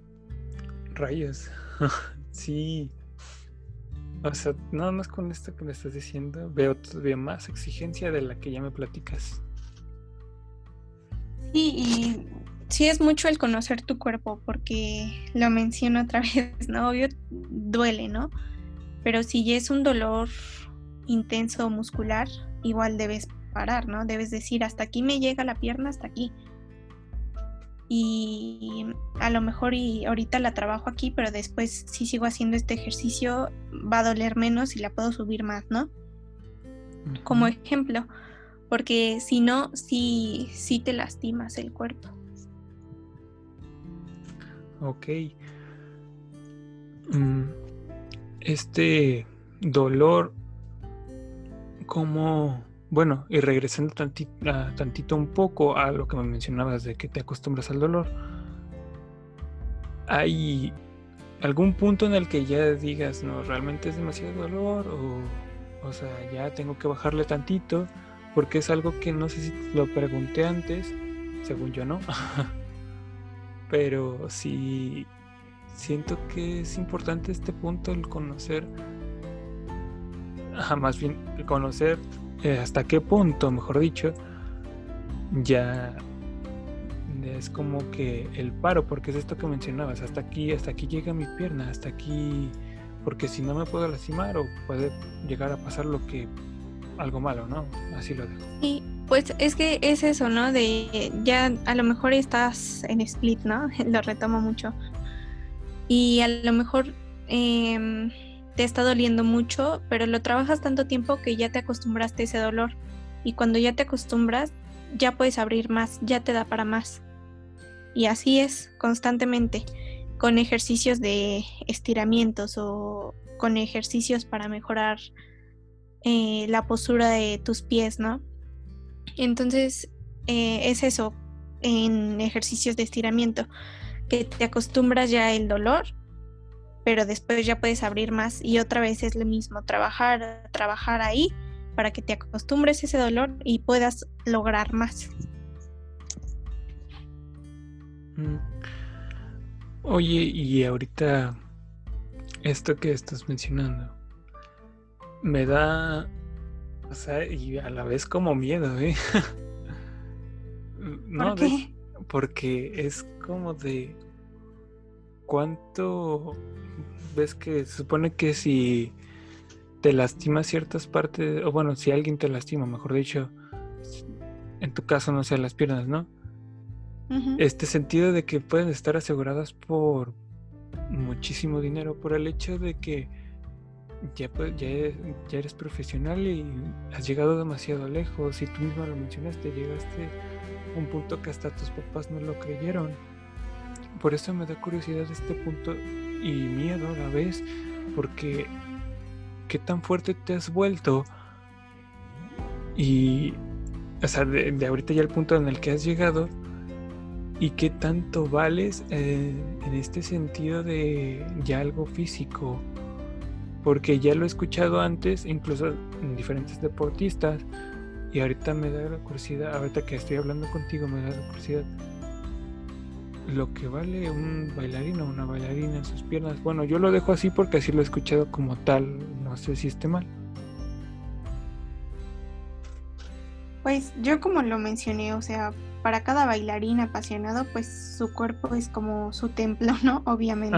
rayos, (laughs) sí. O sea, nada más con esto que me estás diciendo, veo todavía más exigencia de la que ya me platicas. Sí, y sí es mucho el conocer tu cuerpo, porque lo menciono otra (laughs) vez, ¿no? Obvio, duele, ¿no? Pero si ya es un dolor intenso muscular, igual debes parar, ¿no? Debes decir, hasta aquí me llega la pierna, hasta aquí. Y a lo mejor y ahorita la trabajo aquí, pero después si sigo haciendo este ejercicio va a doler menos y la puedo subir más, ¿no? Como ejemplo, porque si no, sí, sí te lastimas el cuerpo. Ok. Mm, este dolor, como, bueno, y regresando tantito, tantito un poco a lo que me mencionabas de que te acostumbras al dolor, ¿hay algún punto en el que ya digas, no, realmente es demasiado dolor o, o sea, ya tengo que bajarle tantito? Porque es algo que no sé si lo pregunté antes, según yo no. (laughs) pero sí siento que es importante este punto el conocer, más bien el conocer eh, hasta qué punto, mejor dicho, ya es como que el paro, porque es esto que mencionabas, hasta aquí, hasta aquí llega mi pierna, hasta aquí, porque si no me puedo lastimar o puede llegar a pasar lo que algo malo, ¿no? Así lo dejo. Y pues es que es eso, ¿no? De ya a lo mejor estás en split, ¿no? (laughs) lo retomo mucho. Y a lo mejor em, te está doliendo mucho, pero lo trabajas tanto tiempo que ya te acostumbraste a ese dolor. Y cuando ya te acostumbras, ya puedes abrir más, ya te da para más. Y así es constantemente, con ejercicios de estiramientos o con ejercicios para mejorar eh, la postura de tus pies, ¿no? Entonces, eh, es eso, en ejercicios de estiramiento, que te acostumbras ya el dolor, pero después ya puedes abrir más y otra vez es lo mismo, trabajar, trabajar ahí para que te acostumbres a ese dolor y puedas lograr más. Mm. Oye, y ahorita esto que estás mencionando me da, o sea, y a la vez como miedo, ¿eh? (laughs) no, ¿Por qué? porque es como de cuánto ves que se supone que si te lastima ciertas partes, o bueno, si alguien te lastima, mejor dicho, en tu caso no sea las piernas, ¿no? Este sentido de que pueden estar aseguradas por muchísimo dinero, por el hecho de que ya, ya, ya eres profesional y has llegado demasiado lejos y tú mismo lo mencionaste, llegaste a un punto que hasta tus papás no lo creyeron. Por eso me da curiosidad este punto y miedo a la vez, porque qué tan fuerte te has vuelto y, o sea, de, ahorita ya el punto en el que has llegado y qué tanto vales en este sentido de ya algo físico. Porque ya lo he escuchado antes, incluso en diferentes deportistas, y ahorita me da la curiosidad, ahorita que estoy hablando contigo, me da la curiosidad lo que vale un bailarín o una bailarina en sus piernas. Bueno, yo lo dejo así porque así lo he escuchado como tal. No sé si esté mal. Pues yo como lo mencioné, o sea, para cada bailarín apasionado, pues su cuerpo es como su templo, ¿no? (laughs) Obviamente.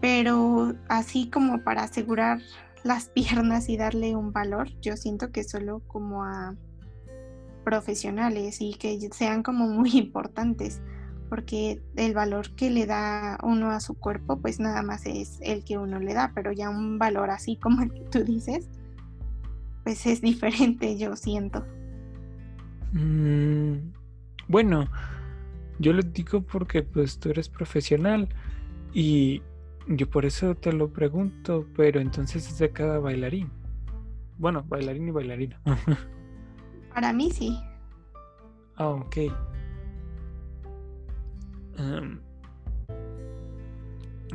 Pero así como para asegurar las (laughs) piernas y darle un valor, yo siento que solo como a profesionales y que sean como muy (laughs) importantes, porque el valor que le da uno a su cuerpo, pues nada más es el que uno le da, pero ya un valor así (laughs) como el que tú dices, pues es diferente, yo siento. Mm, bueno, yo lo digo porque pues tú eres profesional y yo por eso te lo pregunto, pero entonces es de cada bailarín. Bueno, bailarín y bailarina. (laughs) Para mí sí. Ah, ok.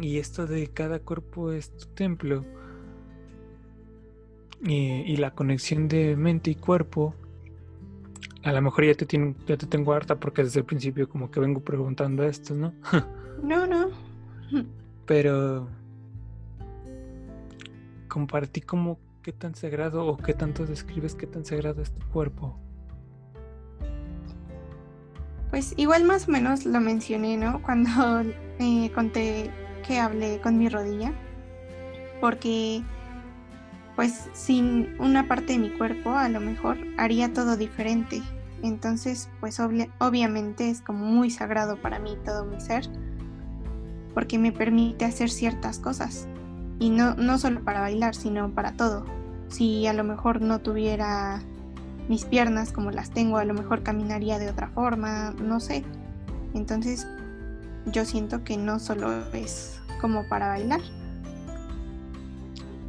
y esto de cada cuerpo es tu templo. Y, la conexión de mente y cuerpo. A lo mejor ya te, tiene, ya te tengo harta porque desde el principio como que vengo preguntando esto, ¿no? (laughs) no, no. Pero compartí como ¿Qué tan sagrado o qué tanto describes qué tan sagrado es tu cuerpo? Pues igual más o menos lo mencioné, ¿no? Cuando (laughs) conté que hablé con mi rodilla, porque pues sin una parte de mi cuerpo a lo mejor haría todo diferente. Entonces, pues obviamente es como muy sagrado para mí todo mi ser, porque me permite hacer ciertas cosas. Y no, no solo para bailar, sino para todo. Si a lo mejor no tuviera mis piernas como las tengo, a lo mejor caminaría de otra forma, no sé. Entonces yo siento que no solo es como para bailar.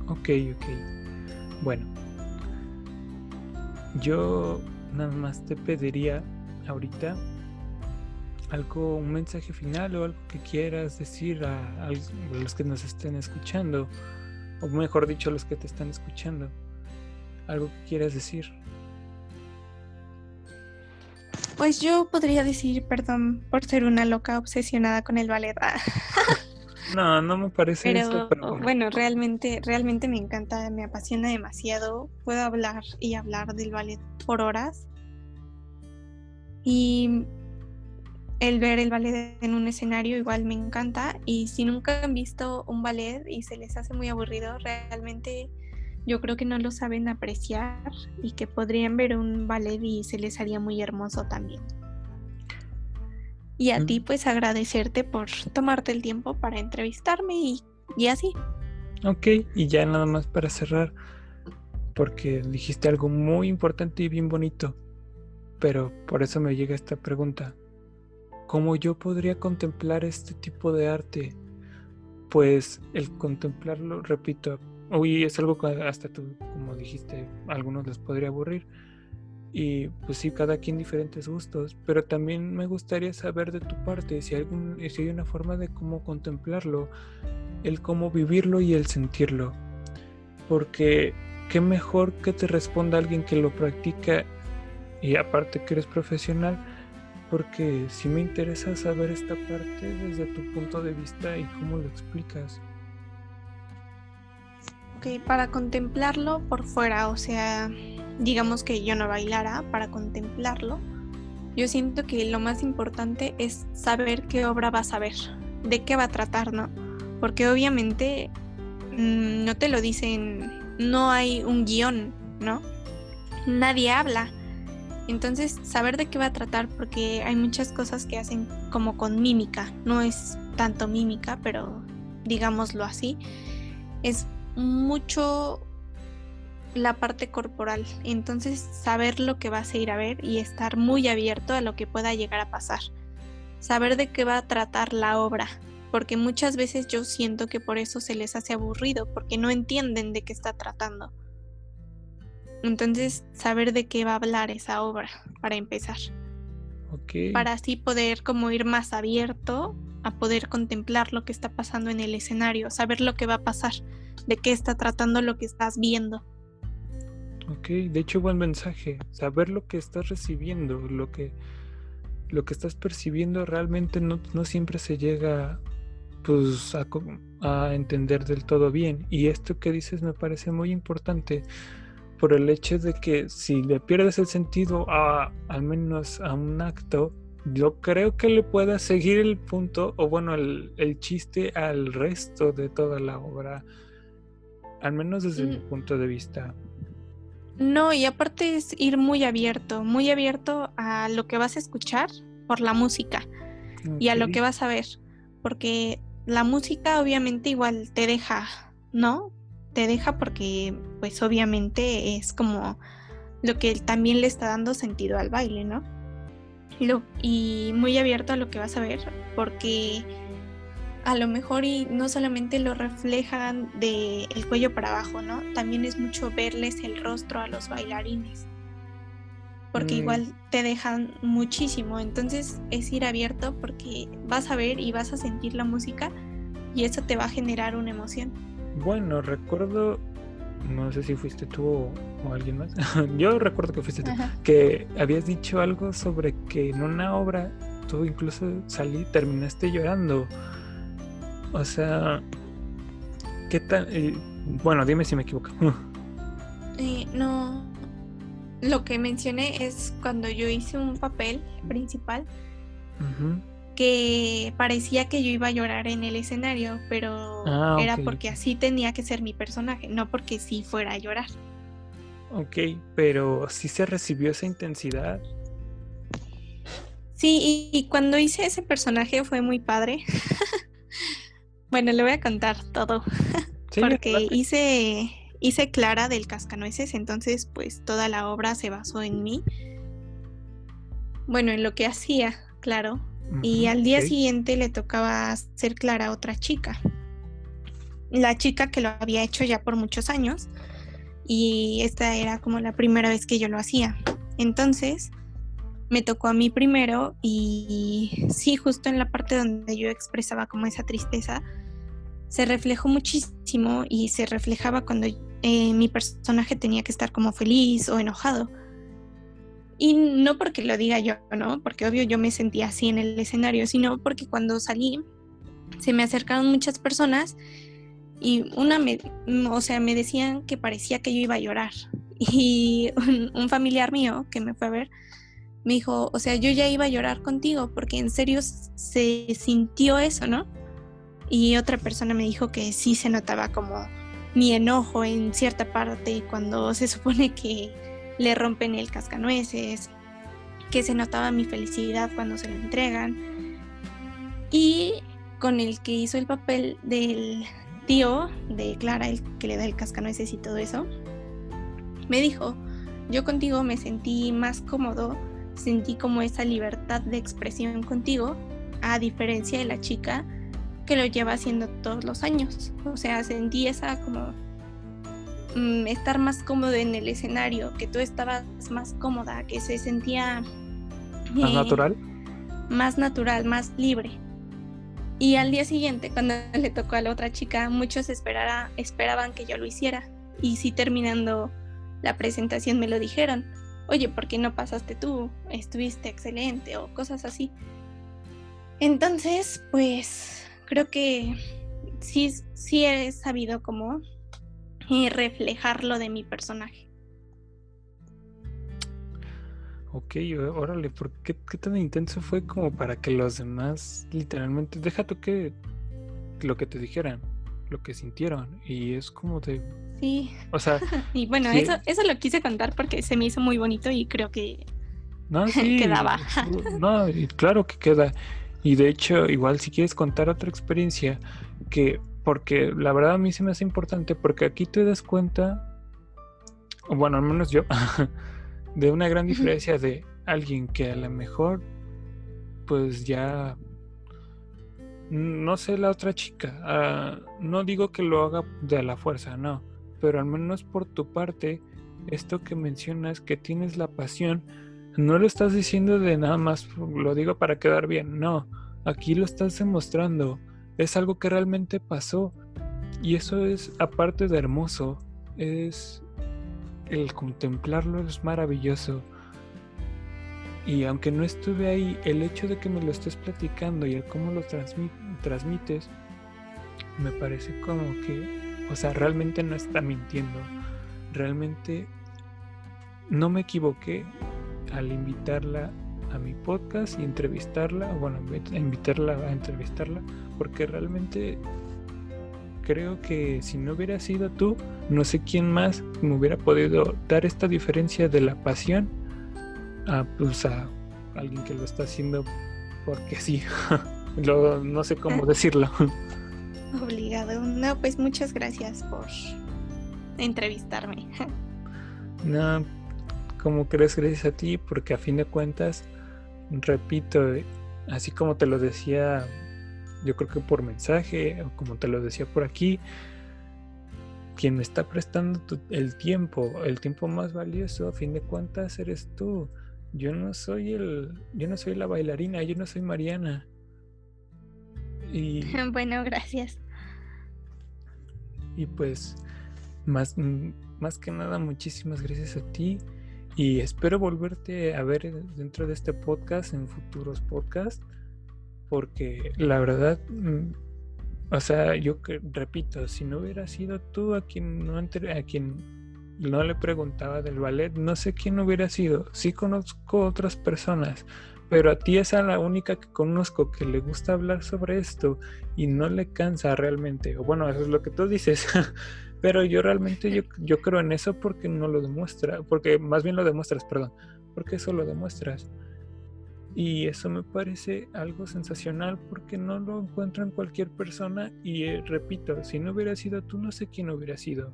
Ok, ok. Bueno, yo nada más te pediría ahorita algo, un mensaje final o algo que quieras decir a, los que nos estén escuchando, o mejor dicho, a los que te están escuchando. Algo que quieras decir. Pues yo podría decir, perdón por ser una loca obsesionada con el ballet. (laughs) no, no me parece eso. Pero bueno, realmente, realmente me encanta, me apasiona demasiado. Puedo hablar y hablar del ballet por horas. Y el ver el ballet en un escenario igual me encanta y si nunca han visto un ballet y se les hace muy aburrido, realmente yo creo que no lo saben apreciar y que podrían ver un ballet y se les haría muy hermoso también. Y a mm. ti pues agradecerte por tomarte el tiempo para entrevistarme y, y así. Ok, y ya nada más para cerrar, porque dijiste algo muy importante y bien bonito, pero por eso me llega esta pregunta. ¿Cómo yo podría contemplar este tipo de arte? Pues el contemplarlo, repito, Uy, es algo que hasta tú, como dijiste, a algunos les podría aburrir. Y pues sí, cada quien diferentes gustos, pero también me gustaría saber de tu parte si, algún, si hay una forma de cómo contemplarlo, el cómo vivirlo y el sentirlo. Porque qué mejor que te responda alguien que lo practica y aparte que eres profesional, porque sí me interesa saber esta parte desde tu punto de vista y cómo lo explicas. Ok, para contemplarlo por fuera, o sea, digamos que yo no bailara, para contemplarlo, yo siento que lo más importante es saber qué obra vas a ver, de qué va a tratar, ¿no? Porque obviamente mm, no te lo dicen, no hay un guion, ¿no? Nadie habla. Entonces, saber de qué va a tratar, porque hay muchas cosas que hacen como con mímica, no es tanto mímica, pero digámoslo así, es mucho la parte corporal. Entonces, saber lo que vas a ir a ver y estar muy abierto a lo que pueda llegar a pasar. Saber de qué va a tratar la obra, porque muchas veces yo siento que por eso se les hace aburrido, porque no entienden de qué está tratando. Entonces, saber de qué va a hablar esa obra, para empezar. Para así poder como ir más abierto a poder contemplar lo que está pasando en el escenario, saber lo que va a pasar, de qué está tratando lo que estás viendo. Ok, de hecho buen mensaje, saber lo que estás recibiendo, lo que, lo que estás percibiendo realmente no, siempre se llega pues a, a, entender del todo bien. Y esto que dices me parece muy importante por el hecho de que si le pierdes el sentido a al menos a un acto, yo creo que le pueda seguir el punto o bueno el, el chiste al resto de toda la obra, al menos desde mi mm. punto de vista. No, y aparte es ir muy abierto, muy abierto a lo que vas a escuchar por la música y a lo que vas a ver, porque la música obviamente igual te deja, ¿no? Te deja porque pues obviamente es como lo que también le está dando sentido al baile, ¿no? y muy abierto a lo que vas a ver, porque a lo mejor y no solamente lo reflejan del el cuello para abajo, ¿no? También es mucho verles el rostro a los bailarines. Porque mm. igual te dejan muchísimo. Entonces es ir abierto porque vas a ver y vas a sentir la música y eso te va a generar una emoción. Bueno, recuerdo, no sé si fuiste tú o, alguien más. (laughs) Yo recuerdo que fuiste tú, que habías dicho algo sobre que en una obra tú incluso salí, terminaste llorando. O sea, ¿qué tal? Eh, bueno, dime si me equivoco. Eh, no. Lo que mencioné es cuando yo hice un papel principal que parecía que yo iba a llorar en el escenario, pero ah, era porque así tenía que ser mi personaje, no porque sí fuera a llorar. Ok, pero sí se recibió esa intensidad. Sí, y cuando hice ese personaje fue muy padre. (laughs) Bueno, le voy a contar todo. (laughs) Porque hice, hice Clara del Cascanueces, entonces pues toda la obra se basó en mí. Bueno, en lo que hacía, claro. Y al día siguiente le tocaba hacer Clara a otra chica. La chica que lo había hecho ya por muchos años. Y esta era como la primera vez que yo lo hacía. Entonces, me tocó a mí primero y sí, justo en la parte donde yo expresaba como esa tristeza, se reflejó muchísimo y se reflejaba cuando eh, mi personaje tenía que estar como feliz o enojado. Y no porque lo diga yo, ¿no? Porque obvio yo me sentía así en el escenario, sino porque cuando salí se me acercaron muchas personas y una me, o sea, me decían que parecía que yo iba a llorar. (laughs) Y un familiar mío que me fue a ver me dijo, o sea, yo ya iba a llorar contigo porque en serio se sintió eso, ¿no? y otra persona me dijo que sí se notaba como mi enojo en cierta parte cuando se supone que le rompen el cascanueces, que se notaba mi felicidad cuando se lo entregan. Y con el que hizo el papel del tío de Clara, el que le da el cascanueces y todo eso, me dijo, yo contigo me sentí más cómodo, sentí como esa libertad de expresión contigo, a diferencia de la chica que lo lleva haciendo todos los años. O sea, sentí esa como mm, estar más cómodo en el escenario, que tú estabas más cómoda, que se sentía... ¿Más eh, natural? Más natural, más libre. Y al día siguiente, cuando (laughs) le tocó a la otra chica, muchos esperara, esperaban que yo lo hiciera. Y sí terminando la presentación me lo dijeron. Oye, ¿por qué no pasaste tú? Estuviste excelente o cosas así. Entonces, pues creo que sí, sí he sabido cómo eh, reflejarlo de mi personaje. Ok, órale, ¿por qué, qué, tan intenso fue como para que los demás literalmente, deja tú que lo que te dijeran, lo que sintieron, y es como de... Sí. O sea... (laughs) y bueno, eso, eso lo quise contar porque se me hizo muy bonito y creo que no, (laughs) sí, quedaba. no, claro que queda. Y de hecho, igual si quieres contar otra experiencia, que porque la verdad a mí se me hace importante, porque aquí te das cuenta, bueno, al menos yo, (laughs) de una gran diferencia de alguien que a lo mejor, pues ya, no sé la otra chica, ah, no digo que lo haga de la fuerza, no, pero al menos por tu parte, esto que mencionas, que tienes la pasión, no lo estás diciendo de nada más, lo digo para quedar bien, no, aquí lo estás demostrando, es algo que realmente pasó y eso es aparte de hermoso, es el contemplarlo es maravilloso. Y aunque no estuve ahí, el hecho de que me lo estés platicando y el cómo lo transmites, me parece como que, o sea, realmente no está mintiendo. Realmente no me equivoqué al invitarla a mi podcast y entrevistarla, bueno, invitarla a entrevistarla, porque realmente creo que si no hubiera sido tú, no sé quién más me hubiera podido dar esta diferencia de la pasión a, pues, a alguien que lo está haciendo porque sí. (laughs) no sé cómo (laughs) decirlo. Obligado. No, pues muchas gracias por entrevistarme. (laughs) No, como crees, gracias a ti, porque a fin de cuentas, repito, así como te lo decía yo creo que por mensaje, o como te lo decía por aquí, quien me está prestando el tiempo, el tiempo más valioso, a fin de cuentas, eres tú. Yo no soy el, yo no soy la bailarina, yo no soy Mariana. Y, (laughs) bueno, gracias. Y pues, más, más que nada, muchísimas gracias a ti. Y espero volverte a ver dentro de este podcast, en futuros podcasts porque la verdad, mm, o sea, yo repito, si no hubiera sido tú a quien no, a quien no le preguntaba del ballet, no sé quién hubiera sido. Sí conozco otras personas, pero a ti es a la única que conozco que le gusta hablar sobre esto y no le cansa realmente. O bueno, eso es lo que tú dices. (laughs) pero yo realmente yo, yo creo en eso porque no lo demuestra, porque más bien lo demuestras, perdón, porque eso lo demuestras. Y eso me parece algo sensacional porque no lo encuentro en cualquier persona y eh, repito, si no hubiera sido tú, no sé quién hubiera sido.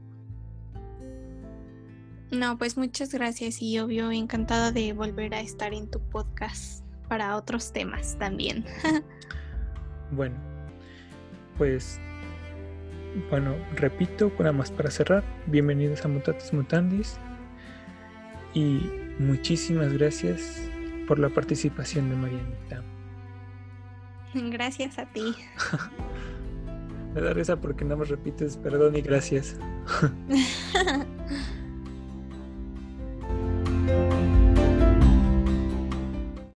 No, pues muchas gracias y obvio encantada de volver a estar en tu podcast para otros temas también. (laughs) bueno, pues bueno, repito, nada más para cerrar, bienvenidos a Mutatis Mutandis y muchísimas gracias por la participación de Marianita. (laughs) Gracias a ti. (laughs) Me da risa porque nada más repites perdón y gracias. (laughs)